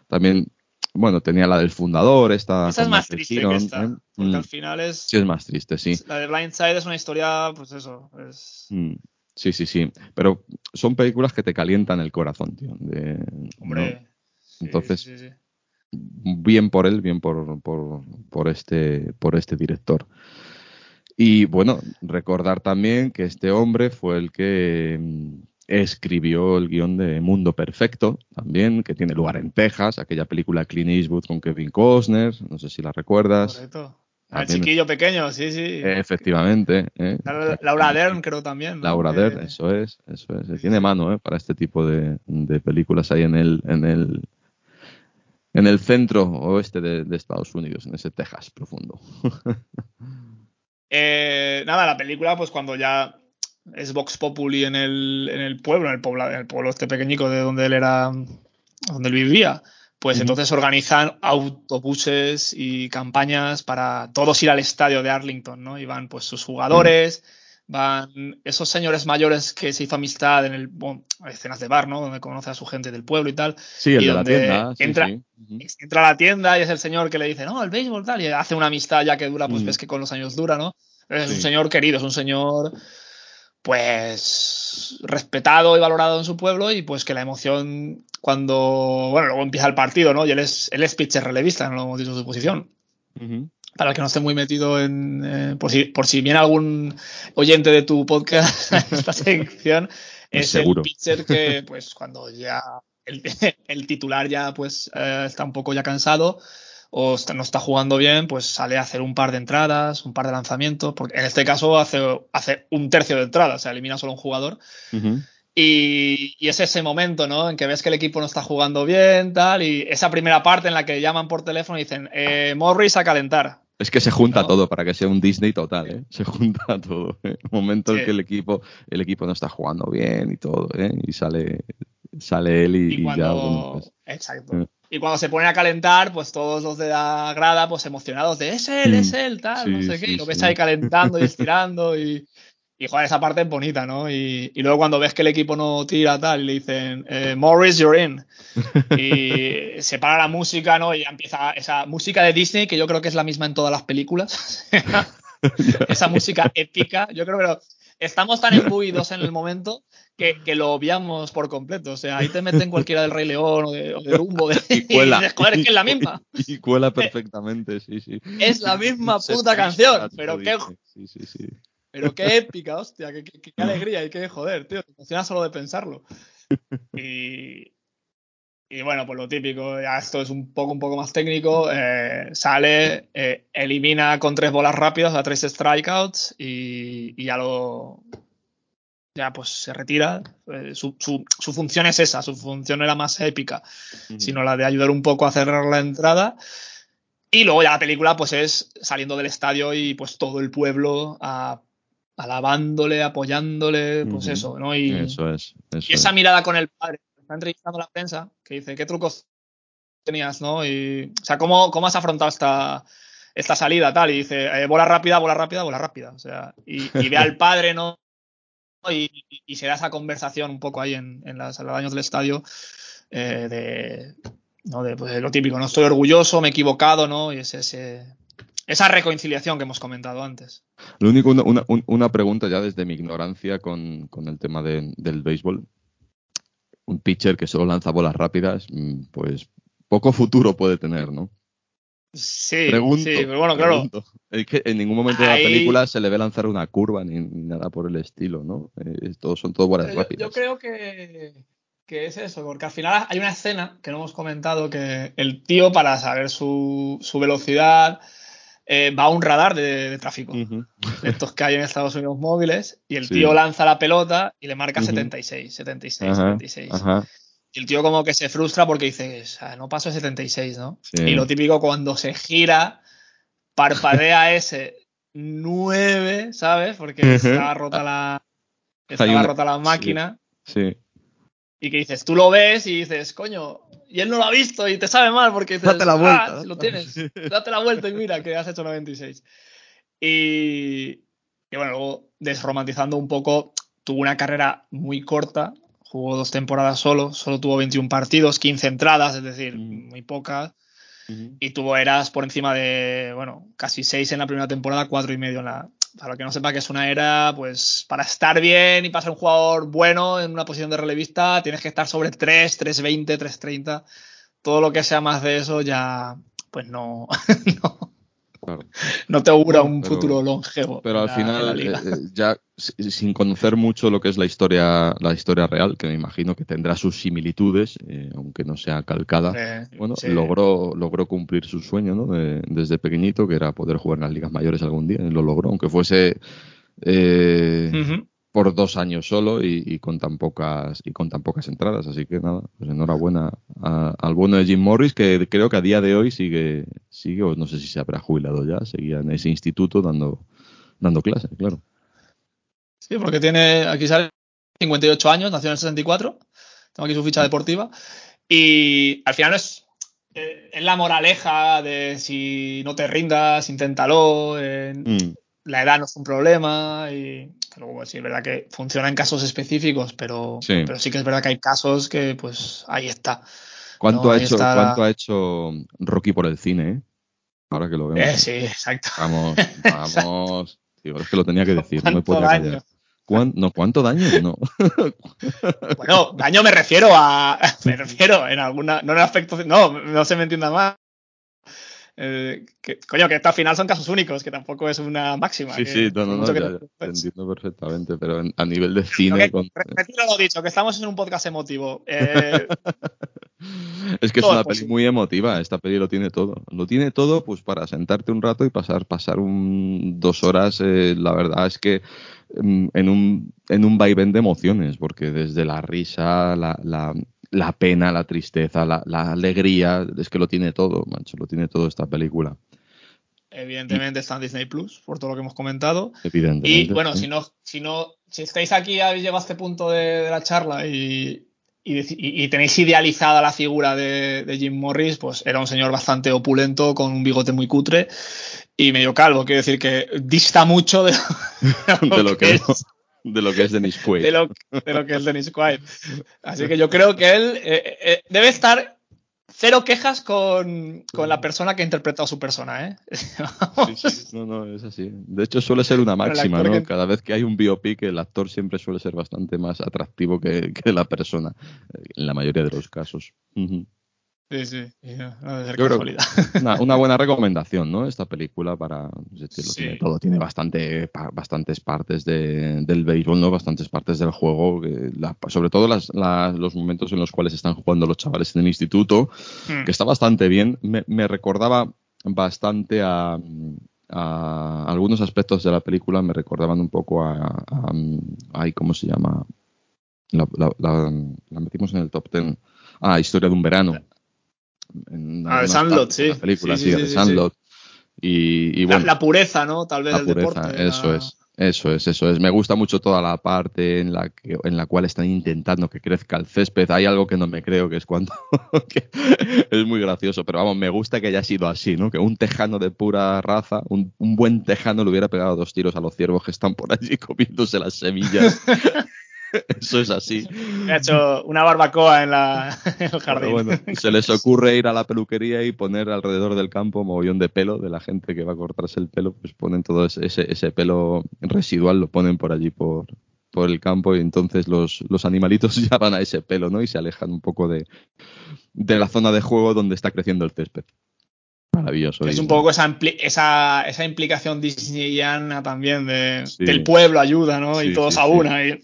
También bueno, tenía la del fundador, esta. Esa es más triste que esta. ¿eh? Porque Mm, al final es. Sí, es más triste, sí. La de Blindside es una historia, pues eso. Es, Mm, Sí, sí, sí. Pero son películas que te calientan el corazón, tío. de- hombre. ¿no? sí, Entonces- sí, sí, sí. bien por él, bien por, por, por este, por este director. Y bueno, recordar también que este hombre fue el que mm, escribió el guion de Mundo Perfecto, también, que tiene lugar en Texas, aquella película Clint Eastwood con Kevin Costner, no sé si la recuerdas. Correcto. Al chiquillo pequeño, sí, sí. Efectivamente. ¿eh? La- Laura Dern, creo también. ¿no? Laura Dern, eso es, eso es. Tiene mano ¿eh? para este tipo de, de películas ahí en el, en el en el centro oeste de, de Estados Unidos, en ese Texas profundo. Eh, nada, la película, pues cuando ya es Vox Populi en el, en el pueblo, en el, pueblo, en el pueblo este pequeñico de donde él era, donde él vivía, pues entonces organizan autobuses y campañas para todos ir al estadio de Arlington, ¿no? Y van pues sus jugadores, van esos señores mayores que se hizo amistad en el, bueno, escenas de bar, ¿no? Donde conoce a su gente del pueblo y tal. Sí, el Y de la donde tienda. sí, entra- sí. Entra a la tienda y es el señor que le dice, no, el béisbol tal, y hace una amistad ya que dura, pues Mm. ves que con los años dura, ¿no? Es un señor querido, es un señor, pues, respetado y valorado en su pueblo y pues que la emoción cuando, bueno, luego empieza el partido, ¿no? Y él es, él es pitcher relevista, no lo hemos dicho en su posición. Para el que no esté muy metido en, eh, por, si, por si viene algún oyente de tu podcast esta sección, Pues es seguro. el pitcher que, pues, cuando ya el, el titular ya, pues, eh, está un poco ya cansado o está- no está jugando bien, pues sale a hacer un par de entradas, un par de lanzamientos, porque en este caso hace, hace un tercio de entradas, o sea, elimina solo un jugador. Y, y es ese momento, ¿no? En que ves que el equipo no está jugando bien, tal, y esa primera parte en la que llaman por teléfono y dicen, eh, Morris a calentar. Es que se junta No. todo para que sea un Disney total, ¿eh? Se junta todo. ¿eh? Momento en que el equipo, el equipo no está jugando bien y todo, ¿eh? Y sale, sale él y, Y y cuando, ya, bueno, pues, exacto. Y cuando se pone a calentar, pues todos los de la grada, pues emocionados de es él, Mm. es él, tal, no sé qué. sí, Y lo ves ahí calentando y estirando y, y joder, esa parte es bonita, ¿no? Y, y luego cuando ves que el equipo no tira tal y le dicen, eh, Morris, you're in. Y se para la música, ¿no? Y ya empieza esa música de Disney, que yo creo que es la misma en todas las películas. esa música épica. Yo creo que lo- estamos tan imbuidos en el momento que, que lo obviamos por completo. O sea, ahí te meten cualquiera del Rey León o de, o de Dumbo. de- y cuela. dices, joder, es que es la misma. Y cuela perfectamente, sí, sí. Es la misma puta canción. Pero qué. Sí, sí, sí. pero qué épica, hostia. Qué, qué- qué alegría y qué joder, tío. Te emociona solo de pensarlo. Y, y bueno, pues lo típico, ya esto es un poco, un poco más técnico. eh, sale, eh, elimina con tres bolas rápidas a tres strikeouts y, y ya lo. Ya pues se retira. Eh, su, su- su función es esa, su función era más épica, sino la de ayudar un poco a cerrar la entrada. Y luego ya la película pues es saliendo del estadio y pues todo el pueblo a- alabándole, apoyándole, pues eso, ¿no? Y, Eso es. Eso y esa es. mirada con el padre, está entrevistando a la prensa, que dice, ¿qué trucos tenías, no? Y, o sea, ¿cómo, cómo has afrontado esta, esta salida, tal? Y dice, eh, bola rápida, bola rápida, bola rápida. O sea, y, y ve al padre, ¿no? Y, y se da esa conversación un poco ahí en, en las aledaños del estadio eh, de, ¿no? de pues, lo típico, no estoy orgulloso, me he equivocado, ¿no? Y es ese, esa reconciliación que hemos comentado antes. Lo único, una, una, un- una pregunta ya desde mi ignorancia con, con el tema de- del béisbol. Un pitcher que solo lanza bolas rápidas, mm, pues poco futuro puede tener, ¿no? Sí, Pregunto. sí, pero bueno, claro. pregunto. Es que en ningún momento de la película se le ve lanzar una curva ni, ni nada por el estilo, ¿no? Eh, todos son todo bolas Yo, rápidas. yo creo que, que es eso, porque al final hay una escena que no hemos comentado que el tío, para saber su, su velocidad, eh, va a un radar de, de tráfico, estos que hay en Estados Unidos móviles, y el Sí. tío lanza la pelota y le marca Ujú. 76, 76, Ajá, 76. Y el tío como que se frustra porque dice, o sea, no paso de 76, ¿no? Sí. Y lo típico cuando se gira, parpadea ese 9, ¿sabes? Porque estaba rota la, estaba una- rota la máquina. Sí. Y que dices, tú lo ves y dices, coño, y él no lo ha visto y te sabe mal porque dices, Date la vuelta. "Ah, lo tienes, date la vuelta y mira que has hecho 96. Y, y bueno, luego desromantizando un poco, tuvo una carrera muy corta, jugó dos temporadas solo, solo tuvo 21 partidos, 15 entradas, es decir, muy pocas. y tuvo eras por encima de, bueno, casi seis en la primera temporada, cuatro y medio en la... Para lo que no sepa que es una era, pues para estar bien y para ser un jugador bueno en una posición de relevista, tienes que estar sobre 3, 3.20, 3.30. Todo lo que sea más de eso ya, pues no, no, no te augura un futuro longevo. Pero al final, eh, eh, ya sin conocer mucho lo que es la historia, la historia real, que me imagino que tendrá sus similitudes, eh, aunque no sea calcada, bueno, logró, logró cumplir su sueño, ¿no? desde pequeñito, que era poder jugar en las ligas mayores algún día, y lo logró, aunque fuese por dos años solo y, con tan pocas y con tan pocas entradas así que nada pues enhorabuena al bueno de Jim Morris que creo que a día de hoy sigue sigue o no sé si se habrá jubilado ya seguía en ese instituto dando dando clases claro sí porque tiene aquí sale 58 años nació en el 64 tengo aquí su ficha deportiva y al final es eh, es la moraleja de si no te rindas inténtalo mm. La edad no es un problema y luego sí es verdad que funciona en casos específicos, pero sí. pero sí que es verdad que hay casos que pues ahí está. ¿Cuánto, ha, hecho, ¿cuánto ha hecho Rocky por el cine? Eh? Ahora que lo vemos. Eh, sí, exacto. Vamos, vamos. es que lo tenía que decir, no me podía callar. No, ¿cuánto daño? No. bueno, daño me refiero a. Me refiero en alguna. No en aspecto. No, no se me entienda más. Eh, que, coño, que al final son casos únicos, que tampoco es una máxima. Sí, sí, no, no, no, ya, te entiendo perfectamente, pero a nivel de cine. con... Retiro lo dicho, que estamos en un podcast emotivo. Eh... es que es una peli muy emotiva, esta peli lo tiene todo. Lo tiene todo pues para sentarte un rato y pasar, pasar un, dos horas. Eh, la verdad es que mm, en un, en un vaivén de emociones, porque desde la risa, la, la la pena, la tristeza, la, alegría, es que lo tiene todo, mancho, lo tiene todo esta película. Evidentemente está en Disney Plus, por todo lo que hemos comentado. Evidentemente. Y bueno, si no, si no, si estáis aquí, habéis llegado a este punto de, la charla y, y, tenéis idealizada la figura de, Jim Morris, pues era un señor bastante opulento, con un bigote muy cutre y medio calvo. Quiero decir que dista mucho de, lo, que, es de lo que es Dennis Quaid. De lo, que es Dennis Quaid. Así que yo creo que él eh, eh, debe estar cero quejas con, la persona que ha interpretado a su persona, ¿eh? sí, sí, no, no, es así. De hecho, suele ser una máxima, ¿no? Cada vez que hay un biopic, el actor siempre suele ser bastante más atractivo que, la persona, en la mayoría de los casos. Sí, sí, una, buena recomendación, ¿no? Esta película para tiene todo, tiene bastante, bastantes partes del béisbol, ¿no? Bastantes partes del juego, sobre todo los momentos en los cuales están jugando los chavales en el instituto, hmm. que está bastante bien. Me, recordaba bastante a, algunos aspectos de la película, me recordaban un poco a, a, ¿cómo se llama? La, la, metimos en el top ten. Ah, Historia de un verano ah, de Sandlot, sí. La película, sí, de Sandlot. Y, bueno, la, pureza, ¿no? Tal vez del deporte. Eso es. Eso es, eso es. Me gusta mucho toda la parte en la, que, en la cual están intentando que crezca el césped. Hay algo que no me creo, que es cuando... es muy gracioso, pero vamos, me gusta que haya sido así, ¿no? Que un tejano de pura raza, un, un buen tejano le hubiera pegado dos tiros a los ciervos que están por allí comiéndose las semillas. Eso es así. Me ha hecho una barbacoa en, la, el jardín. se les ocurre ir a la peluquería y poner alrededor del campo mogollón de pelo de la gente que va a cortarse el pelo, pues ponen todo ese, ese pelo residual, lo ponen por allí por, por el campo y entonces los, los, animalitos ya van a ese pelo, ¿no? Y se alejan un poco de, de la zona de juego donde está creciendo el césped. Maravilloso. Es un poco esa, esa, esa implicación disneyana también de, del pueblo ayuda, ¿no? y todos a una. Y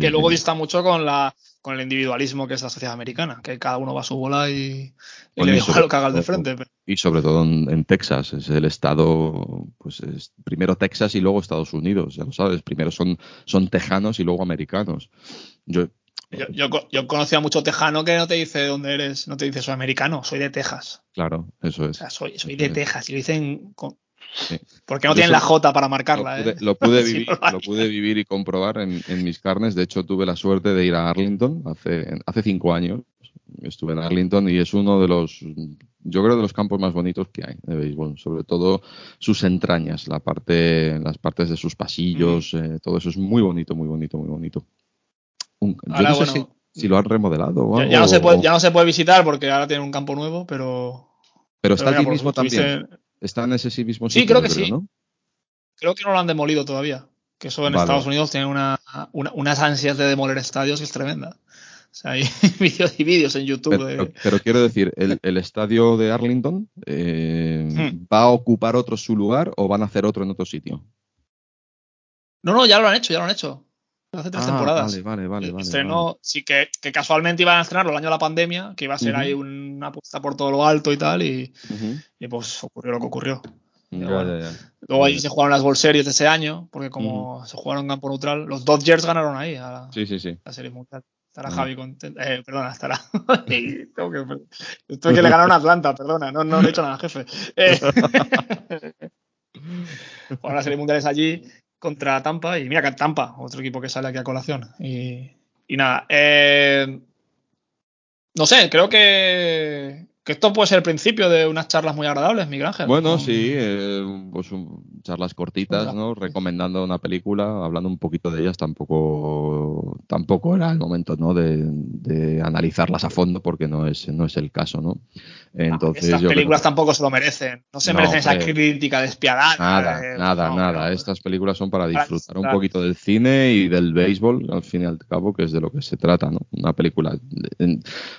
que luego dista mucho con la con el individualismo que es la sociedad americana, que cada uno va a su bola y, le deja lo que haga el de frente. Y sobre todo en, Texas, es el estado, pues es primero Texas y luego Estados Unidos, ya lo sabes, primero son, son tejanos y luego americanos. Yo, yo, yo, conocí a mucho tejano que no te dice dónde eres, no te dice soy americano, soy de Texas. Claro, eso es. O sea, soy, soy de Texas y lo dicen con, porque no tienen la J para marcarla. Lo pude, ¿eh? vivir, lo, pude vivir y comprobar en, mis carnes. De hecho, tuve la suerte de ir a Arlington hace, hace cinco años. Estuve en Arlington y es uno de los, yo creo, de los campos más bonitos que hay de béisbol. Sobre todo sus entrañas, la parte, las partes de sus pasillos, eh, todo eso es muy bonito, muy bonito, muy bonito. yo no sé si, lo han remodelado. ya, no se puede, ya no se puede visitar porque ahora tiene un campo nuevo, pero Pero está mira, allí mismo también. Está en ese sí mismo Sí, creo que sí. ¿no? Creo que no lo han demolido todavía. Que eso en Vale. Estados Unidos tiene una, una- unas ansias de demoler estadios que es tremenda. O sea, hay vídeos y vídeos en YouTube. Pero, de- pero- pero quiero decir, ¿el, el estadio de Arlington eh, Hmm. va a ocupar otro su lugar o van a hacer otro en otro sitio? No, no, ya lo han hecho, ya lo han hecho. Hace tres Ah, temporadas. Vale, vale, vale. vale, Estrenó, vale. sí que, que casualmente iban a estrenarlo el año de la pandemia, que iba a ser ahí una apuesta por todo lo alto y tal, y, pues ocurrió lo que ocurrió. Ya, bueno. ya, ya. Luego ahí se jugaron las World Series de ese año, porque como se jugaron en campo neutral, los Dodgers ganaron ahí a la, Sí, sí, sí. la Serie Mundial. Estará Ah. Javi contento. Eh, perdona, estará. Tengo que, estoy que le ganaron a Atlanta, perdona, no, no le he dicho nada, jefe. Eh, jugaron las Series Mundiales allí contra Tampa, y mira que Tampa, otro equipo que sale aquí a colación. Y, y nada, eh, no sé, creo que, que esto puede ser el principio de unas charlas muy agradables, Miguel Ángel. Bueno, sí, eh, pues un- charlas cortitas, ¿no? Recomendando una película, hablando un poquito de ellas, tampoco, tampoco era el momento, ¿no? De, de analizarlas a fondo, porque no es, no es el caso, ¿no? Entonces, Estas yo creo- películas tampoco se lo merecen. No se No, merecen esa hombre. crítica despiadada. Nada, de- nada, no, nada. no. Estas películas son para Para disfrutar un poquito del cine y del béisbol, al fin y al cabo, que es de lo que se trata, ¿no? Una película,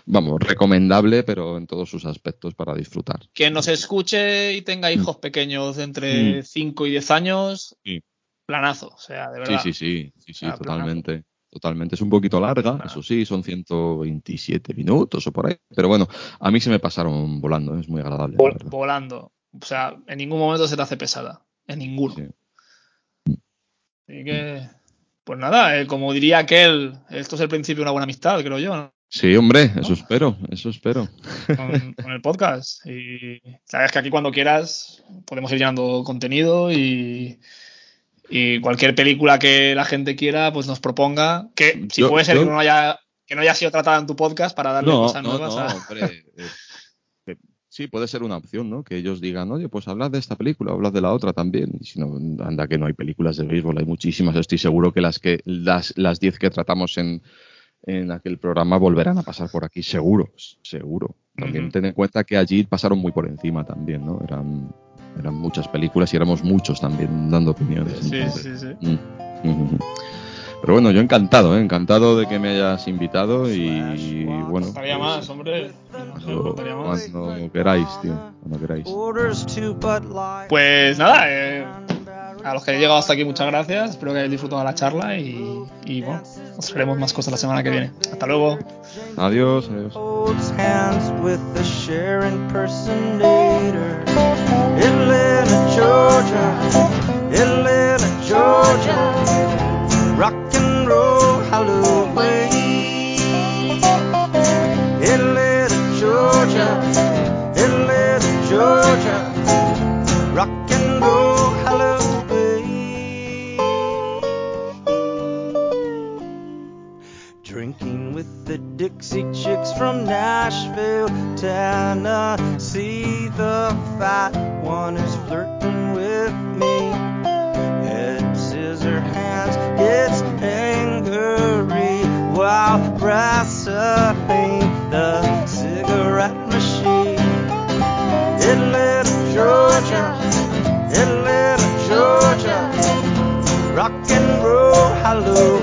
vamos, recomendable, pero en todos sus aspectos para disfrutar. Quien nos escuche y tenga hijos pequeños de entre Mm. 5 y 10 años, Sí. planazo. O sea, de Sí, verdad. sí, sí, sí, sí, Ah, totalmente. Totalmente. Es un poquito larga, eso sí, son 127 minutos o por ahí. Pero bueno, a mí se me pasaron volando, es muy agradable. Vol- volando. O sea, en ningún momento se te hace pesada. En ninguno. Sí. Así que, pues nada, eh, como diría aquel, esto es el principio de una buena amistad, creo yo, ¿no? Sí, hombre, eso espero, eso espero. con, con el podcast. Y sabes que aquí cuando quieras podemos ir llenando contenido y, y cualquier película que la gente quiera, pues nos proponga. Que si Yo- puede ser yo- que no haya que no haya sido tratada en tu podcast para darle No, cosas nuevas no, a- hombre. eh, que sí, puede ser una opción, ¿no? Que ellos digan, oye, pues hablad de esta película, hablad de la otra también. Y si no, anda que no hay películas de béisbol, hay muchísimas. Estoy seguro que las que las las 10 que tratamos en, en aquel programa volverán a pasar por aquí, seguro, seguro. También ten en cuenta que allí pasaron muy por encima también, ¿no? Eran, eran muchas películas y éramos muchos también dando opiniones. Sí, entonces, sí, sí. Mm, mm, mm. Pero bueno, yo encantado, ¿eh? encantado de que me hayas invitado y bueno. Faltaría pues, más, hombre. cuando, cuando queráis, tío, cuando queráis. Pues nada, eh, a los que hayáis llegado hasta aquí, muchas gracias. Espero que hayáis disfrutado de la charla y, y bueno, os haremos más cosas la semana que viene. Hasta luego. Adiós, adiós. Georgia. Atlanta, Georgia. Rock and roll Halloween. Atlanta, Georgia. Atlanta, Georgia. Rock and roll Halloween. Drinking with the Dixie Chicks from Nashville, Tennessee, the fat hurry while pressing the cigarette machine. In little Georgia, in little Georgia, rock and roll hallelujah.